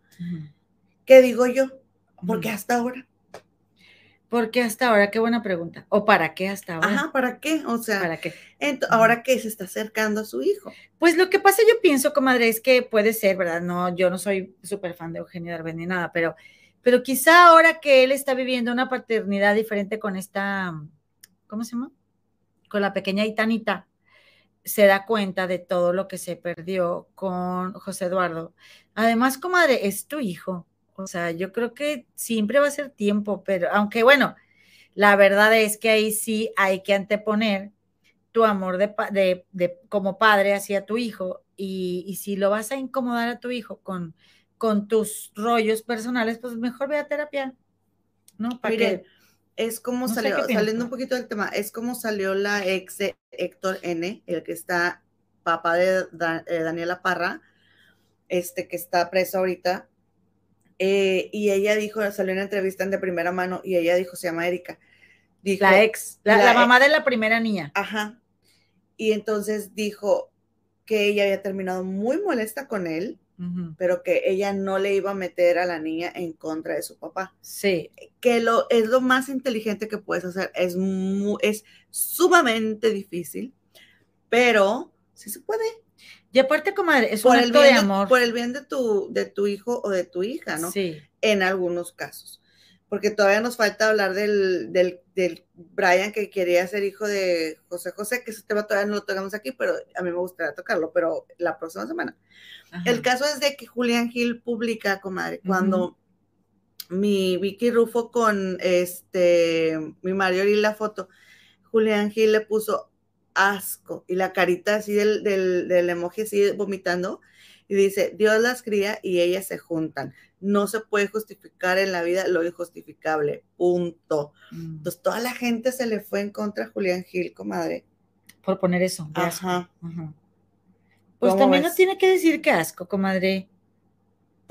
¿Qué digo yo? Porque hasta ahora.
¿Por qué hasta ahora? Qué buena pregunta. ¿O para qué hasta ahora?
Ajá, ¿para qué? O sea,
¿Para qué?
ahora que se está acercando a su hijo.
Pues lo que pasa, yo pienso, comadre, es que puede ser, ¿verdad? No, yo no soy súper fan de Eugenio Derbez ni nada, pero, pero quizá ahora que él está viviendo una paternidad diferente con esta, ¿cómo se llama? Con la pequeña Itanita, se da cuenta de todo lo que se perdió con José Eduardo. Además, comadre, es tu hijo. O sea, yo creo que siempre va a ser tiempo, pero aunque bueno, la verdad es que ahí sí hay que anteponer tu amor de, de- de- como padre hacia tu hijo y, y si lo vas a incomodar a tu hijo con, con tus rollos personales, pues mejor ve a terapia, ¿no? Para
Miren,
que
es como
No
salió, saliendo un poquito del tema, es como salió la ex de Héctor N., el que está papá de Da- eh, Daniela Parra, este que está preso ahorita. Eh, y ella dijo, salió una entrevista de primera mano y ella dijo, se llama Erika. Dijo,
la ex, la,
la
la
ex-
mamá de la primera niña.
Ajá. Y entonces dijo que ella había terminado muy molesta con él pero que ella no le iba a meter a la niña en contra de su papá.
Sí.
Que lo, es lo más inteligente que puedes hacer. Es, es sumamente difícil, pero sí se puede.
Y aparte, comadre, es un acto de amor.
por el bien de tu, de tu hijo o de tu hija, ¿no?
Sí.
En algunos casos porque todavía nos falta hablar del, del, del, Brian que quería ser hijo de José José, que ese tema todavía no lo tocamos aquí, pero a mí me gustaría tocarlo, pero la próxima semana. El caso es de que Julián Gil publica, comadre, cuando mi Vicky Rufo con este, mi Mario y la foto, Julián Gil le puso asco y la carita así del, del, del emoji así vomitando y dice, Dios las cría y ellas se juntan no se puede justificar en la vida lo injustificable, punto. Mm. Entonces, toda la gente se le fue en contra a Julián Gil, comadre.
Por poner eso.
Ajá.
Pues también no tiene que decir que asco, comadre.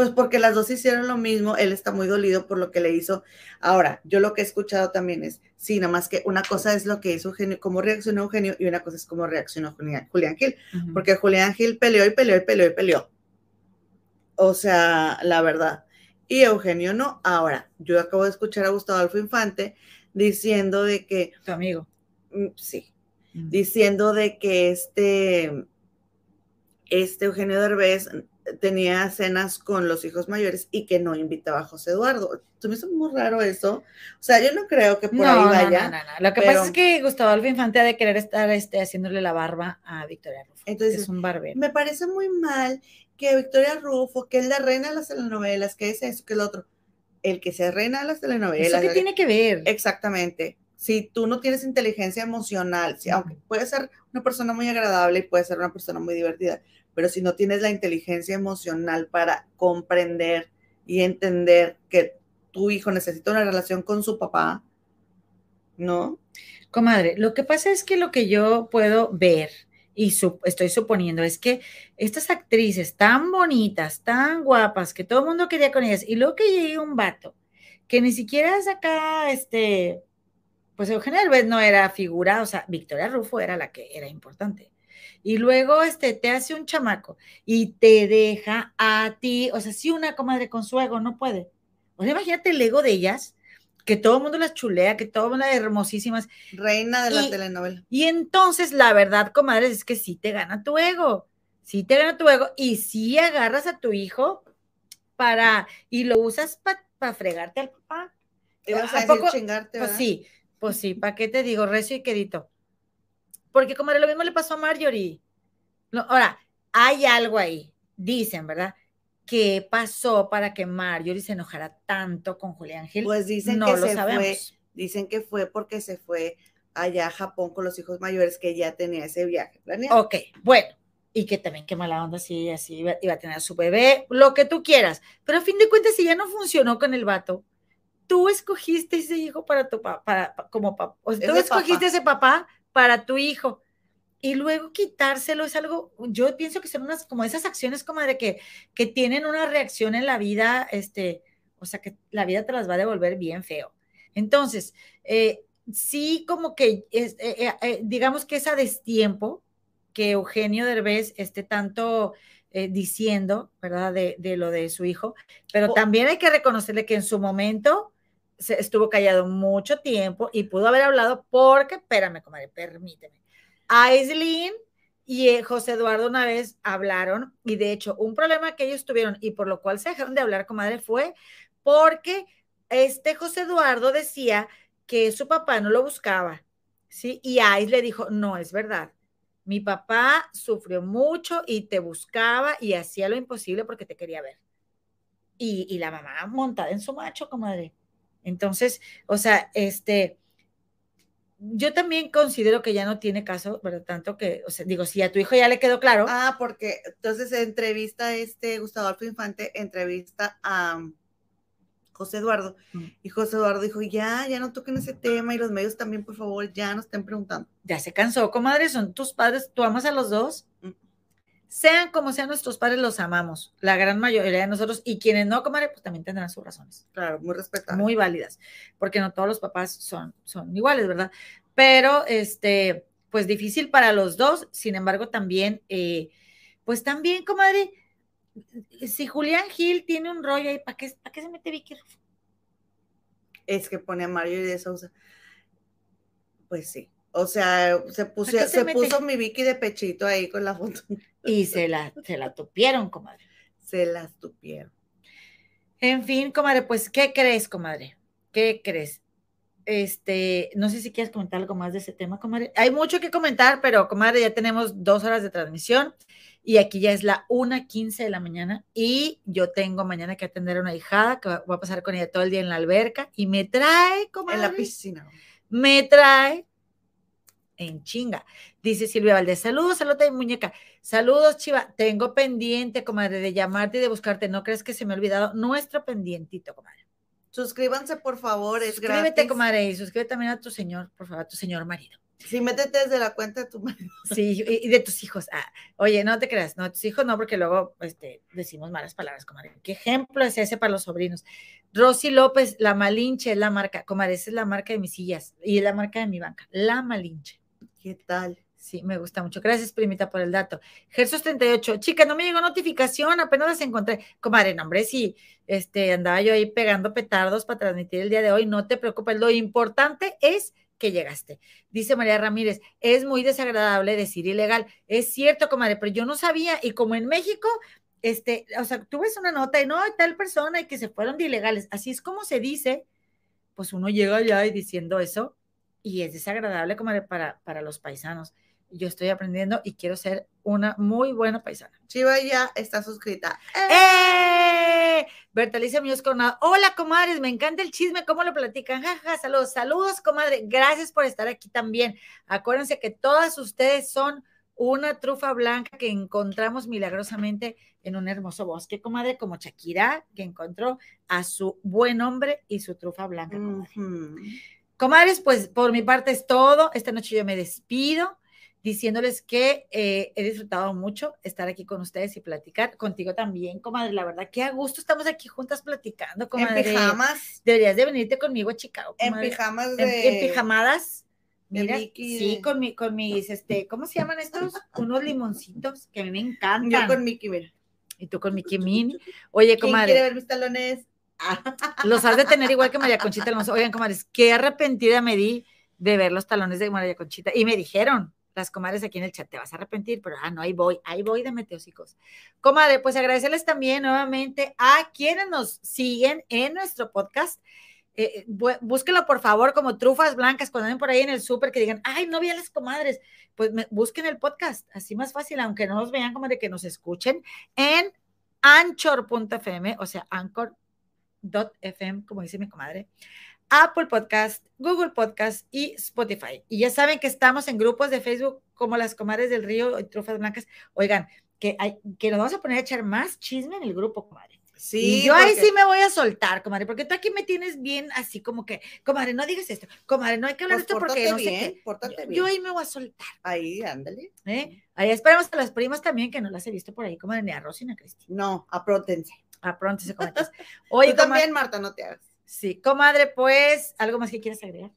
Pues porque las dos hicieron lo mismo, él está muy dolido por lo que le hizo. Ahora, yo lo que he escuchado también es, sí, nada más que una cosa es lo que hizo Eugenio, cómo reaccionó Eugenio, y una cosa es cómo reaccionó Julián, Gil. Porque Julián Gil peleó y peleó y peleó y peleó. O sea, la verdad. Y Eugenio no. Ahora, yo acabo de escuchar a Gustavo Alfo Infante diciendo de que...
Tu amigo.
Mm, sí. Mm. Diciendo de que este, este Eugenio Derbez tenía cenas con los hijos mayores y que no invitaba a José Eduardo. Se me hizo muy raro eso. O sea, yo no creo que por ahí vaya.
No, no, no, Lo que pasa es que Gustavo Alfo Infante ha de querer estar este, haciéndole la barba a Victoria Rufo.
Entonces,
es un barbero.
Me parece muy mal que Victoria Rufo, que es la reina de las telenovelas, que es eso, que el otro. El que se reina de las telenovelas.
¿Eso qué tiene que ver?
Exactamente. Si tú no tienes inteligencia emocional, si, aunque puede ser una persona muy agradable y puede ser una persona muy divertida, pero si no tienes la inteligencia emocional para comprender y entender que tu hijo necesita una relación con su papá, ¿no?
Comadre, lo que pasa es que lo que yo puedo ver y estoy suponiendo, es que estas actrices tan bonitas, tan guapas, que todo el mundo quería con ellas, y luego que llegue un vato, que ni siquiera es acá, este, pues Eugenio Derbez no era figura, o sea, Victoria Rufo era la que era importante. Y luego, este, te hace un chamaco y te deja a ti, o sea, si una comadre con su ego no puede. O sea, imagínate el ego de ellas, que todo el mundo las chulea, que todo el mundo las hermosísimas.
Reina de la telenovela.
Y entonces la verdad, comadres, es que sí te gana tu ego, sí te gana tu ego y sí agarras a tu hijo para, y lo usas para fregarte al papá.
¿Te vas a, decir chingarte,
Pues sí, pues sí, ¿para qué te digo? Recio y quedito. Porque comadre, lo mismo le pasó a Marjorie. ahora, hay algo ahí, dicen, ¿verdad? qué pasó para que Marjorie se enojara tanto con Julián Gil.
Pues dicen que se fue, dicen que fue porque se fue allá a Japón con los hijos mayores que ya tenía ese viaje planeado.
Ok, bueno, y que también qué mala onda si así iba, a tener a su bebé, lo que tú quieras. Pero a fin de cuentas, si ya no funcionó con el vato, tú escogiste ese hijo para tu papá, para, como papá, o sea, tú escogiste ese papá para tu hijo y luego quitárselo es algo, yo pienso que son unas como esas acciones como de que, que tienen una reacción en la vida, este, o sea, que la vida te las va a devolver bien feo. Entonces, eh, sí como que, es, eh, eh, digamos que es a destiempo que Eugenio Derbez esté tanto diciendo, ¿verdad?, de, de, lo de su hijo, pero también hay que reconocerle que en su momento se estuvo callado mucho tiempo y pudo haber hablado porque, espérame, comadre, permíteme Aislinn y eh, José Eduardo una vez hablaron y de hecho un problema que ellos tuvieron y por lo cual se dejaron de hablar, comadre, fue porque este José Eduardo decía que su papá no lo buscaba, ¿sí? Y Ais le dijo, no, es verdad. Mi papá sufrió mucho y te buscaba y hacía lo imposible porque te quería ver. Y, y la mamá montada en su macho, comadre. Entonces, o sea, este, yo también considero que ya no tiene caso, ¿verdad? Tanto que, o sea, digo, si a tu hijo ya le quedó claro.
Ah, porque entonces entrevista este Gustavo Alfo Infante, entrevista a um, José Eduardo, mm. y José Eduardo dijo, ya, ya no toquen ese tema, y los medios también, por favor, ya no estén preguntando.
Ya se cansó, comadre, son tus padres, tú amas a los dos. Sean como sean nuestros padres, los amamos, la gran mayoría de nosotros, y quienes no, comadre, pues también tendrán sus razones.
Claro, muy respetables.
Muy válidas, porque no todos los papás son, son iguales, ¿verdad? Pero, este, pues difícil para los dos, sin embargo, también, eh, pues también, comadre, si Julián Gil tiene un rollo ahí, ¿para qué, ¿para qué se mete Vicky?
Es que pone a Mario y de Sousa. Pues sí. O sea, se puso,
se
se puso mi Vicky de pechito ahí con la foto.
Y se la, se la tupieron, comadre.
Se las tupieron.
En fin, comadre, pues, ¿qué crees, comadre? ¿Qué crees? Este, no sé si quieres comentar algo más de ese tema, comadre. Hay mucho que comentar, pero, comadre, ya tenemos dos horas de transmisión y aquí ya es la 1.15 de la mañana y yo tengo mañana que atender a una hijada que va- voy a pasar con ella todo el día en la alberca y me trae, comadre,
En la piscina.
me trae en chinga. Dice Silvia Valdés, saludos, saludos de muñeca. Saludos, Chiva. Tengo pendiente, comadre, de llamarte y de buscarte. No crees que se me ha olvidado nuestro pendientito, comadre.
Suscríbanse, por favor, es
Suscríbete,
gratis.
comadre, y suscríbete también a tu señor, por favor, a tu señor marido.
Sí, métete desde la cuenta de tu marido.
Sí, y, y de tus hijos. Ah, oye, no te creas, no, tus hijos no, porque luego este, decimos malas palabras, comadre. ¿Qué ejemplo es ese para los sobrinos? Rosy López, la Malinche es la marca, comadre, esa es la marca de mis sillas y es la marca de mi banca, la Malinche.
¿Qué tal?
Sí, me gusta mucho. Gracias, primita, por el dato. Gersos 38. Chica, no me llegó notificación, apenas las encontré. Comadre, no, hombre, sí, este, andaba yo ahí pegando petardos para transmitir el día de hoy. No te preocupes, lo importante es que llegaste. Dice María Ramírez, es muy desagradable decir ilegal. Es cierto, comadre, pero yo no sabía. Y como en México, este, o sea, tú ves una nota y no, tal persona y que se fueron de ilegales. Así es como se dice, pues uno llega allá y diciendo eso y es desagradable comadre, para, para los paisanos. Yo estoy aprendiendo y quiero ser una muy buena paisana.
Chiva ya está suscrita.
¡Eh! Bertalicia Muñoz Coronado. Hola, comadres, me encanta el chisme, ¿cómo lo platican? Jaja, saludos, saludos, comadre. Gracias por estar aquí también. Acuérdense que todas ustedes son una trufa blanca que encontramos milagrosamente en un hermoso bosque, comadre, como Shakira, que encontró a su buen hombre y su trufa blanca. comadre. Comadres, pues por mi parte es todo. Esta noche yo me despido diciéndoles que eh, he disfrutado mucho estar aquí con ustedes y platicar. Contigo también, comadre. La verdad, que a gusto estamos aquí juntas platicando, comadre.
En pijamas.
Deberías de venirte conmigo a Chicago,
En pijamas
En,
de.
en pijamadas. Mira, sí, con, mi, con mis, este, ¿cómo se llaman estos? Unos limoncitos que a mí me encantan.
Yo con Mickey, mira.
Y tú con Mickey Mini. Oye,
¿Quién
comadre.
quiere ver mis talones?
Los has de tener igual que María Conchita Alonso. Oigan, comadres, qué arrepentida me di de ver los talones de María Conchita. Y me dijeron, las comadres aquí en el chat, te vas a arrepentir, pero ah, no, ahí voy, ahí voy de meteosicos. Comadre, pues agradecerles también nuevamente a quienes nos siguen en nuestro podcast. Eh, bu- búsquenlo por favor como trufas blancas cuando anden por ahí en el súper que digan, ay, no vi a las comadres. Pues busquen el podcast, así más fácil, aunque no nos vean, comadre, que nos escuchen en anchor.fm, o sea, anchor.fm, como dice mi comadre. Apple Podcast, Google Podcast y Spotify. Y ya saben que estamos en grupos de Facebook como las comadres del río y trufas blancas. Oigan, que, hay, que nos vamos a poner a echar más chisme en el grupo, comadre.
Sí,
y yo ahí sí me voy a soltar, comadre, porque tú aquí me tienes bien así como que, comadre, no digas esto, comadre, no hay que hablar
Pues
de esto porque no sé
bien,
qué.
pórtate
Yo,
bien.
yo ahí me voy a soltar,
Ahí, ándale.
¿eh? Ahí esperamos a las primas también, que no las he visto por ahí, comadre, ni a Rosy ni a Cristina.
No, aprótense.
A pronto se comentas. Oye,
Tú también, Marta, no te hagas.
sí, comadre, pues, ¿algo más que quieras agregar?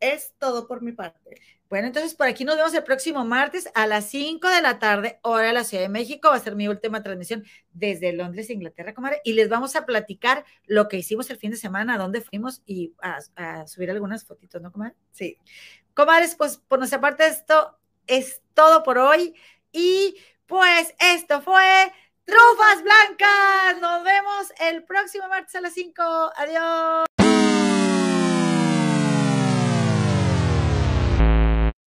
Es todo por mi parte.
Bueno, entonces por aquí nos vemos el próximo martes a las 5 de la tarde, hora de la Ciudad de México. Va a ser mi última transmisión desde Londres, Inglaterra, comadre. Y les vamos a platicar lo que hicimos el fin de semana, a dónde fuimos y a, a subir algunas fotitos, ¿no, comadre?
Sí.
Comadres, pues por nuestra parte esto es todo por hoy. Y pues esto fue Trufas Blancas. Nos vemos el próximo martes a las 5. Adiós.